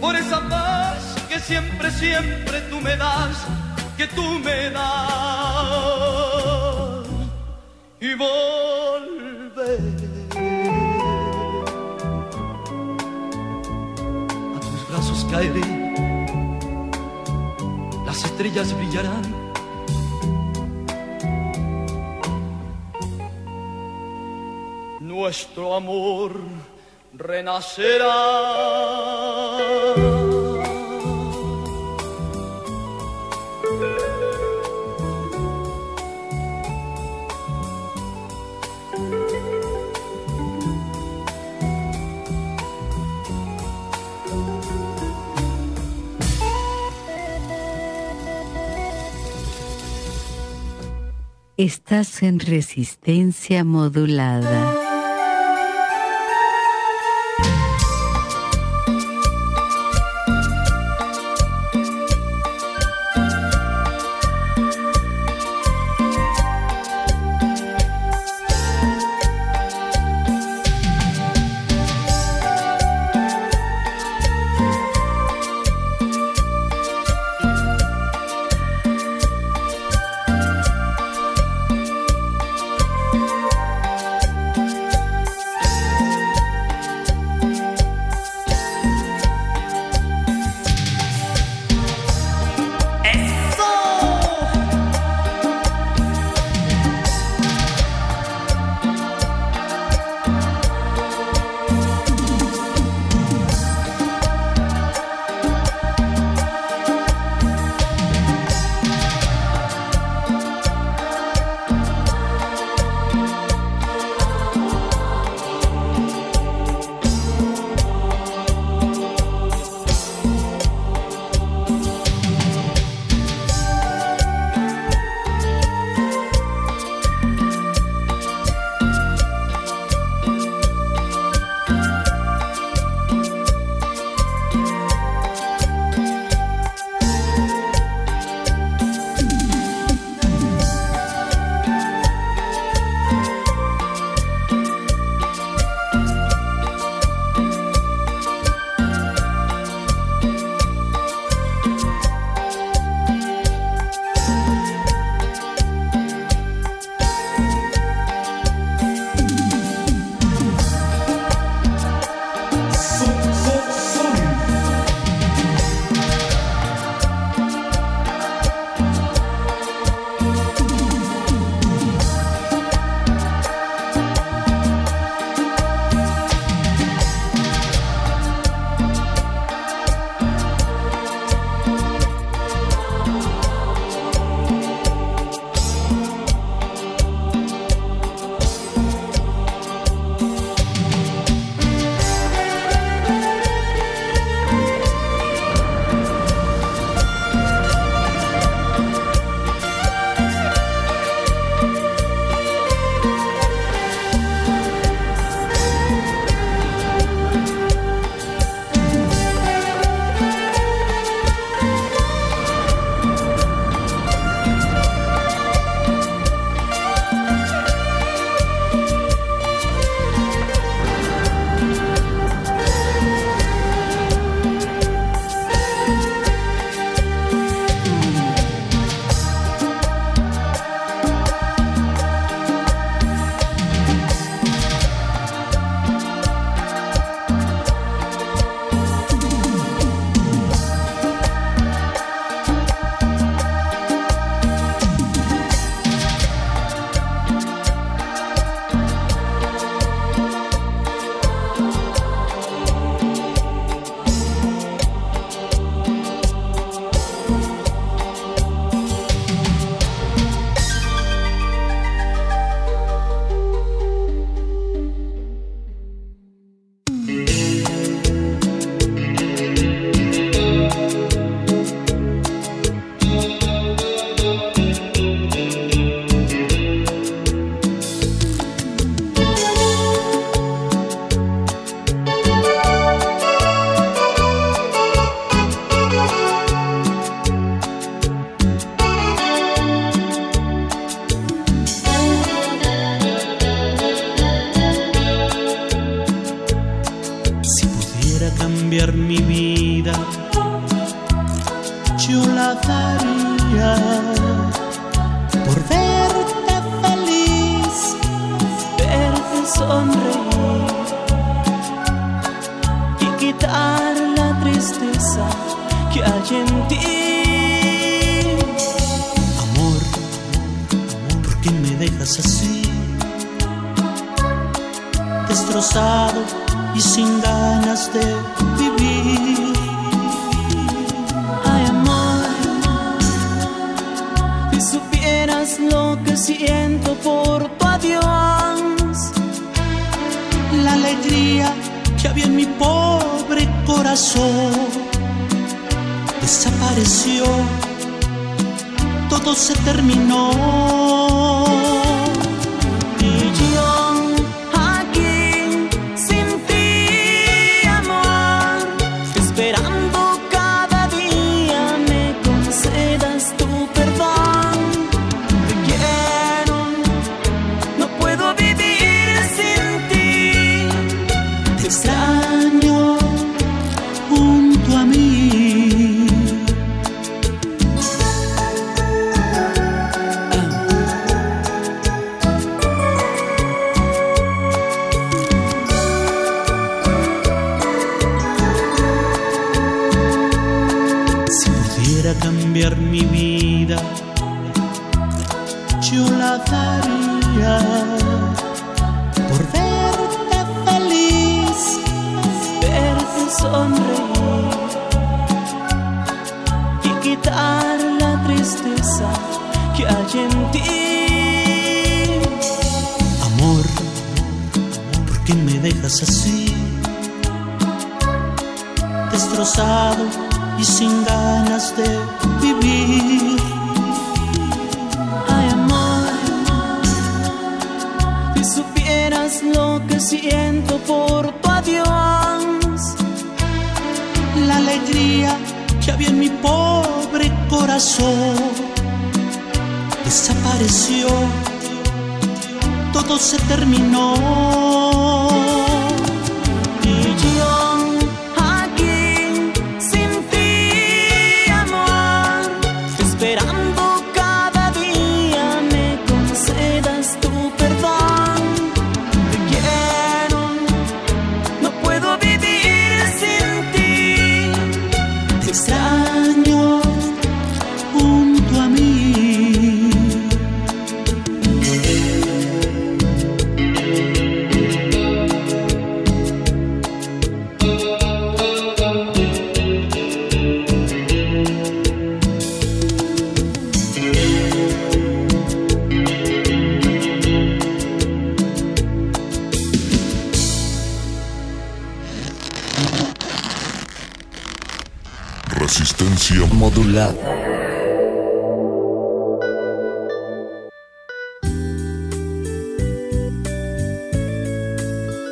por esa paz siempre, siempre tú me das, que tú me das. Y volveré a tus brazos caeré, las estrellas brillarán. Nuestro amor renacerá. Estás en resistencia modulada.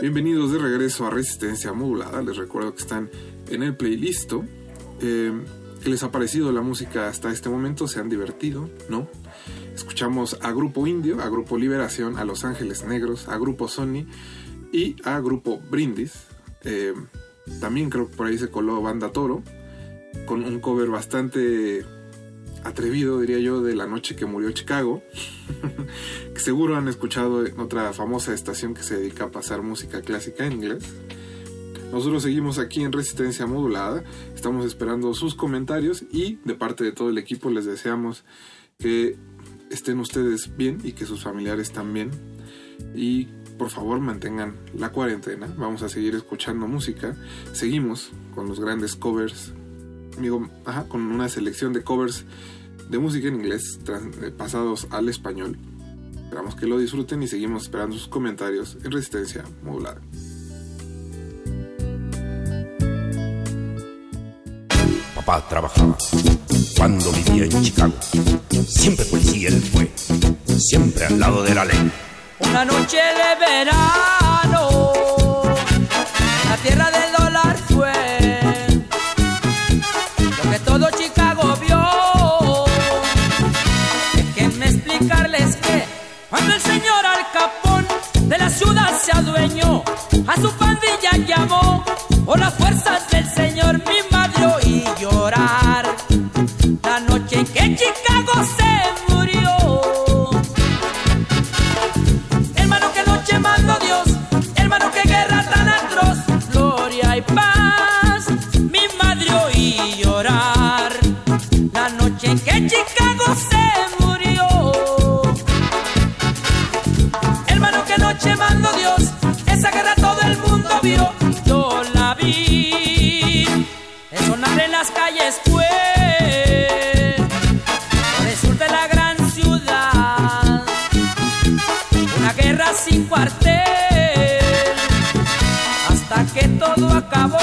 Bienvenidos de regreso a Resistencia Modulada. Les recuerdo que están en el playlist. Eh, ¿Qué les ha parecido la música hasta este momento? ¿Se han divertido? ¿No? Escuchamos a Grupo Indio, a Grupo Liberación, a Los Ángeles Negros, a Grupo Sony y a Grupo Brindis. Eh, también creo que por ahí se coló Banda Toro con un cover bastante atrevido, diría yo, de La Noche que Murió Chicago, que seguro han escuchado en otra famosa estación que se dedica a pasar música clásica en inglés. Nosotros seguimos aquí en Resistencia Modulada, estamos esperando sus comentarios y de parte de todo el equipo les deseamos que estén ustedes bien y que sus familiares también. Y por favor mantengan la cuarentena, vamos a seguir escuchando música, seguimos con los grandes covers amigo, ajá, con una selección de covers de música en inglés eh, pasados al español. Esperamos que lo disfruten y seguimos esperando sus comentarios en Resistencia Modulada. Papá trabajaba cuando vivía en Chicago. Siempre policía él fue, siempre al lado de la ley. Una noche de verano, la tierra del de la ciudad se adueñó, a su pandilla llamó Por las fuerzas del Señor las calles, pues. De la gran ciudad. Una guerra sin cuartel. Hasta que todo acabó.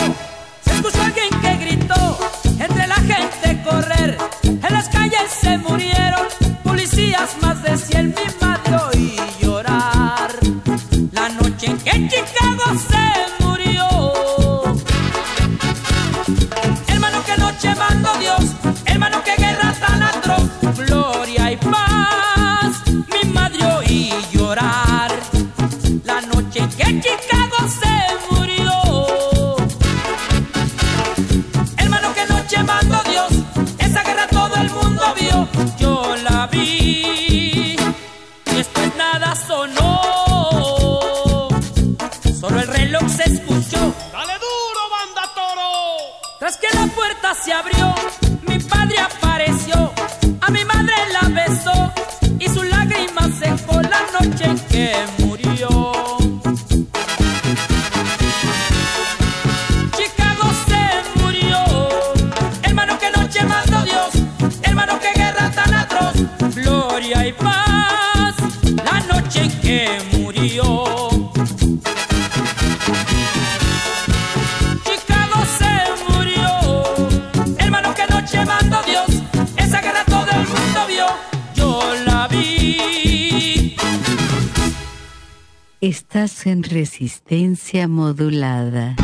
Resistencia modulada.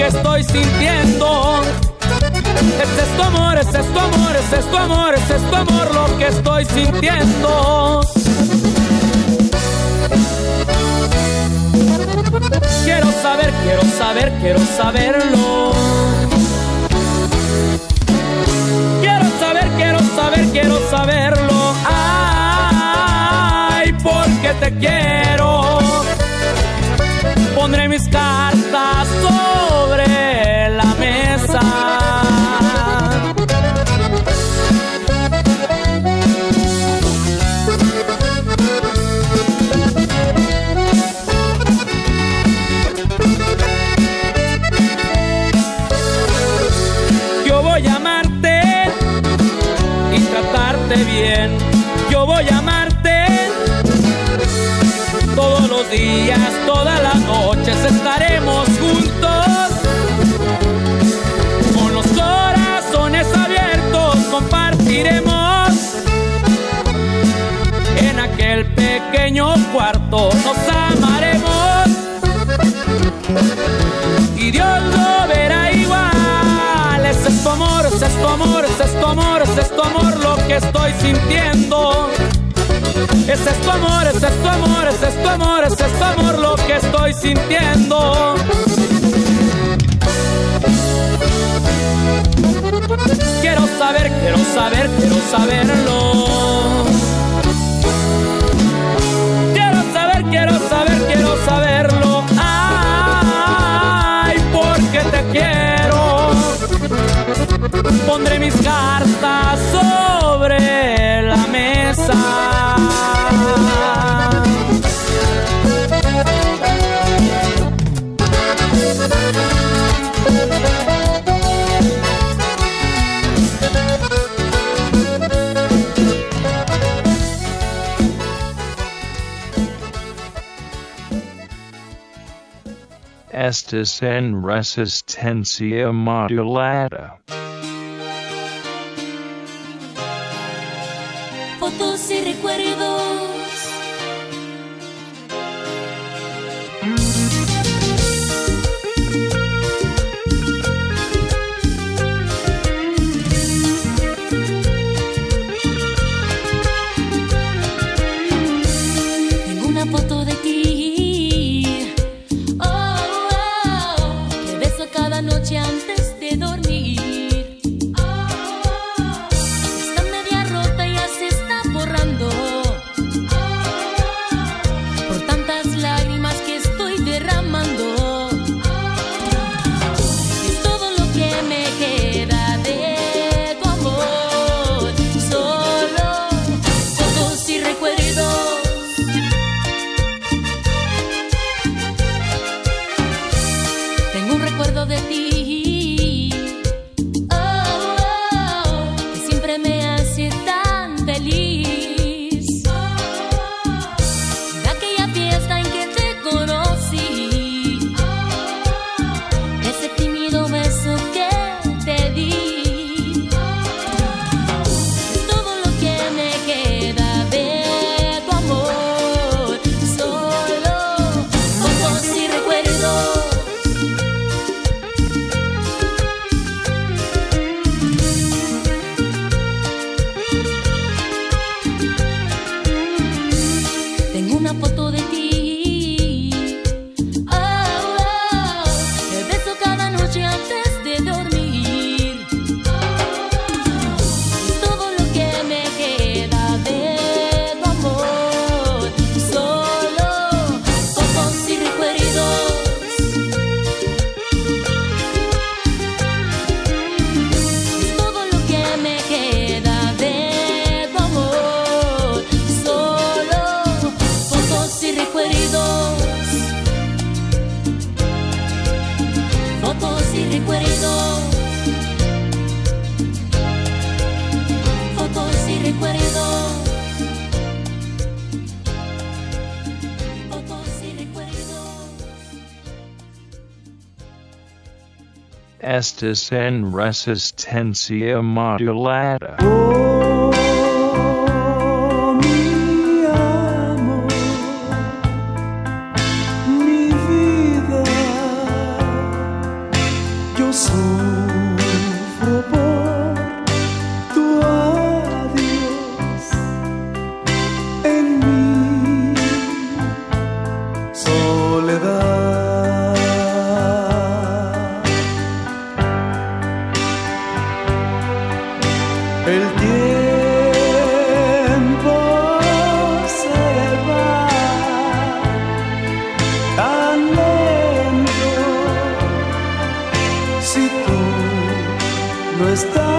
Que estoy sintiendo. Es esto amor, es esto amor, es esto amor, es esto amor lo que estoy sintiendo. Quiero saber, quiero saber, quiero saberlo. Quiero saber, quiero saber, quiero saberlo. Ay, porque te quiero. Pondré mis cartas todas las noches estaremos juntos. Con los corazones abiertos compartiremos. En aquel pequeño cuarto nos amaremos. Y Dios lo verá igual. Es esto amor, es esto amor, es esto amor, es esto amor lo que estoy sintiendo. Es esto amor, es esto amor, es esto amor, es esto amor lo que estoy sintiendo. Quiero saber, quiero saber, quiero saberlo. Quiero saber, quiero saber, quiero saberlo. Ay, porque te quiero. Pondré mis cartas sobre la mesa. estas en resistencia modulada. Estis en resistencia modulada. No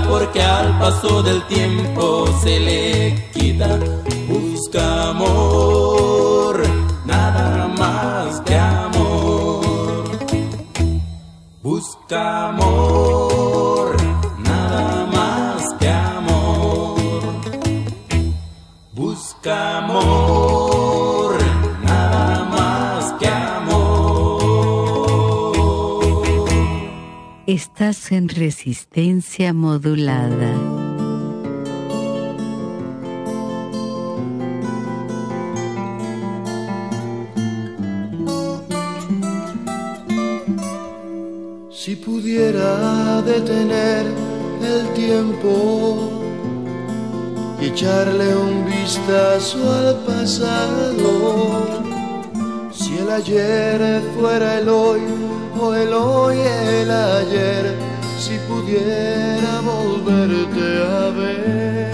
porque al paso del tiempo se le quita. Busca amor, nada más que amor. Busca amor, Estás en resistencia modulada. Si pudiera detener el tiempo y echarle un vistazo al pasado, ayer fuera el hoy o el hoy el ayer, si pudiera volverte a ver,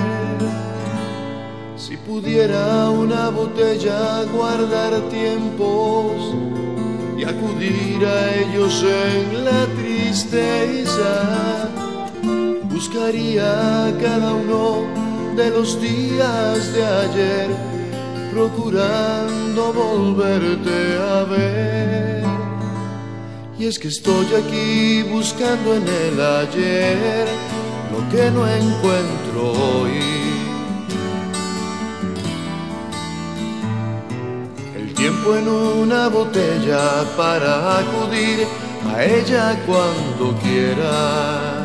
si pudiera una botella guardar tiempos y acudir a ellos en la tristeza. Buscaría cada uno de los días de ayer, procurando volverte a ver. Y es que estoy aquí buscando en el ayer lo que no encuentro hoy. El tiempo en una botella para acudir a ella cuando quiera.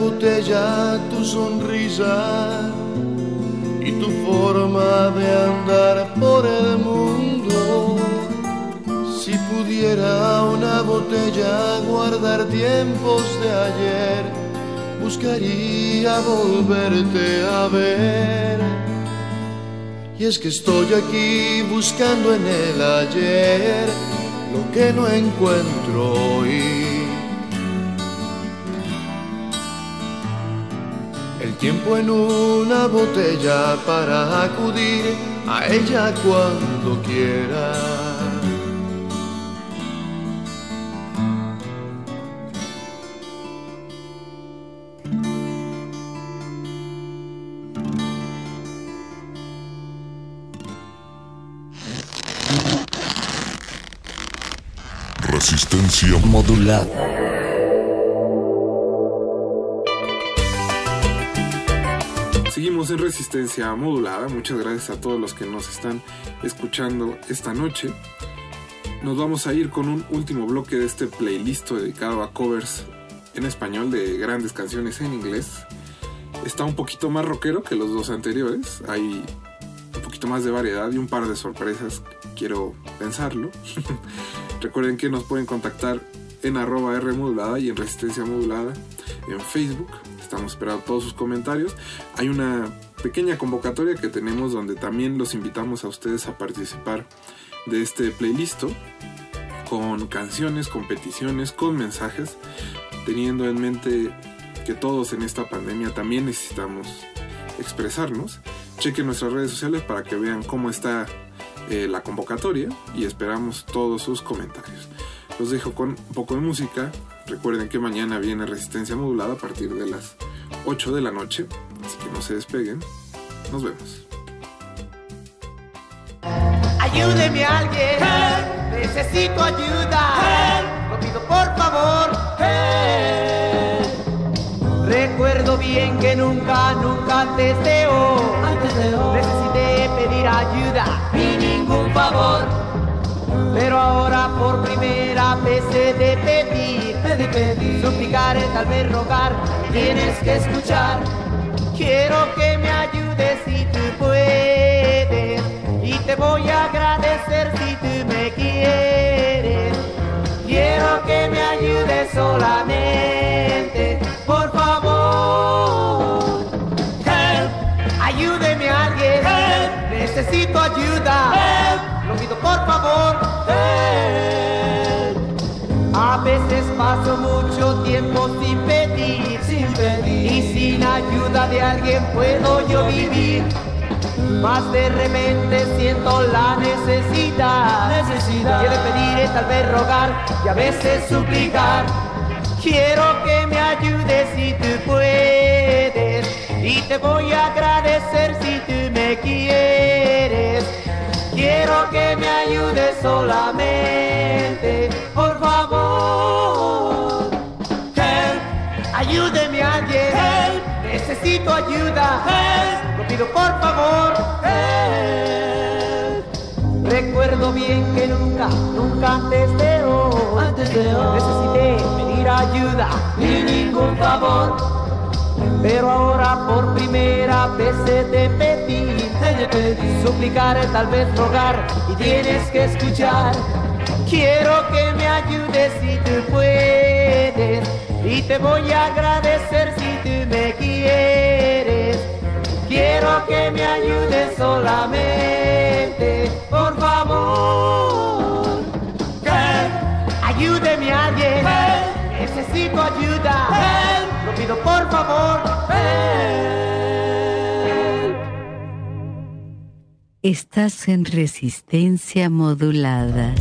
Botella tu sonrisa y tu forma de andar por el mundo. Si pudiera una botella guardar tiempos de ayer, buscaría volverte a ver. Y es que estoy aquí buscando en el ayer lo que no encuentro hoy. tiempo en una botella para acudir a ella cuando quiera. Resistencia modulada. En resistencia modulada. Muchas gracias a todos los que nos están escuchando esta noche. Nos vamos a ir con un último bloque de este playlist dedicado a covers en español de grandes canciones en inglés. Está un poquito más rockero que los dos anteriores. Hay un poquito más de variedad y un par de sorpresas. Quiero pensarlo. Recuerden que nos pueden contactar en arroba R modulada y en resistencia modulada en Facebook. Estamos esperando todos sus comentarios. Hay una pequeña convocatoria que tenemos donde también los invitamos a ustedes a participar de este playlist con canciones, con peticiones, con mensajes, teniendo en mente que todos en esta pandemia también necesitamos expresarnos. Chequen nuestras redes sociales para que vean cómo está eh, la convocatoria y esperamos todos sus comentarios. Los dejo con un poco de música. Recuerden que mañana viene Resistencia Modulada a partir de las 8 de la noche, así que no se despeguen. Nos vemos. Ayúdeme alguien, necesito ayuda. Lo pido por favor. Recuerdo bien que nunca, nunca antes de hoy necesité pedir ayuda ni ningún favor. Pero ahora por primera vez he de pedir, he de pedir, suplicar, tal vez rogar, tienes que escuchar. Quiero que me ayudes si tú puedes y te voy a agradecer si tú me quieres. Quiero que me ayudes solamente, por favor. Help, ayúdeme alguien. Necesito ayuda. Pido por favor. A veces paso mucho tiempo sin pedir, sin pedir. Y sin ayuda de alguien puedo yo vivir. Más de repente siento la necesidad, necesidad. Quiero pedir, tal vez rogar y a veces suplicar. Quiero que me ayudes si tú puedes y te voy a agradecer ayudes solamente, por favor. Help, ayúdeme alguien. Help, necesito ayuda. Help, lo pido por favor. Help. Recuerdo bien que nunca, nunca antes de hoy, antes de hoy necesité pedir ayuda ni ningún favor. Pero ahora por primera vez he de pedir, suplicar, tal vez rogar y tienes que escuchar. Quiero que me ayudes si tú puedes y te voy a agradecer si tú me quieres. Quiero que me ayudes solamente, por favor. Help, ayúdeme alguien. Necesito ayuda. Lo pido por favor. Estás en resistencia modulada.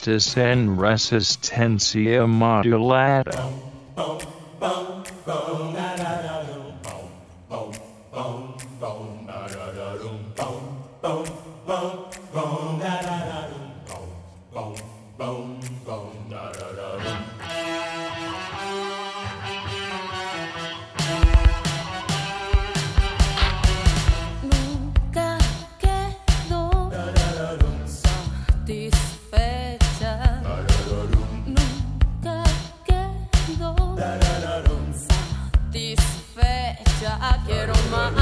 Estis en resistencia modulada. Satisfecha. Quiero más,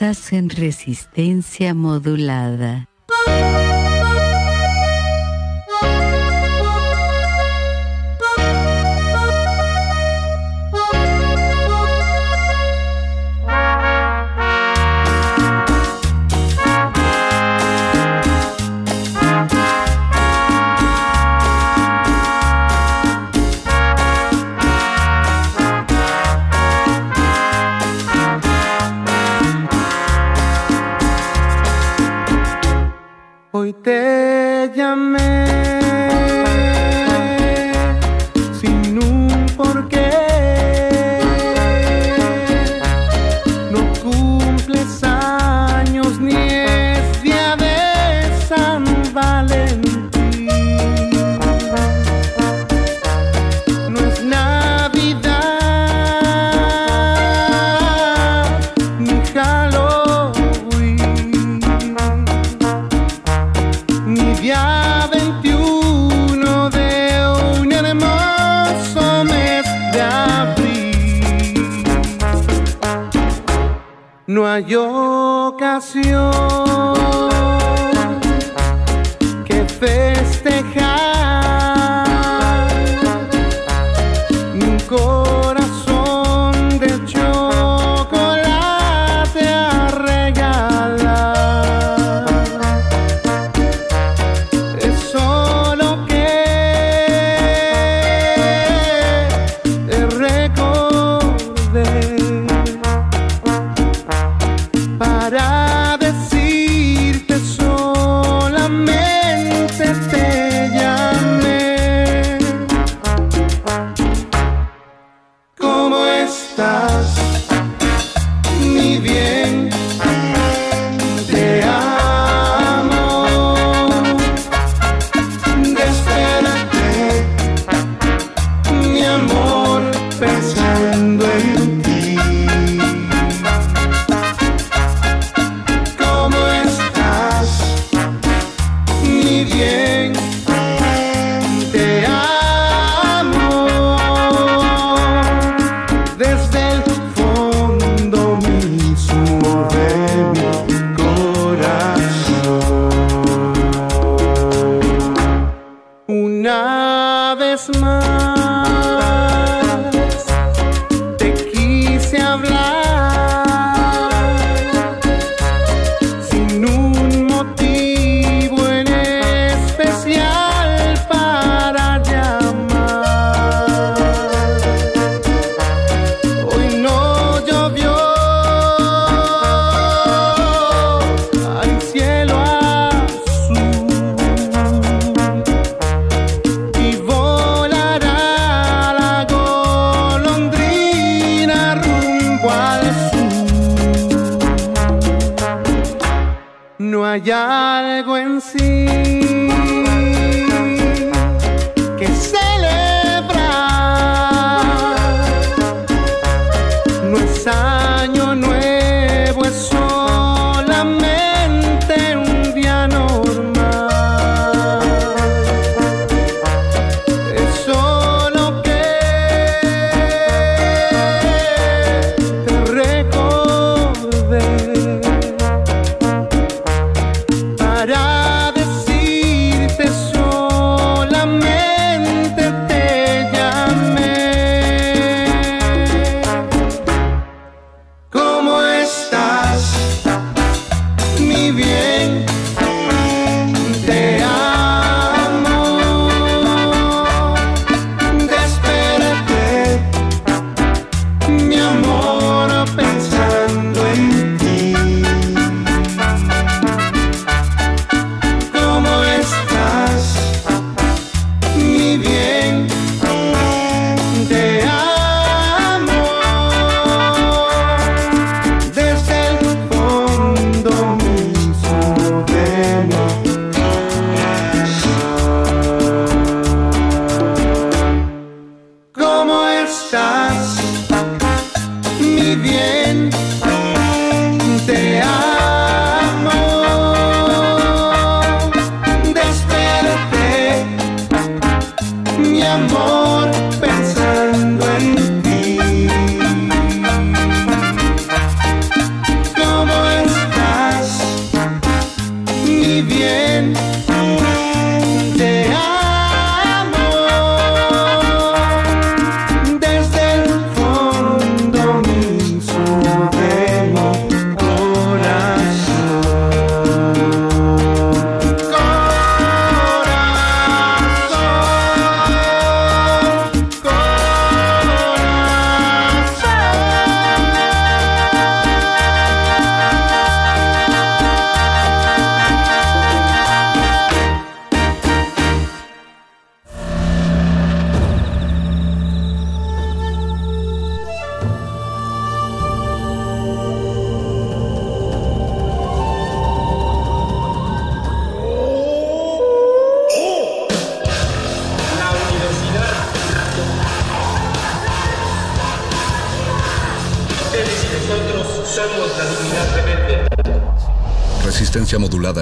Estás en resistencia modulada. No hay ocasión que festejar.